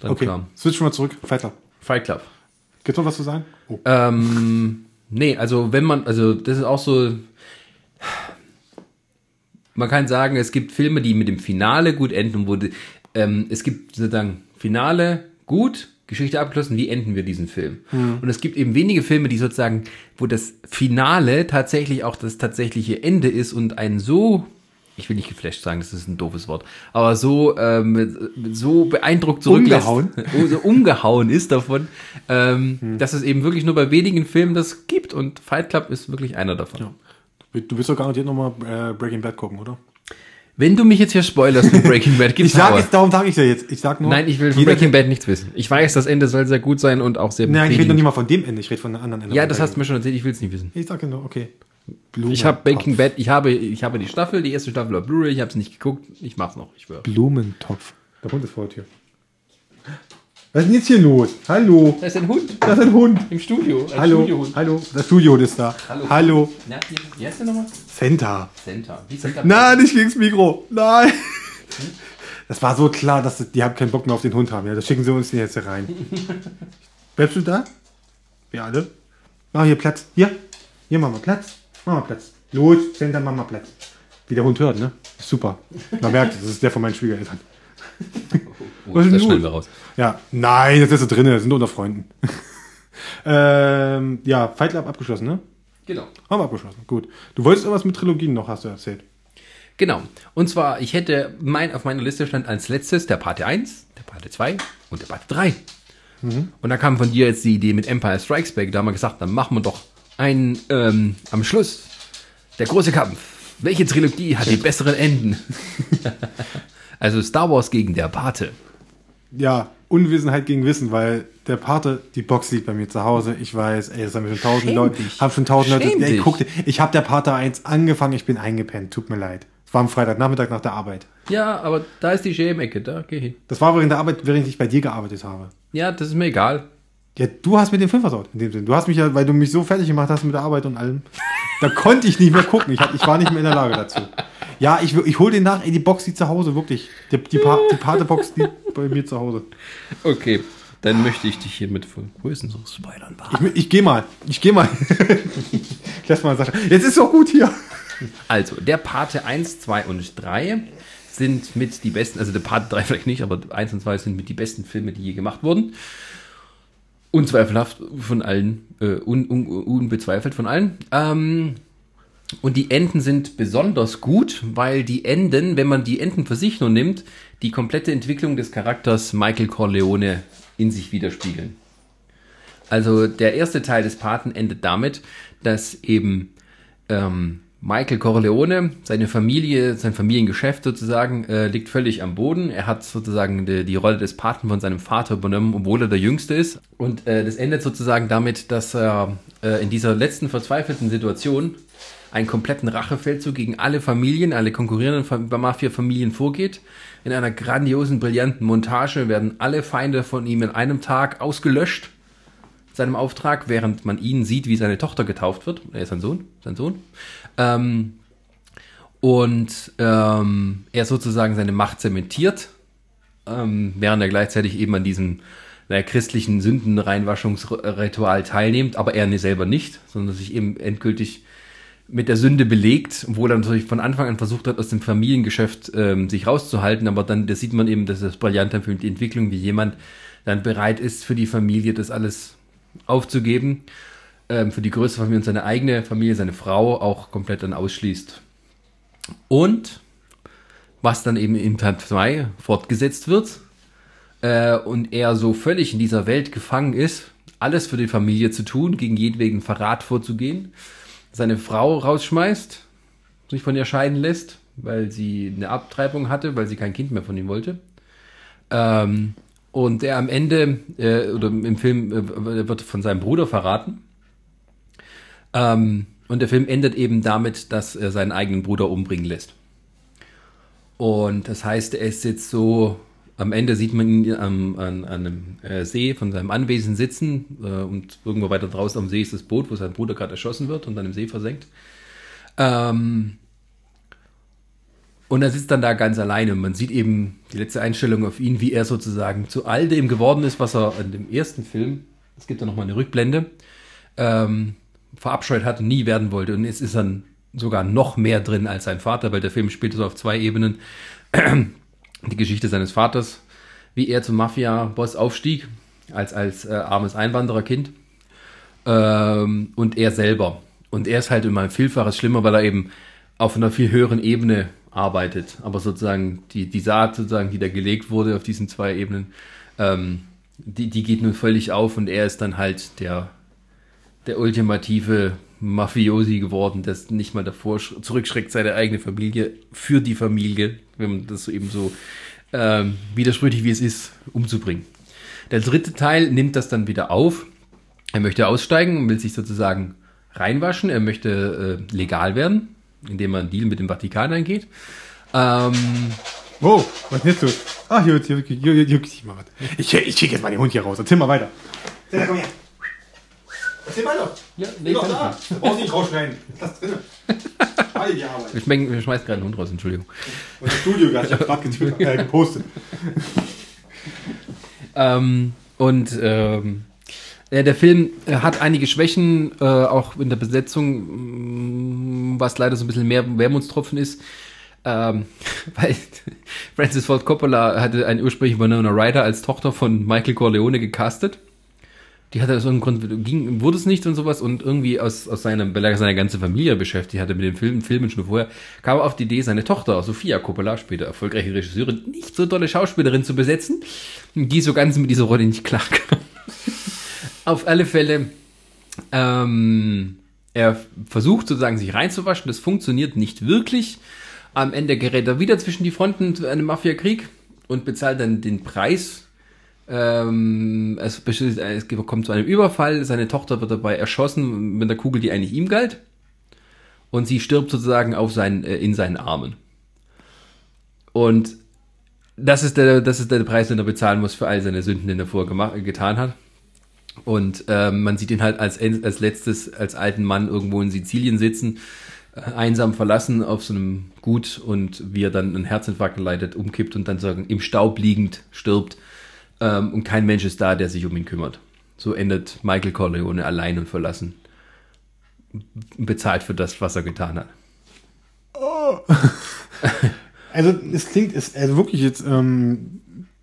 dann Okay, klar. switch mal zurück. Weiter. Fight Club. Gibt's noch was zu sagen? Oh. Ähm, nee, also wenn man, also das ist auch so, man kann sagen, es gibt Filme, die mit dem Finale gut enden, wo ähm, es gibt sozusagen Finale gut, Geschichte abgeschlossen, wie enden wir diesen Film? Und es gibt eben wenige Filme, die sozusagen, wo das Finale tatsächlich auch das tatsächliche Ende ist und einen so ich will nicht geflasht sagen, das ist ein doofes Wort, aber so ähm, so beeindruckt zurücklässt, Umgehauen. so umgehauen ist davon, ähm, dass es eben wirklich nur bei wenigen Filmen das gibt und Fight Club ist wirklich einer davon. Ja. Du willst doch garantiert nochmal äh, Breaking Bad gucken, oder? Wenn du mich jetzt hier spoilerst mit Breaking Bad, gibt's Ich sag jetzt, darum sage ich ja jetzt. Ich sag nur. Nein, ich will von Breaking Bad nichts wissen. Ich weiß, das Ende soll sehr gut sein und auch sehr Nein, ich rede noch nicht mal von dem Ende. Ich rede von einem anderen Ende. Ja, das hast du mir schon erzählt, ich will es nicht wissen. Ich sage nur, okay. Ich habe Breaking Bad, ich habe, ich habe die Staffel, die erste Staffel auf Blu-ray, ich habe es nicht geguckt, ich mach's noch, ich schwöre. Blumentopf. Der Hund ist vor der Tür. Was ist denn jetzt hier los? Hallo. Da ist ein Hund Da ist ein Hund. im Studio. Ein Hallo. Studiohund. Hallo. Der Studiohund ist da. Hallo. Hallo. Na, wie, wie heißt der nochmal? Center. Center. Wie Center? Nein, nicht gegen's Mikro. Nein. Das war so klar, dass die haben keinen Bock mehr auf den Hund haben. Ja, das schicken sie uns jetzt hier rein. Bleibst du da? Wir alle? Mach hier Platz. Hier. Hier machen wir Platz. Mach mal Platz. Los, Center, mach mal Platz. Wie der Hund hört, ne? Ist super. Man merkt, das ist der von meinen Schwiegereltern. Oh, Was ist das schneiden los? wir raus. Ja, nein, das ist so drin, das sind unter Freunden. ähm, ja, Fight Club abgeschlossen, ne? Genau. Haben wir abgeschlossen, gut. Du wolltest irgendwas mit Trilogien noch, hast du erzählt. Genau. Und zwar, ich hätte mein, auf meiner Liste stand als letztes der Parte 1, der Parte 2 und der Parte 3. Und da kam von dir jetzt die Idee mit Empire Strikes Back. Da haben wir gesagt, dann machen wir doch einen ähm, am Schluss. Der große Kampf. Welche Trilogie hat die besseren Enden? also Star Wars gegen der Pate. Ja, Unwissenheit gegen Wissen, weil der Pate, die Box liegt bei mir zu Hause. Ich weiß, ey, das haben schon tausend Schäm Leute, dich. haben schon tausend Leute. Schäm Ey, dich. guck, ich habe der Pate 1 angefangen, ich bin eingepennt. Tut mir leid. Es war am Freitagnachmittag nach der Arbeit. Ja, aber da ist die Schämecke, da geh hin. Das war während der Arbeit, während ich bei dir gearbeitet habe. Ja, das ist mir egal. Ja, du hast mir den Film versaut, in dem Sinn. Du hast mich ja, weil du mich so fertig gemacht hast mit der Arbeit und allem. Da konnte ich nicht mehr gucken. Ich, hab, ich war nicht mehr in der Lage dazu. Ja, ich, ich hole den nach. Ey, die Box liegt zu Hause, wirklich. Die, die, pa die Pate-Box liegt bei mir zu Hause. Okay, dann möchte ich dich hiermit vergrößen, so Spoilern. Ich, ich gehe mal. Ich gehe mal. Lass mal Sascha. Jetzt ist doch gut hier. Also, der Pate 1, 2 und 3 sind mit die besten, also der Pate 3 vielleicht nicht, aber 1 und 2 sind mit die besten Filme, die je gemacht wurden. Unzweifelhaft von allen, äh, un, un, unbezweifelt von allen. Ähm, und die Enden sind besonders gut, weil die Enden, wenn man die Enden für sich nur nimmt, die komplette Entwicklung des Charakters Michael Corleone in sich widerspiegeln. Also der erste Teil des Paten endet damit, dass eben ähm, Michael Corleone, seine Familie, sein Familiengeschäft sozusagen, äh, liegt völlig am Boden. Er hat sozusagen die, die Rolle des Paten von seinem Vater übernommen, obwohl er der Jüngste ist. Und äh, das endet sozusagen damit, dass er äh, in dieser letzten verzweifelten Situation einen kompletten Rachefeldzug gegen alle Familien, alle konkurrierenden Mafia-Familien vorgeht. In einer grandiosen, brillanten Montage werden alle Feinde von ihm in einem Tag ausgelöscht seinem Auftrag, während man ihn sieht, wie seine Tochter getauft wird. Er ist sein Sohn, sein Sohn. Ähm, und ähm, er sozusagen seine Macht zementiert, ähm, während er gleichzeitig eben an diesem naja, christlichen Sündenreinwaschungsritual teilnimmt, aber er selber nicht, sondern sich eben endgültig mit der Sünde belegt, obwohl er natürlich von Anfang an versucht hat, aus dem Familiengeschäft ähm, sich rauszuhalten, aber dann, das sieht man eben, dass das brillant für die Entwicklung, wie jemand dann bereit ist, für die Familie das alles aufzugeben, ähm, für die größte Familie und seine eigene Familie, seine Frau auch komplett dann ausschließt. Und was dann eben in Teil 2 fortgesetzt wird äh, und er so völlig in dieser Welt gefangen ist, alles für die Familie zu tun, gegen jedwegen Verrat vorzugehen, seine Frau rausschmeißt, sich von ihr scheiden lässt, weil sie eine Abtreibung hatte, weil sie kein Kind mehr von ihm wollte. Ähm, und er am Ende, äh, oder im Film, äh, wird von seinem Bruder verraten. Ähm, und der Film endet eben damit, dass er seinen eigenen Bruder umbringen lässt. Und das heißt, er ist jetzt so, am Ende sieht man ihn am, an, an einem äh, See von seinem Anwesen sitzen äh, und irgendwo weiter draußen am See ist das Boot, wo sein Bruder gerade erschossen wird und dann im See versenkt. Ähm, und er sitzt dann da ganz alleine und man sieht eben die letzte Einstellung auf ihn, wie er sozusagen zu all dem geworden ist, was er in dem ersten Film, es gibt da nochmal eine Rückblende, ähm, verabscheut hat und nie werden wollte. Und jetzt ist dann sogar noch mehr drin als sein Vater, weil der Film spielt so auf zwei Ebenen. Die Geschichte seines Vaters, wie er zum Mafia-Boss aufstieg, als, als äh, armes Einwandererkind. Ähm, und er selber. Und er ist halt immer vielfaches schlimmer, weil er eben auf einer viel höheren Ebene arbeitet. Aber sozusagen die, die Saat, sozusagen, die da gelegt wurde auf diesen zwei Ebenen, ähm, die, die geht nun völlig auf und er ist dann halt der, der ultimative Mafiosi geworden, der nicht mal davor zurückschreckt, seine eigene Familie für die Familie, wenn man das eben so ähm, widersprüchlich wie es ist, umzubringen. Der dritte Teil nimmt das dann wieder auf. Er möchte aussteigen und will sich sozusagen reinwaschen. Er möchte äh, legal werden indem man einen Deal mit dem Vatikan eingeht. Ähm, oh, was ist das? Ah, hier, hier mal was. Ich, ich schicke jetzt mal den Hund hier raus. Erzähl mal weiter. Komm her. Erzähl weiter. Ja, nee, noch da. Du brauchst nicht rausschneiden. Lass drinne. Alle die Arbeit. Wir, schmecken, wir schmeißen gerade einen Hund raus, Entschuldigung. Und das Studiogast, ich hab gerade äh, gepostet. ähm, und ähm, der Film hat einige Schwächen, äh, auch in der Besetzung, mm, was leider so ein bisschen mehr Wermutstropfen ist. Ähm, weil Francis Ford Coppola hatte einen ursprünglich Winona Ryder als Tochter von Michael Corleone gecastet. Die hatte aus irgendeinem Grund, ging, wurde es nicht und sowas und irgendwie aus, aus seiner, weil er seine ganze Familie beschäftigt hatte mit dem Film, Filmen schon vorher, kam er auf die Idee, seine Tochter, Sophia Coppola, später erfolgreiche Regisseurin, nicht so tolle Schauspielerin zu besetzen, die so ganz mit dieser Rolle nicht klarkam. Auf alle Fälle, ähm, er versucht sozusagen sich reinzuwaschen, das funktioniert nicht wirklich. Am Ende gerät er wieder zwischen die Fronten zu einem Mafiakrieg und bezahlt dann den Preis. Ähm, es, es kommt zu einem Überfall, seine Tochter wird dabei erschossen mit der Kugel, die eigentlich ihm galt. Und sie stirbt sozusagen auf seinen, äh, in seinen Armen. Und das ist, der, das ist der Preis, den er bezahlen muss für all seine Sünden, den er vorher getan hat. Und ähm, man sieht ihn halt als, als letztes, als alten Mann irgendwo in Sizilien sitzen, äh, einsam verlassen auf so einem Gut und wie er dann einen Herzinfarkt leidet, umkippt und dann sagen, im Staub liegend stirbt. Ähm, und kein Mensch ist da, der sich um ihn kümmert. So endet Michael Corleone allein und verlassen. Bezahlt für das, was er getan hat. Oh. also es klingt, es, also wirklich jetzt, ähm,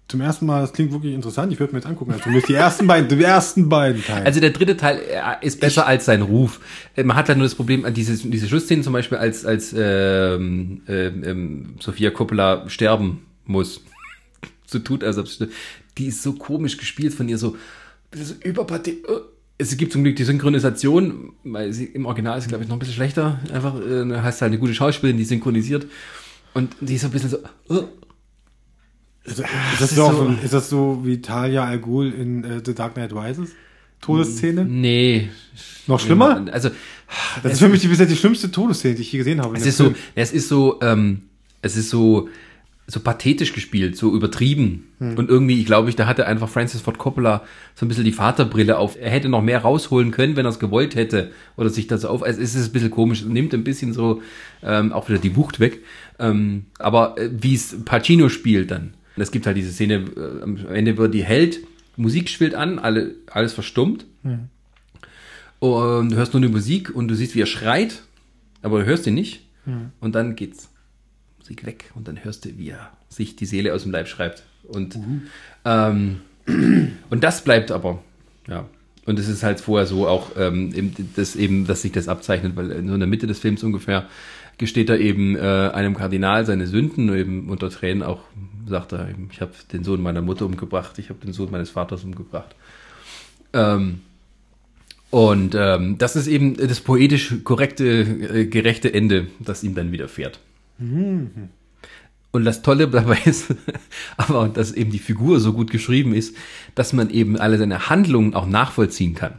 zum ersten Mal, das klingt wirklich interessant. Ich würde mir jetzt angucken. Also die ersten beiden, die ersten beiden Teile. Also der dritte Teil äh, ist besser ich, als sein Ruf. Äh, man hat halt nur das Problem, an diese, diese Schlussszene zum Beispiel, als, als ähm, ähm, Sophia Coppola sterben muss. so tut, also die ist so komisch gespielt von ihr, so, so überpartie. es gibt zum Glück die Synchronisation, weil sie im Original ist, glaube ich, noch ein bisschen schlechter. Einfach, äh, hast halt eine gute Schauspielerin, die synchronisiert. Und die ist so ein bisschen so, oh, Ist, das das ist so, so- ist das so wie Talia Al Ghul in äh, The Dark Knight Rises? Todesszene? nee. Noch schlimmer? Also, Das ist für mich die, bisher die schlimmste Todesszene, die ich je gesehen habe. es ist so, es ist so, ähm, es ist so, so pathetisch gespielt, so übertrieben. Und irgendwie, ich glaube, ich, da hatte einfach Francis Ford Coppola so ein bisschen die Vaterbrille auf. Er hätte noch mehr rausholen können, wenn er es gewollt hätte. Oder sich das auf. Also es ist ein bisschen komisch. Nimmt ein bisschen so ähm, auch wieder die Wucht weg. Ähm, aber äh, wie es Pacino spielt dann. Es gibt halt diese Szene, äh, am Ende wird die Held, Musik spielt an, alle, alles verstummt. Und du hörst nur die Musik und du siehst, wie er schreit, aber du hörst ihn nicht. Und dann geht's Musik weg und dann hörst du, wie er sich die Seele aus dem Leib schreibt. Und, ähm, und das bleibt aber, ja. Und es ist halt vorher so auch, ähm, das eben, dass sich das abzeichnet, weil so in der Mitte des Films ungefähr gesteht er eben äh, einem Kardinal seine Sünden, eben unter Tränen auch sagt er, eben, ich habe den Sohn meiner Mutter umgebracht, ich habe den Sohn meines Vaters umgebracht. Ähm, und ähm, das ist eben das poetisch korrekte, äh, gerechte Ende, das ihm dann widerfährt. Und das Tolle dabei ist, aber dass eben die Figur so gut geschrieben ist, dass man eben alle seine Handlungen auch nachvollziehen kann.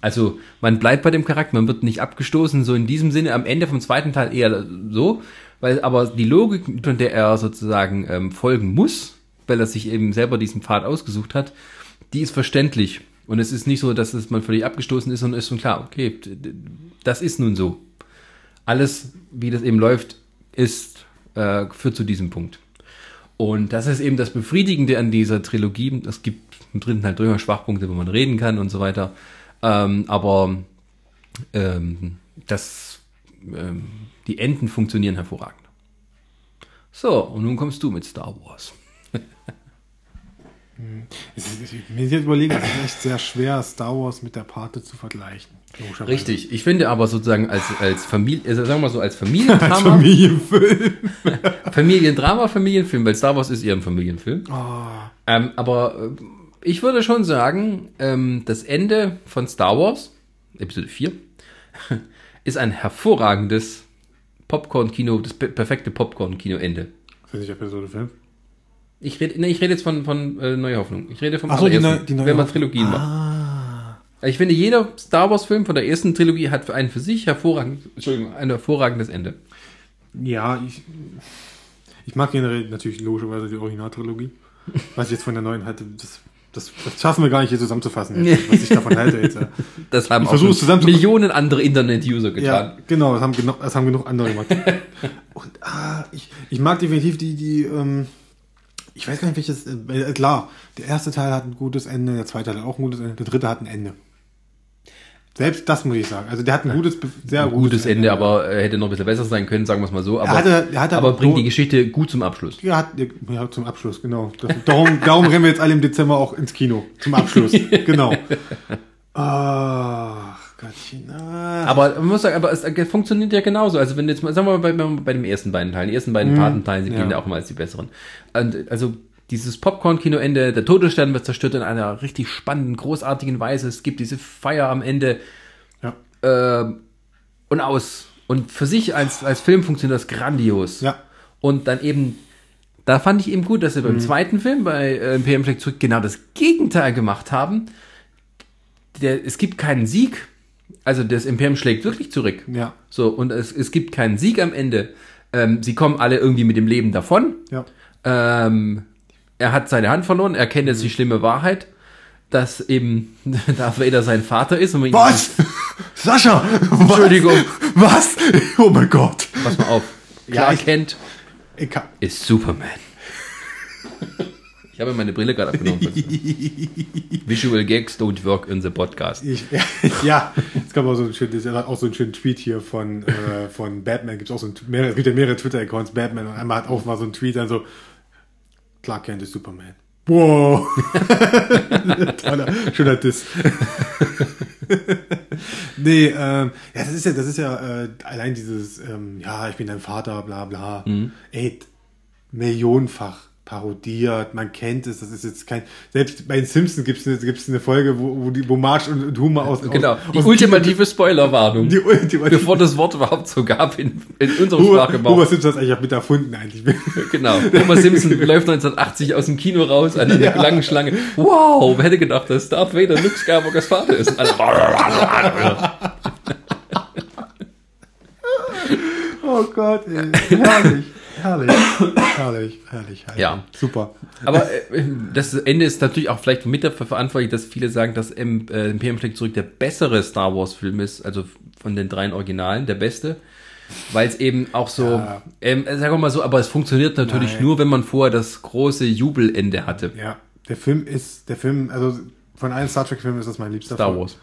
Also man bleibt bei dem Charakter, man wird nicht abgestoßen, so in diesem Sinne am Ende vom zweiten Teil eher so, weil aber die Logik, von der er sozusagen ähm, folgen muss, weil er sich eben selber diesen Pfad ausgesucht hat, die ist verständlich. Und es ist nicht so, dass es man völlig abgestoßen ist, sondern ist schon klar, okay, das ist nun so. Alles, wie das eben läuft, ist, äh, führt zu diesem Punkt. Und das ist eben das Befriedigende an dieser Trilogie. Es gibt im dritten halt durchaus Schwachpunkte, wo man reden kann und so weiter. Ähm, aber ähm, das, ähm, die Enden funktionieren hervorragend. So, und nun kommst du mit Star Wars. Ich, mir ist jetzt überlegen, es ist echt sehr schwer, Star Wars mit der Pate zu vergleichen. Richtig. Ich finde aber sozusagen als, als Familie, also sagen wir so, als Als Familiendrama, Familienfilm. Familiendrama, Familienfilm, weil Star Wars ist eher ein Familienfilm. Oh, Ähm, aber äh, ich würde schon sagen, ähm, das Ende von Star Wars, Episode 4, ist ein hervorragendes Popcorn-Kino, das pe- perfekte Popcorn-Kino-Ende. ist das nicht Episode 5? Ich rede, ich rede jetzt von, von äh, Neue Hoffnung. Ich rede vom Ach so, die neu- die neue wenn man. Trilogien macht. Ah. Ich finde, jeder Star Wars-Film von der ersten Trilogie hat für einen für sich hervorragend, Entschuldigung, ein hervorragendes Ende. Ja, ich, ich mag generell natürlich logischerweise die Originaltrilogie. Was ich jetzt von der neuen halte, das, das, das schaffen wir gar nicht hier zusammenzufassen, jetzt, was ich davon halte jetzt. Das haben Ich auch schon Millionen andere Internet-User getan. Ja, genau, das haben genug, das haben genug andere gemacht. Und ah, ich, ich mag definitiv die, die, ähm, ich weiß gar nicht, welches, äh, klar, der erste Teil hat ein gutes Ende, der zweite hat auch ein gutes Ende, der dritte hat ein Ende. Selbst das muss ich sagen. Also der hat ein gutes, sehr Ein gutes Ende, aber äh, hätte noch ein bisschen besser sein können, sagen wir es mal so. Aber, hatte- er hatte aber bringt die Geschichte gut zum Abschluss. Ja, hat, ja, zum Abschluss, genau. Das, darum, darum rennen wir jetzt alle im Dezember auch ins Kino. Zum Abschluss, genau. Ach, Gottchen. Ah. Aber man muss sagen, aber es äh, funktioniert ja genauso. Also wenn jetzt mal, sagen wir mal bei, bei den ersten beiden Teilen, die ersten beiden Patenteilen, sie ja. gehen ja auch immer als die besseren. Und also dieses Popcorn-Kino-Ende, der Todesstern wird zerstört in einer richtig spannenden, großartigen Weise. Es gibt diese Feier am Ende Ja, äh, und aus. Und für sich als, als Film funktioniert das grandios. ja. Und dann eben, da fand ich eben gut, dass sie Mhm. beim zweiten Film bei äh, Imperium schlägt zurück genau das Gegenteil gemacht haben. Der, es gibt keinen Sieg. Also das Imperium schlägt wirklich zurück. Ja. So, und es, es gibt keinen Sieg am Ende. Ähm, sie kommen alle irgendwie mit dem Leben davon. Ja. Ähm, er hat seine Hand verloren, er kennt jetzt die schlimme Wahrheit, dass eben Darth Vader sein Vater ist. Und Was? Sascha! Entschuldigung. Was? Oh mein Gott. Pass mal auf. Ja, Clark ich- Kent Ich kann, ist Superman. Ich habe meine Brille gerade abgenommen. Visual Gags don't work in the podcast. ich, ja, es gab auch so ein schönes, auch so einen schönen Tweet hier von, äh, von Batman. Gibt auch so ein, mehrere, es gibt ja mehrere Twitter-Accounts, Batman, und einmal hat auch mal so ein Tweet dann so, Clark Kent ist Superman. Wow. Toller, schöner Diss. nee, ähm, ja, das ist ja, das ist ja äh, allein dieses, ähm, ja, ich bin dein Vater, bla bla. Ey, millionenfach parodiert, man kennt es, das ist jetzt kein. Selbst bei den Simpsons gibt es eine Folge, wo, wo, die, wo Marge und, Homer aus. Genau, aus, die aus ultimative Spoilerwarnung. Die ultimative. Bevor das Wort überhaupt so gab in, in unserem Homer, Sprachgebrauch. Homer Simpson hat eigentlich auch mit erfunden eigentlich. Genau. Homer Simpson läuft 1980 aus dem Kino raus an einer Ja. langen Schlange. Wow, wer hätte gedacht, dass Darth Vader Luke Skywalkers Vater ist? Oh Gott, ey. herrlich, herrlich, herrlich, herrlich, herrlich. Ja. Super. Aber äh, das Ende ist natürlich auch vielleicht mit dafür verantwortlich, dass viele sagen, dass ähm, äh, Imperium schlägt zurück der bessere Star Wars Film ist, also von den dreien Originalen der beste. Weil es eben auch so, Ja. ähm, sagen wir mal so, aber es funktioniert natürlich Nein. nur, wenn man vorher das große Jubelende hatte. Ja, der Film ist, der Film, also von allen Star Trek-Filmen ist das mein liebster Star Film. Wars.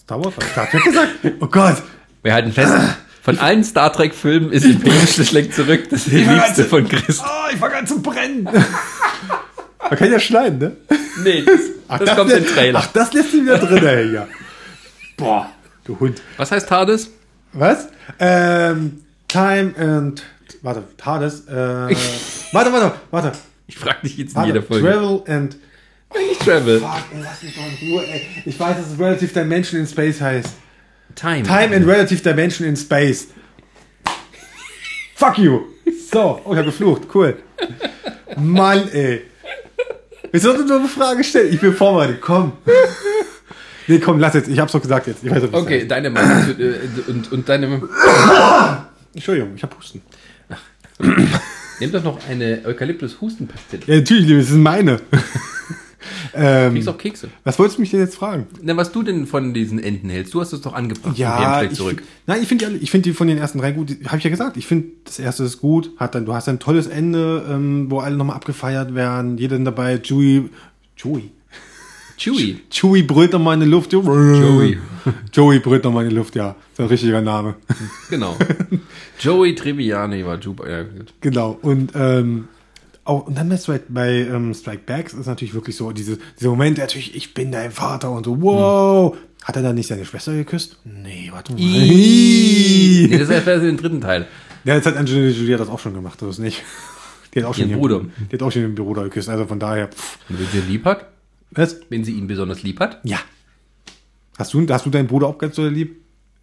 Star Wars? Star Trek gesagt? Oh Gott. Wir halten fest, von allen Star Trek Filmen ist Imperium schlägt zurück das die liebste von Chris. Oh, ich fange an zu brennen. Man kann ja schneiden, ne? Nee, das, das, kommt im Trailer. Ach, das lässt sich wieder drin, ey, ja. Boah, du Hund. Was heißt TARDIS? Was? Ähm, Time and, warte, TARDIS, äh, warte, warte, warte. Ich frage dich jetzt in warte jeder Folge. Travel and, Nicht Travel. fuck, ey, lass mich doch in Ruhe, ey. Ich weiß, dass es Relative Dimension in Space heißt. Time. Time and Relative Dimension in Space. Fuck you. So, oh, ich hab geflucht. Cool. Mann, ey. Sollst du nur eine Frage stellen. Ich bin vorbereitet. Komm. Nee, komm, lass jetzt. Ich hab's doch gesagt jetzt. Ich weiß, ob Okay, deine Meinung zu, äh, und, und deine. Entschuldigung, ich hab Husten. Nimm doch noch eine Eukalyptus-Hustenpastille. Ja, natürlich, das sind meine. Ähm, Kriegst auch Kekse. was wolltest du mich denn jetzt fragen? Na, was du denn von diesen Enten hältst? Du hast es doch angebracht. Ja, ich, zurück. nein, ich finde die, finde die von den ersten drei gut. Habe ich ja gesagt. Ich finde das erste ist gut. Hat dann, du hast ein tolles Ende, ähm, wo alle nochmal abgefeiert werden. Jeder dabei. Chewie, Chewie, Chewie. Chewie brüllt nochmal in die Luft. Joey, Joey brüllt nochmal in die Luft. Ja, ist ein richtiger Name. Genau. Joey Triviani war. Ja, gut. genau. Und ähm, auch und dann bei Strike, bei ähm, Strike Backs ist natürlich wirklich so diese, dieser Moment, natürlich, ich bin dein Vater und so. Wow. Hat er dann nicht seine Schwester geküsst? Nee, warte mal. Nee, das ist erst den dritten Teil. Ja, jetzt hat Angelina Jolie das auch schon gemacht, das ist nicht. Die hat auch schon Ihren Bruder. Die hat auch schon den Bruder geküsst, also von daher. Pff. Und wenn sie ihn lieb hat, Was? wenn sie ihn besonders lieb hat. Ja. Hast du, hast du deinen Bruder auch ganz so lieb,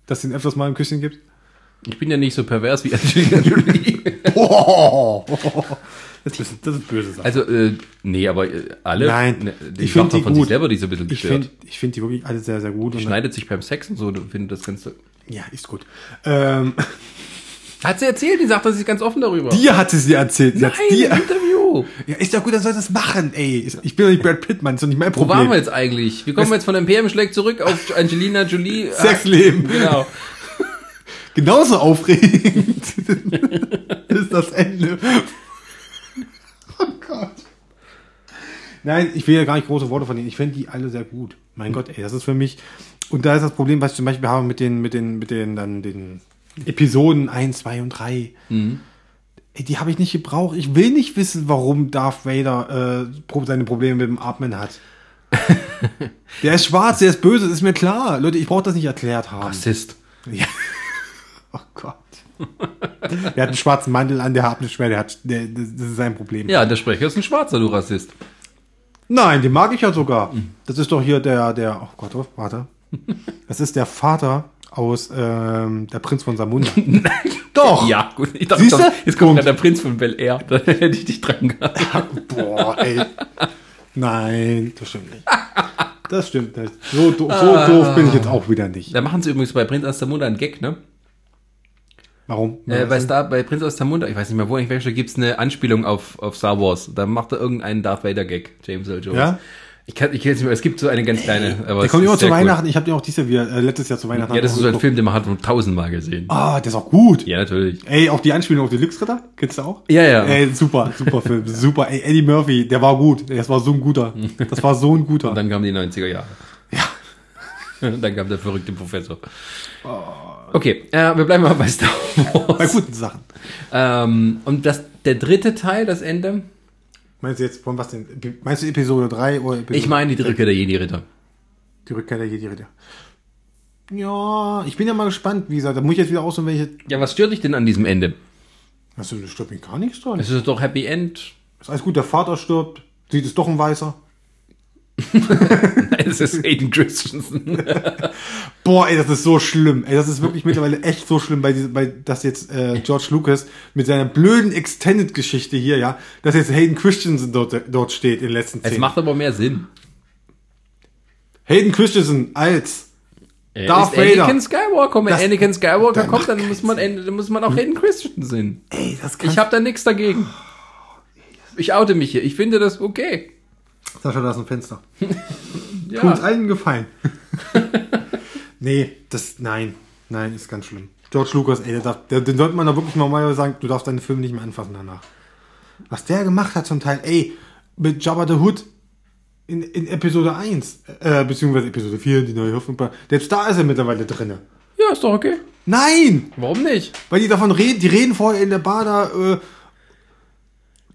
dass du ihn öfters mal ein Küsschen gibst? Ich bin ja nicht so pervers wie Angelina Jolie. Oh, das ist, das ist böse Sache. Also, äh, nee, aber äh, alle. Nein, ne, die ich finde die von gut. sich selber, die so ein bisschen ich gestört. finde ich find die wirklich alle sehr, sehr gut. Die schneidet sich beim Sex und so, du findest das Ganze. ja, ist gut. Ähm, Hat sie erzählt, die sagt, das ist ganz offen darüber. dir hat sie sie erzählt. Sie Nein, dir, im Interview. ja, ist ja gut, dann soll das machen, ey. Ich bin doch nicht Brad Pitt, Mann, ist doch nicht mein Wo Problem. waren wir jetzt eigentlich? Wir kommen jetzt von Imperium schlägt zurück auf Angelina Jolie. Sexleben. Genau. Genauso aufregend ist das Ende. Oh Gott. Nein, ich will ja gar nicht große Worte von denen. Ich finde die alle sehr gut. Mein Gott, ey, das ist für mich. Und da ist das Problem, was ich zum Beispiel habe mit den, mit den, mit den, dann den Episoden 1, 2 und 3. Ey, die habe ich nicht gebraucht. Ich will nicht wissen, warum Darth Vader äh, seine Probleme mit dem Atmen hat. der ist schwarz, der ist böse, das ist mir klar. Leute, ich brauche das nicht erklärt haben. Rassist. Ja. Oh Gott. Der hat einen schwarzen Mantel an, der hat nicht mehr, der hat, der, das, das ist sein Problem. Ja, der Sprecher ist ein Schwarzer, du Rassist. Nein, den mag ich ja sogar. Das ist doch hier der, der, oh Gott, oh, warte. Das ist der Vater aus ähm, der Prinz von Samunda. Doch. Ja, gut. Ich dachte, Siehste? jetzt kommt gerade der Prinz von Bel Air. Da hätte ich dich dran gehabt. Boah, ey. Nein, das stimmt nicht. Das stimmt nicht. So, so doof bin ich jetzt auch wieder nicht. Da machen sie übrigens bei Prinz aus Zamunda einen Gag, ne? Warum? Äh, bei, Star, bei Prinz aus Zamunda, ich weiß nicht mehr wo, in welcher Stelle gibt's eine Anspielung auf, auf Star Wars. Da macht er irgendeinen Darth Vader Gag, James Earl Jones. Ja? Ich kann, ich kann es nicht mehr, es gibt so eine ganz kleine, aber der es kommt immer zu sehr cool. Weihnachten. Ich habe den auch dieses Jahr wieder, äh, letztes Jahr zu Weihnachten. Ja, das ist so ein geguckt. Film, den man hat schon tausendmal gesehen. Ah, der ist auch gut. Ja, natürlich. Ey, auch die Anspielung auf die Glücksritter, kennst du auch? Ja, ja. Ey, super, super Film, super. Ey, Eddie Murphy, der war gut. Das war so ein guter. Das war so ein guter. Und dann kamen die 90er Jahre. Dann kam der verrückte Professor. Okay, äh, wir bleiben mal bei Star Wars. Bei guten Sachen. Ähm, und das, der dritte Teil, das Ende? Meinst du jetzt von was denn? Meinst du Episode 3 oder Episode Ich meine die Rückkehr der Jedi-Ritter. Die Rückkehr der Jedi-Ritter. Ja, ich bin ja mal gespannt, wie gesagt, da muss ich jetzt wieder aussuchen, welche. Ja, was stört dich denn an diesem Ende? Hast du, da stört mich gar nichts dran. Es ist doch Happy End. ist alles gut, der Vater stirbt, sieht es doch ein Weißer. Es ist Hayden Christensen. Boah, ey, das ist so schlimm. Ey, das ist wirklich mittlerweile echt so schlimm, bei, bei dass jetzt äh, George Lucas mit seiner blöden Extended-Geschichte hier, ja, dass jetzt Hayden Christensen dort, dort steht in den letzten Es Szenen. macht aber mehr Sinn. Hayden Christensen als Er Darth ist Anakin Vader. Skywalker. Wenn Das- Anakin Skywalker kommt, dann muss man, dann muss man auch Hayden Christensen sehen. Ey, das kann Ich habe da nichts dagegen. Ich oute mich hier. Ich finde das okay. Sascha, da ist ein Fenster. Ja. Tu uns allen gefallen. nee, das, nein, nein, ist ganz schlimm. George Lucas, ey, der darf, der, den sollte man da wirklich mal sagen, du darfst deine Filme nicht mehr anfassen danach. Was der gemacht hat zum Teil, ey, mit Jabba the Hood in, in Episode 1, äh, beziehungsweise Episode 4, die neue Hoffnung, selbst da ist er mittlerweile drinne. Ja, ist doch okay. Nein! Warum nicht? Weil die davon reden, die reden vorher in der Bar da, äh,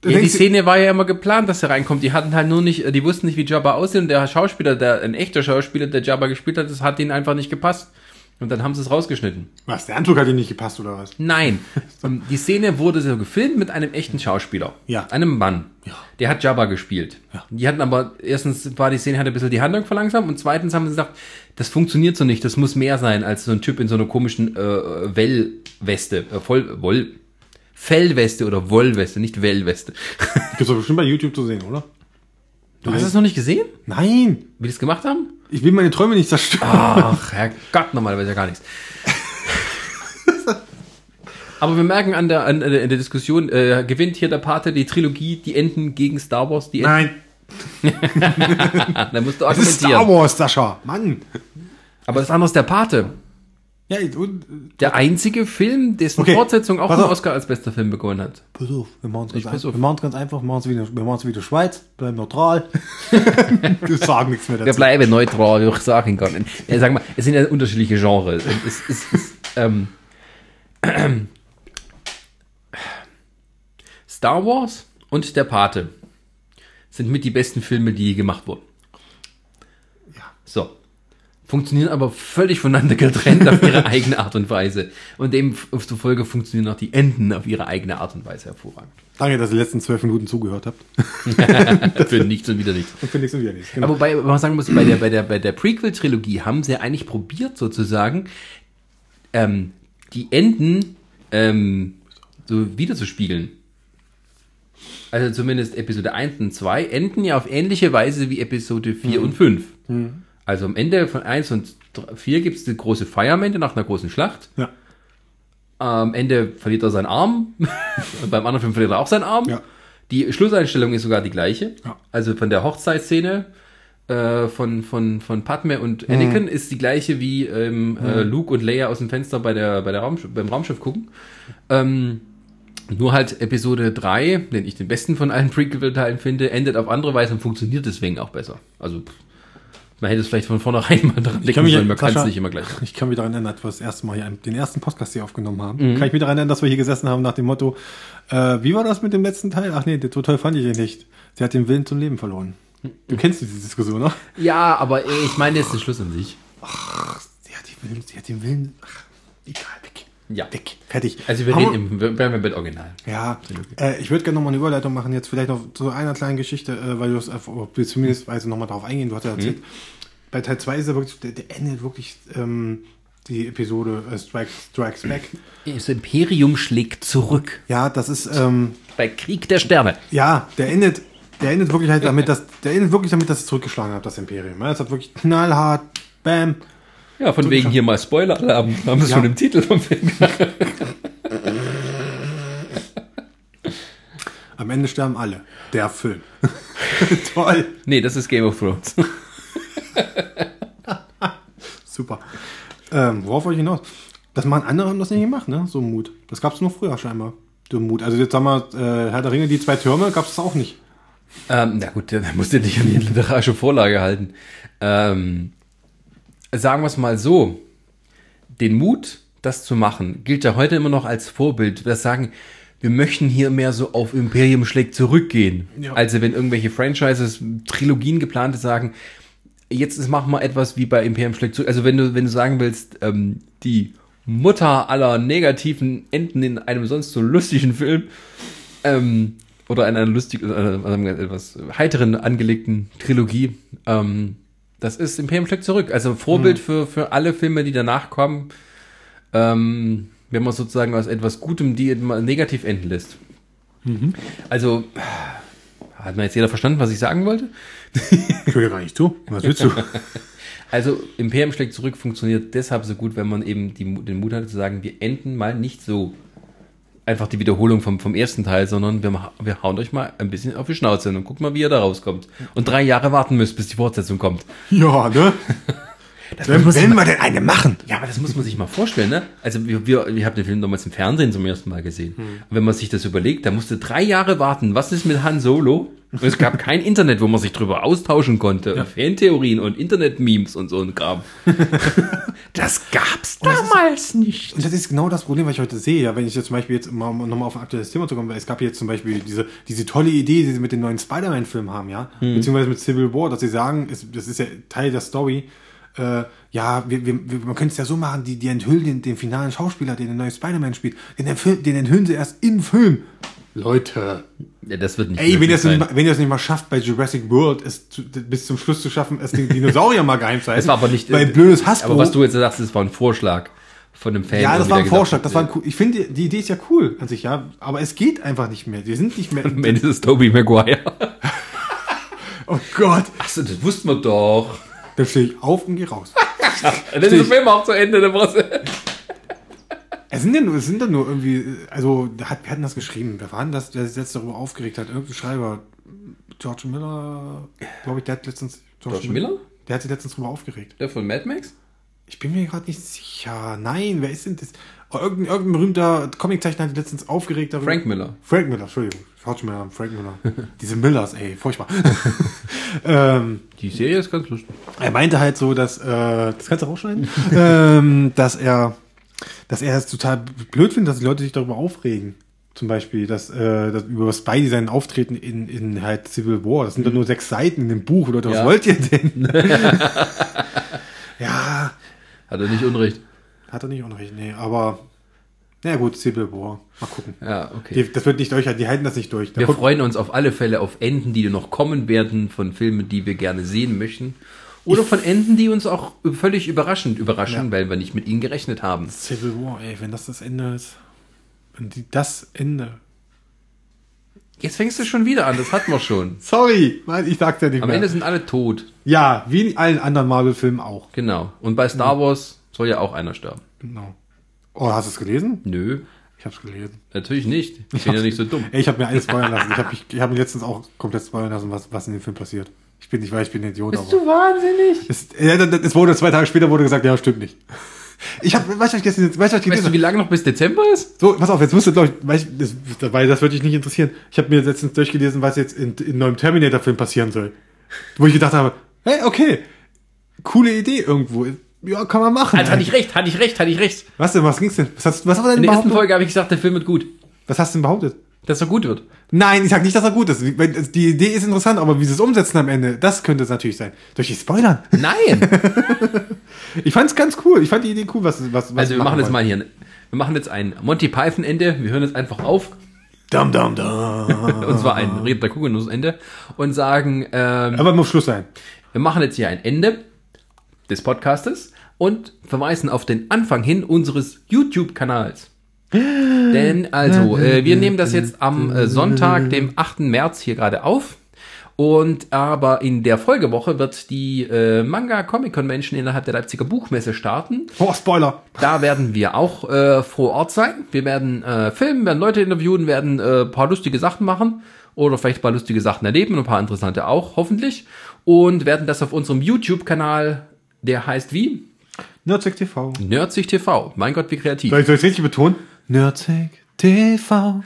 Ja, die Szene war ja immer geplant, dass er reinkommt. Die hatten halt nur nicht, die wussten nicht, wie Jabba aussieht. Und der Schauspieler, der, ein echter Schauspieler, der Jabba gespielt hat, das hat ihnen einfach nicht gepasst. Und dann haben sie es rausgeschnitten. Was, der Anzug hat dir nicht gepasst, oder was? Nein. Die Szene wurde so gefilmt mit einem echten Schauspieler. Ja. Einem Mann. Ja. Der hat Jabba gespielt. Ja. Die hatten aber, erstens war die Szene, hat ein bisschen die Handlung verlangsamt und zweitens haben sie gesagt, das funktioniert so nicht, das muss mehr sein als so ein Typ in so einer komischen äh, Wellweste, äh, voll, Woll, Fellweste oder Wollweste, nicht Wellweste. Gibt's doch bestimmt bei YouTube zu sehen, oder? Du hast es noch nicht gesehen? Nein! Wie die es gemacht haben? Ich will meine Träume nicht zerstören. Ach, Herrgott, normalerweise ja gar nichts. Aber wir merken an der, an in der Diskussion, äh, gewinnt hier der Pate die Trilogie, die Enden gegen Star Wars, die Enden. Nein, Da musst du das ist Star argumentieren. Wars, Sascha. Mann. Aber das andere ist der Pate. Ja, und, Der einzige Film, dessen Okay, Fortsetzung auch einen auf. Oscar als bester Film bekommen hat. pass auf, wir machen es ganz. Wir machen's ganz einfach. Wir machen es wieder, wir machen's wieder Schweiz, bleiben neutral. wir sagen nichts mehr Wir dazu. bleiben neutral, ich sage ihn gar nicht. Ja, sag mal, es sind ja unterschiedliche Genres. Es, es, es, es, ähm, Star Wars und Der Pate sind mit die besten Filme, die je gemacht wurden. Funktionieren aber völlig voneinander getrennt auf ihre eigene Art und Weise. Und demzufolge funktionieren auch die Enden auf ihre eigene Art und Weise hervorragend. Danke, dass ihr die letzten zwölf Minuten zugehört habt. Für nichts und wieder nichts. Und für nichts und wieder nichts. Genau. Aber wobei man sagen muss, bei der, bei der, bei der Prequel-Trilogie haben sie ja eigentlich probiert, sozusagen, ähm, die Enden ähm, so wiederzuspiegeln. Also zumindest Episode 1 und 2 enden ja auf ähnliche Weise wie Episode 4 und 5. Also am Ende von 1 und 4 gibt es die große Feier am Ende nach einer großen Schlacht. ja. Am Ende verliert er seinen Arm. Beim anderen Film verliert er auch seinen Arm. Ja. Die Schlusseinstellung ist sogar die gleiche. Ja. Also von der Hochzeitsszene äh, von, von, von Padme und Anakin ist die gleiche wie ähm, äh, Luke und Leia aus dem Fenster bei der, bei der Raumschiff, beim Raumschiff gucken. Ähm, nur halt Episode 3, den ich den besten von allen Prequel-Teilen finde, endet auf andere Weise und funktioniert deswegen auch besser. Also pff, man hätte es vielleicht von vornherein mal kann denken mich- sollen, man kann es nicht immer gleich. Ich kann mich daran erinnern, als wir das erste Mal hier den ersten Podcast hier aufgenommen haben. Mhm. Kann ich mich daran erinnern, dass wir hier gesessen haben nach dem Motto, äh, wie war das mit dem letzten Teil? Ach nee, so toll fand ich ihn nicht. Sie hat den Willen zum Leben verloren. Du kennst diese Diskussion, noch? Ja, aber ich meine jetzt den Schluss an sich. Sie hat, die Willen, sie hat den Willen. Ach, egal. Ja. Weg. Fertig. Also wir Haben reden im, wir bleiben wir mit Original. Ja, äh, ich würde gerne nochmal eine Überleitung machen, jetzt vielleicht noch zu einer kleinen Geschichte, äh, weil du es einfach- willst zumindest also nochmal darauf eingehen, du hast ja erzählt. Bei Teil 2 ist er wirklich, der, der endet wirklich ähm, die Episode äh, Strike, Strikes Back. Das Imperium schlägt zurück. Ja, das ist, ähm, Bei Krieg der Sterne. ja, der endet, der endet wirklich halt damit, dass, der endet wirklich damit, dass es zurückgeschlagen hat, das Imperium. Es hat wirklich knallhart, bam. Ja, von wegen hier mal Spoiler-Alarm. Haben wir es Ja. schon im Titel vom Film. Am Ende sterben alle. Der Film. Toll. nee, das ist Game of Thrones. Super. Ähm, worauf wollte ich hinaus? Das machen andere haben das nicht gemacht, ne? So Mut. Das gab es nur früher scheinbar. So Mut. Also jetzt sagen wir, äh, Herr der Ringe, die zwei Türme, gab es auch nicht. ähm, na gut, da musst du dich an die literarische Vorlage halten. Ähm, sagen wir es mal so. Den Mut, das zu machen, gilt ja heute immer noch als Vorbild. Wir sagen, wir möchten hier mehr so auf Imperium schlägt zurückgehen. Ja. Also wenn irgendwelche Franchises, Trilogien geplante sagen, jetzt ist, machen wir etwas wie bei Imperium schlägt zurück. Also wenn du, wenn du sagen willst, ähm, die Mutter aller negativen Enden in einem sonst so lustigen Film, ähm, oder einer lustigen, äh, einer etwas heiteren angelegten Trilogie. Ähm, das ist Imperium schlägt zurück. Also Vorbild für, für alle Filme, die danach kommen. Ähm, wenn man sozusagen aus etwas Gutem, die mal negativ enden lässt. Also, hat man jetzt jeder verstanden, was ich sagen wollte? Ich höre dir gar nicht zu. Was willst du? Also, Imperium schlägt zurück funktioniert deshalb so gut, wenn man eben die, den Mut hatte zu sagen, wir enden mal nicht so einfach die Wiederholung vom, vom ersten Teil, sondern wir, wir hauen euch mal ein bisschen auf die Schnauze und gucken mal, wie ihr da rauskommt. Und drei Jahre warten müsst, bis die Fortsetzung kommt. ja, ne? Wenn, muss wenn man- wir denn eine machen. Ja, aber das muss man sich mal vorstellen, ne? Also wir, wir, ich habe den Film damals im Fernsehen zum ersten Mal gesehen. Und wenn man sich das überlegt, da musste drei Jahre warten. Was ist mit Han Solo? Und es gab kein Internet, wo man sich drüber austauschen konnte. Und Fantheorien und Internet-Memes und so ein Kram. das gab's damals nicht. Und das ist genau das Problem, was ich heute sehe. Ja, wenn ich jetzt zum Beispiel jetzt mal, um nochmal auf ein aktuelles Thema zu kommen, weil es gab jetzt zum Beispiel diese, diese tolle Idee, die sie mit den neuen Spider-Man-Filmen haben, ja, beziehungsweise mit Civil War, dass sie sagen, es, das ist ja Teil der Story, äh, ja, wir, wir, wir, man könnte es ja so machen, die, die enthüllen den, den finalen Schauspieler, den der neue Spider-Man spielt, den, enthüllen- den enthüllen sie erst im Film. Leute. Ja, das wird nicht Ey, wenn ihr es nicht, sein. mal- wenn ihr es nicht mal schafft, bei Jurassic World es zu, bis zum Schluss zu schaffen, es den Dinosaurier mal geheim zu halten. Das war aber nicht. Weil äh, blödes Hasbro. Aber was du jetzt sagst, das war ein Vorschlag von einem Fan. Ja, das war ein gedacht Vorschlag. Das war ein, cool- ich finde, die, die Idee ist ja cool an sich, ja. Aber es geht einfach nicht mehr. Wir sind nicht mehr. Am Ende ist es Tobey Maguire. oh Gott. Achso, das wussten wir doch. Dann stehe ich auf und gehe raus. Dann ist der Film auch zu Ende. Dann war's- Es sind ja nur, es sind dann nur irgendwie, also, der hat, wir hatten das geschrieben. Wer war denn das, der sich jetzt darüber aufgeregt hat? Irgendein Schreiber. George Miller, glaube ich, der hat letztens. George Miller? Der hat sich letztens darüber aufgeregt. Der von Mad Max? Ich bin mir gerade nicht sicher. Nein, wer ist denn das? Irgendein, irgendein berühmter Comiczeichner hat letztens aufgeregt darüber. Frank Miller. Frank Miller, Entschuldigung. George Miller, Frank Miller. Diese Millers, ey, furchtbar. ähm, Die Serie ist ganz lustig. er meinte halt so, dass, äh, das kannst du rausschneiden, ähm, dass er, dass er es total blöd findet, dass die Leute sich darüber aufregen. Zum Beispiel, dass, äh, dass über Spidey sein Auftreten in, in halt Civil War, das sind doch nur sechs Seiten in dem Buch, Leute, was Ja. wollt ihr denn? ja, Hat er nicht Unrecht. Hat er nicht unrecht, nee, aber, na gut, Civil War, mal gucken. Ja, okay. Die, das wird nicht durchhalten, die halten das nicht durch. Da Wir freuen uns auf alle Fälle auf Enden, die noch kommen werden von Filmen, die wir gerne sehen möchten. Oder von Enden, die uns auch völlig überraschend überraschen, Ja. weil wir nicht mit ihnen gerechnet haben. Civil War, ey, wenn das das Ende ist, wenn die, das Ende, Jetzt fängst du schon wieder an, das hatten wir schon. Sorry, ich sag's ja nicht Am mehr. Ende sind alle tot. ja, wie in allen anderen Marvel-Filmen auch. Genau. Und bei Star Wars soll ja auch einer sterben. Genau. Oh, hast du es gelesen? Nö, Ich hab's gelesen. natürlich nicht. Ich bin ja nicht so dumm. Ey, ich habe mir alles spoilern lassen. Ich habe mich, ich hab mir letztens auch komplett spoilern lassen, was, was in dem Film passiert. Ich bin nicht, weil ich bin ein Idiot, aber. wahnsinnig? Es, es wurde zwei Tage später wurde gesagt, ja, stimmt nicht. Ich habe, weißt du, ich gestern, weißt du, ich Weißt du, wie lange noch bis Dezember ist? So, pass auf, jetzt musst du, glaube ich, weißt, du, das, weil das würde dich nicht interessieren. Ich habe mir letztens durchgelesen, was jetzt in, in neuem Terminator-Film passieren soll. Wo ich gedacht habe, hey, okay, coole Idee irgendwo. Ja, kann man machen. Also hatte ich recht, hatte ich recht, hatte ich recht. was denn, was ging's denn? Was hast, was, war denn In der ersten behauptet? Folge habe ich gesagt, der Film wird gut. was hast du denn behauptet? Dass er gut wird. Nein, ich sag nicht, dass er gut ist. Wenn- Die Idee ist interessant, aber wie sie es umsetzen am Ende, das könnte es natürlich sein. Durch die Spoilern. Nein! Ich fand's ganz cool. Ich fand die Idee cool, was, was, was Also wir machen jetzt mal hier, wir machen jetzt ein Monty Python Ende. Wir hören jetzt einfach auf. Dum, dum, dum. Und zwar ein Red der Kugelnuss Ende. Und sagen, ähm, Aber muss Schluss sein. wir machen jetzt hier ein Ende des Podcastes und verweisen auf den Anfang hin unseres YouTube-Kanals. Denn also, äh, wir nehmen das jetzt am äh, Sonntag, dem 8. März hier gerade auf. Und aber in der Folgewoche wird die äh, Manga Comic Convention innerhalb der Leipziger Buchmesse starten. Oh, Spoiler. Da werden wir auch äh, vor Ort sein. Wir werden äh, filmen, werden Leute interviewen, werden äh, paar lustige Sachen machen oder vielleicht ein paar lustige Sachen erleben und ein paar interessante auch, hoffentlich. Und werden das auf unserem YouTube-Kanal, der heißt wie? Nerdsec TV. Nerdsig TV. Mein Gott, wie kreativ. Soll ich es richtig betonen? Nerdsec TV.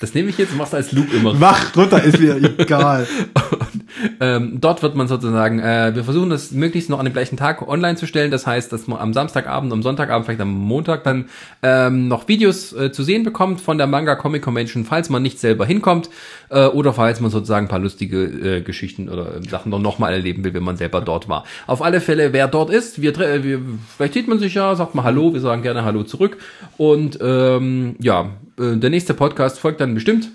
Das nehme ich jetzt und mach's als Loop immer. Mach drunter, ist mir egal. Ähm, dort wird man sozusagen, äh, wir versuchen das möglichst noch an dem gleichen Tag online zu stellen. Das heißt, dass man am Samstagabend, am Sonntagabend, vielleicht am Montag dann ähm, noch Videos äh, zu sehen bekommt von der Manga Comic Convention, falls man nicht selber hinkommt äh, oder falls man sozusagen ein paar lustige äh, Geschichten oder äh, Sachen noch nochmal erleben will, wenn man selber dort war. Auf alle Fälle, wer dort ist, wir, tre- wir vielleicht sieht man sich ja, sagt mal Hallo, wir sagen gerne Hallo zurück und ähm, ja, äh, der nächste Podcast folgt dann bestimmt.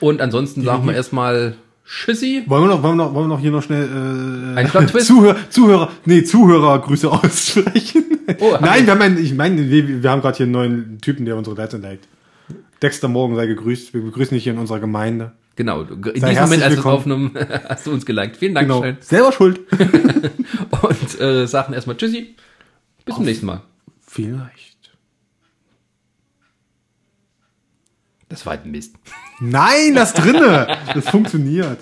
Und ansonsten sagen wir erstmal Tschüssi. Wollen wir noch, wollen wir noch, wollen wir noch hier noch schnell äh, Ein Plot-Twist? Zuhörer, Zuhörer, nee, Zuhörergrüße aussprechen. Oh, Nein, wir- haben einen, ich meine, wir, wir haben gerade hier einen neuen Typen, der unsere Seite liked. Dexter Morgen sei gegrüßt. Wir begrüßen dich hier in unserer Gemeinde. Genau, in Sei diesem Moment, als du willkommen. aufgenommen hast du uns geliked. Vielen Dank, Genau. schön. Selber schuld. Und äh, sagen erstmal Tschüssi. Bis zum nächsten Mal. Vielleicht. Das war halt Mist. Nein, das drinne. Das funktioniert.